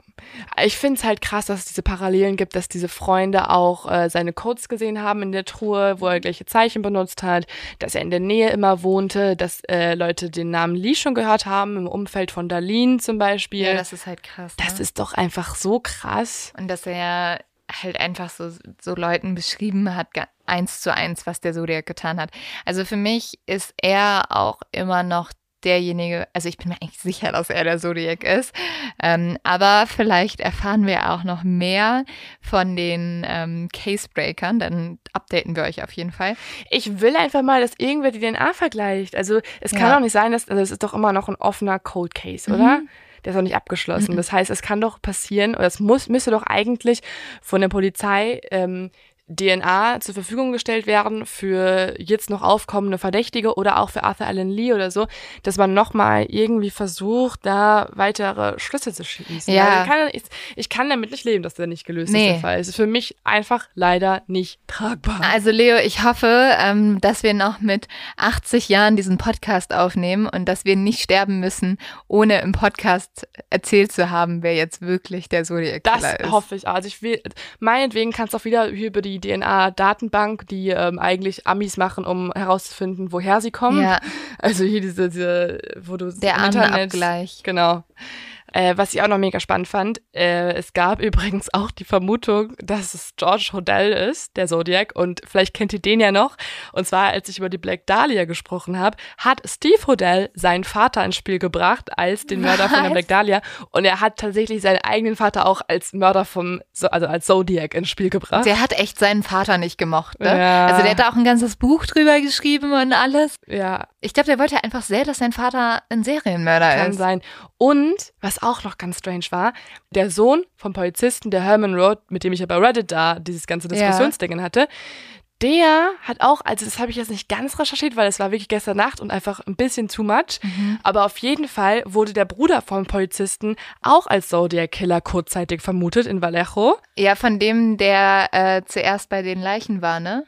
Ich finde es halt krass, dass es diese Parallelen gibt, dass diese Freunde auch äh, seine Codes gesehen haben in der Truhe, wo er gleiche Zeichen benutzt hat, dass er in der Nähe immer wohnte, dass äh, Leute den Namen Lee schon gehört haben, im Umfeld von Darlene zum Beispiel. Ja, das ist halt krass. das ne? ist doch einfach so krass. Und dass er ja halt einfach so, so Leuten beschrieben hat, eins zu eins, was der Zodiac getan hat. Also für mich ist er auch immer noch derjenige, also ich bin mir eigentlich sicher, dass er der Zodiac ist. Ähm, aber vielleicht erfahren wir auch noch mehr von den ähm, Casebreakern, dann updaten wir euch auf jeden Fall. Ich will einfach mal, dass irgendwer die DNA vergleicht. Also es kann Ja. doch nicht sein, dass also es ist doch immer noch ein offener Cold Case, oder? Mhm. Der ist doch nicht abgeschlossen. Das heißt, es kann doch passieren, oder es muss, müsste doch eigentlich von der Polizei ähm, DNA zur Verfügung gestellt werden für jetzt noch aufkommende Verdächtige oder auch für Arthur Allen Lee oder so, dass man nochmal irgendwie versucht, da weitere Schlüsse zu schießen. Ja. Weil Ich kann, ich, ich kann damit nicht leben, dass der nicht gelöst Nee. ist, der Fall. Es ist für mich einfach leider nicht tragbar. Also Leo, ich hoffe, ähm, dass wir noch mit 80 Jahren diesen Podcast aufnehmen und dass wir nicht sterben müssen, ohne im Podcast erzählt zu haben, wer jetzt wirklich der Zodiac Das Killer ist. hoffe ich. auch. Also ich will, meinetwegen kannst du auch wieder über die DNA-Datenbank, die ähm, eigentlich Amis machen, um herauszufinden, woher sie kommen. Ja. Also hier diese, diese wo du Der Internet- Armenabgleich. Genau. Äh, was ich auch noch mega spannend fand, äh, es gab übrigens auch die Vermutung, dass es George Hodel ist, der Zodiac, und vielleicht kennt ihr den ja noch. Und zwar, als ich über die Black Dahlia gesprochen habe, hat Steve Hodel seinen Vater ins Spiel gebracht als den Mörder von der Was? Black Dahlia. Und er hat tatsächlich seinen eigenen Vater auch als Mörder vom, so- also als Zodiac ins Spiel gebracht. Der hat echt seinen Vater nicht gemocht, ne? Ja. Also der hat da auch ein ganzes Buch drüber geschrieben und alles. ja, Ich glaube, der wollte einfach sehr, dass sein Vater ein Serienmörder Kann ist. sein. Und, was auch noch ganz strange war, der Sohn vom Polizisten, der Herman Road, mit dem ich ja bei Reddit da dieses ganze Ja. Diskussionsdingen hatte, der hat auch, also das habe ich jetzt nicht ganz recherchiert, weil es war wirklich gestern Nacht und einfach ein bisschen too much. Mhm. Aber auf jeden Fall wurde der Bruder vom Polizisten auch als Zodiac-Killer kurzzeitig vermutet in Vallejo. Ja, von dem, der äh, zuerst bei den Leichen war, ne?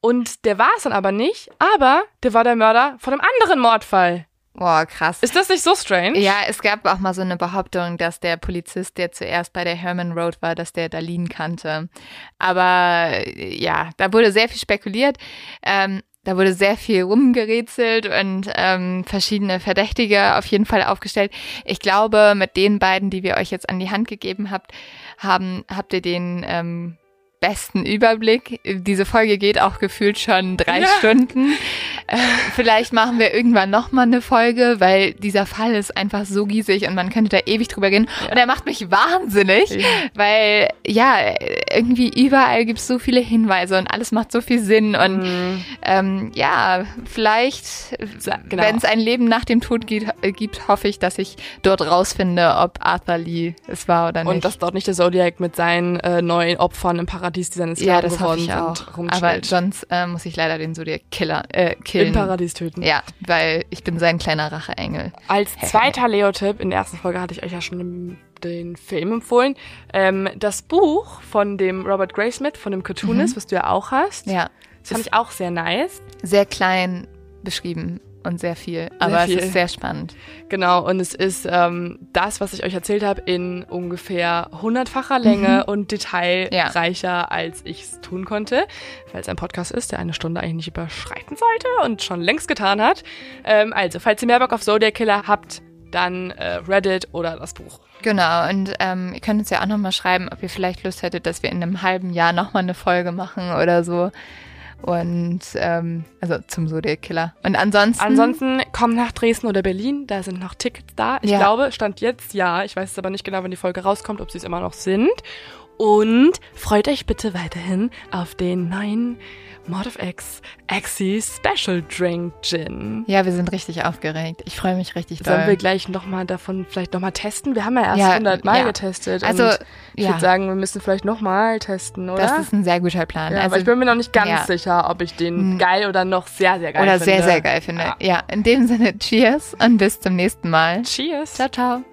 Und der war es dann aber nicht, aber der war der Mörder von einem anderen Mordfall. Boah, krass. Ist das nicht so strange? Ja, es gab auch mal so eine Behauptung, dass der Polizist, der zuerst bei der Herman Road war, dass der Darlene kannte. Aber äh, ja, da wurde sehr viel spekuliert. Ähm, da wurde sehr viel rumgerätselt und ähm, verschiedene Verdächtige auf jeden Fall aufgestellt. Ich glaube, mit den beiden, die wir euch jetzt an die Hand gegeben habt, haben, habt ihr den ähm, besten Überblick. Diese Folge geht auch gefühlt schon drei Ja. Stunden. Äh, vielleicht machen wir irgendwann noch mal eine Folge, weil dieser Fall ist einfach so giesig und man könnte da ewig drüber gehen. Und er macht mich wahnsinnig, Ja. weil ja, irgendwie überall gibt es so viele Hinweise und alles macht so viel Sinn. Und Mhm. ähm, ja, vielleicht, genau. wenn es ein Leben nach dem Tod gibt, gibt, hoffe ich, dass ich dort rausfinde, ob Arthur Lee es war oder nicht. Und dass dort nicht der Zodiac mit seinen äh, neuen Opfern im Paradies, die seine ja, das geworden ich auch. sind, Aber rumchillt. sonst äh, muss ich leider den Zodiac Killer äh, killen. Im Paradies töten. Ja, weil ich bin sein kleiner Racheengel. Als zweiter Leo-Tipp, in der ersten Folge hatte ich euch ja schon den, den Film empfohlen, ähm, das Buch von dem Robert Graysmith, von dem Cartoonist, was du ja auch hast. Ja, Das fand ich auch sehr nice. sehr klein beschrieben und sehr viel, aber viel. es ist sehr spannend. Genau, und es ist ähm, das, was ich euch erzählt habe, in ungefähr hundertfacher Länge und detailreicher, als ich es tun konnte, weil es ein Podcast ist, der eine Stunde eigentlich nicht überschreiten sollte und schon längst getan hat. Ähm, also, falls ihr mehr Bock auf Zodiac Killer habt, dann äh, Reddit oder das Buch. Genau, und ähm, ihr könnt uns ja auch nochmal schreiben, ob ihr vielleicht Lust hättet, dass wir in einem halben Jahr nochmal eine Folge machen oder so. Und ähm, also zum Zodiac Killer. Und ansonsten. Ansonsten kommt nach Dresden oder Berlin, da sind noch Tickets da. Ich Ja. glaube, stand jetzt ja. Ich weiß es aber nicht genau, wann die Folge rauskommt, ob sie es immer noch sind. Und freut euch bitte weiterhin auf den neuen Mod of X Axie Special Drink Gin. Ja, wir sind richtig aufgeregt. Ich freue mich richtig doll. Sollen wir gleich nochmal davon vielleicht nochmal testen? Wir haben ja erst Ja, 100 Mal ja. getestet. Also, und ich ja. würde sagen, wir müssen vielleicht nochmal testen, oder? das ist ein sehr guter Plan. also, aber ich bin mir noch nicht ganz sicher, ob ich den Hm. geil oder noch sehr, sehr geil oder finde. sehr, sehr geil finde. Ja. ja, in dem Sinne, cheers und bis zum nächsten Mal. Cheers. Ciao, ciao.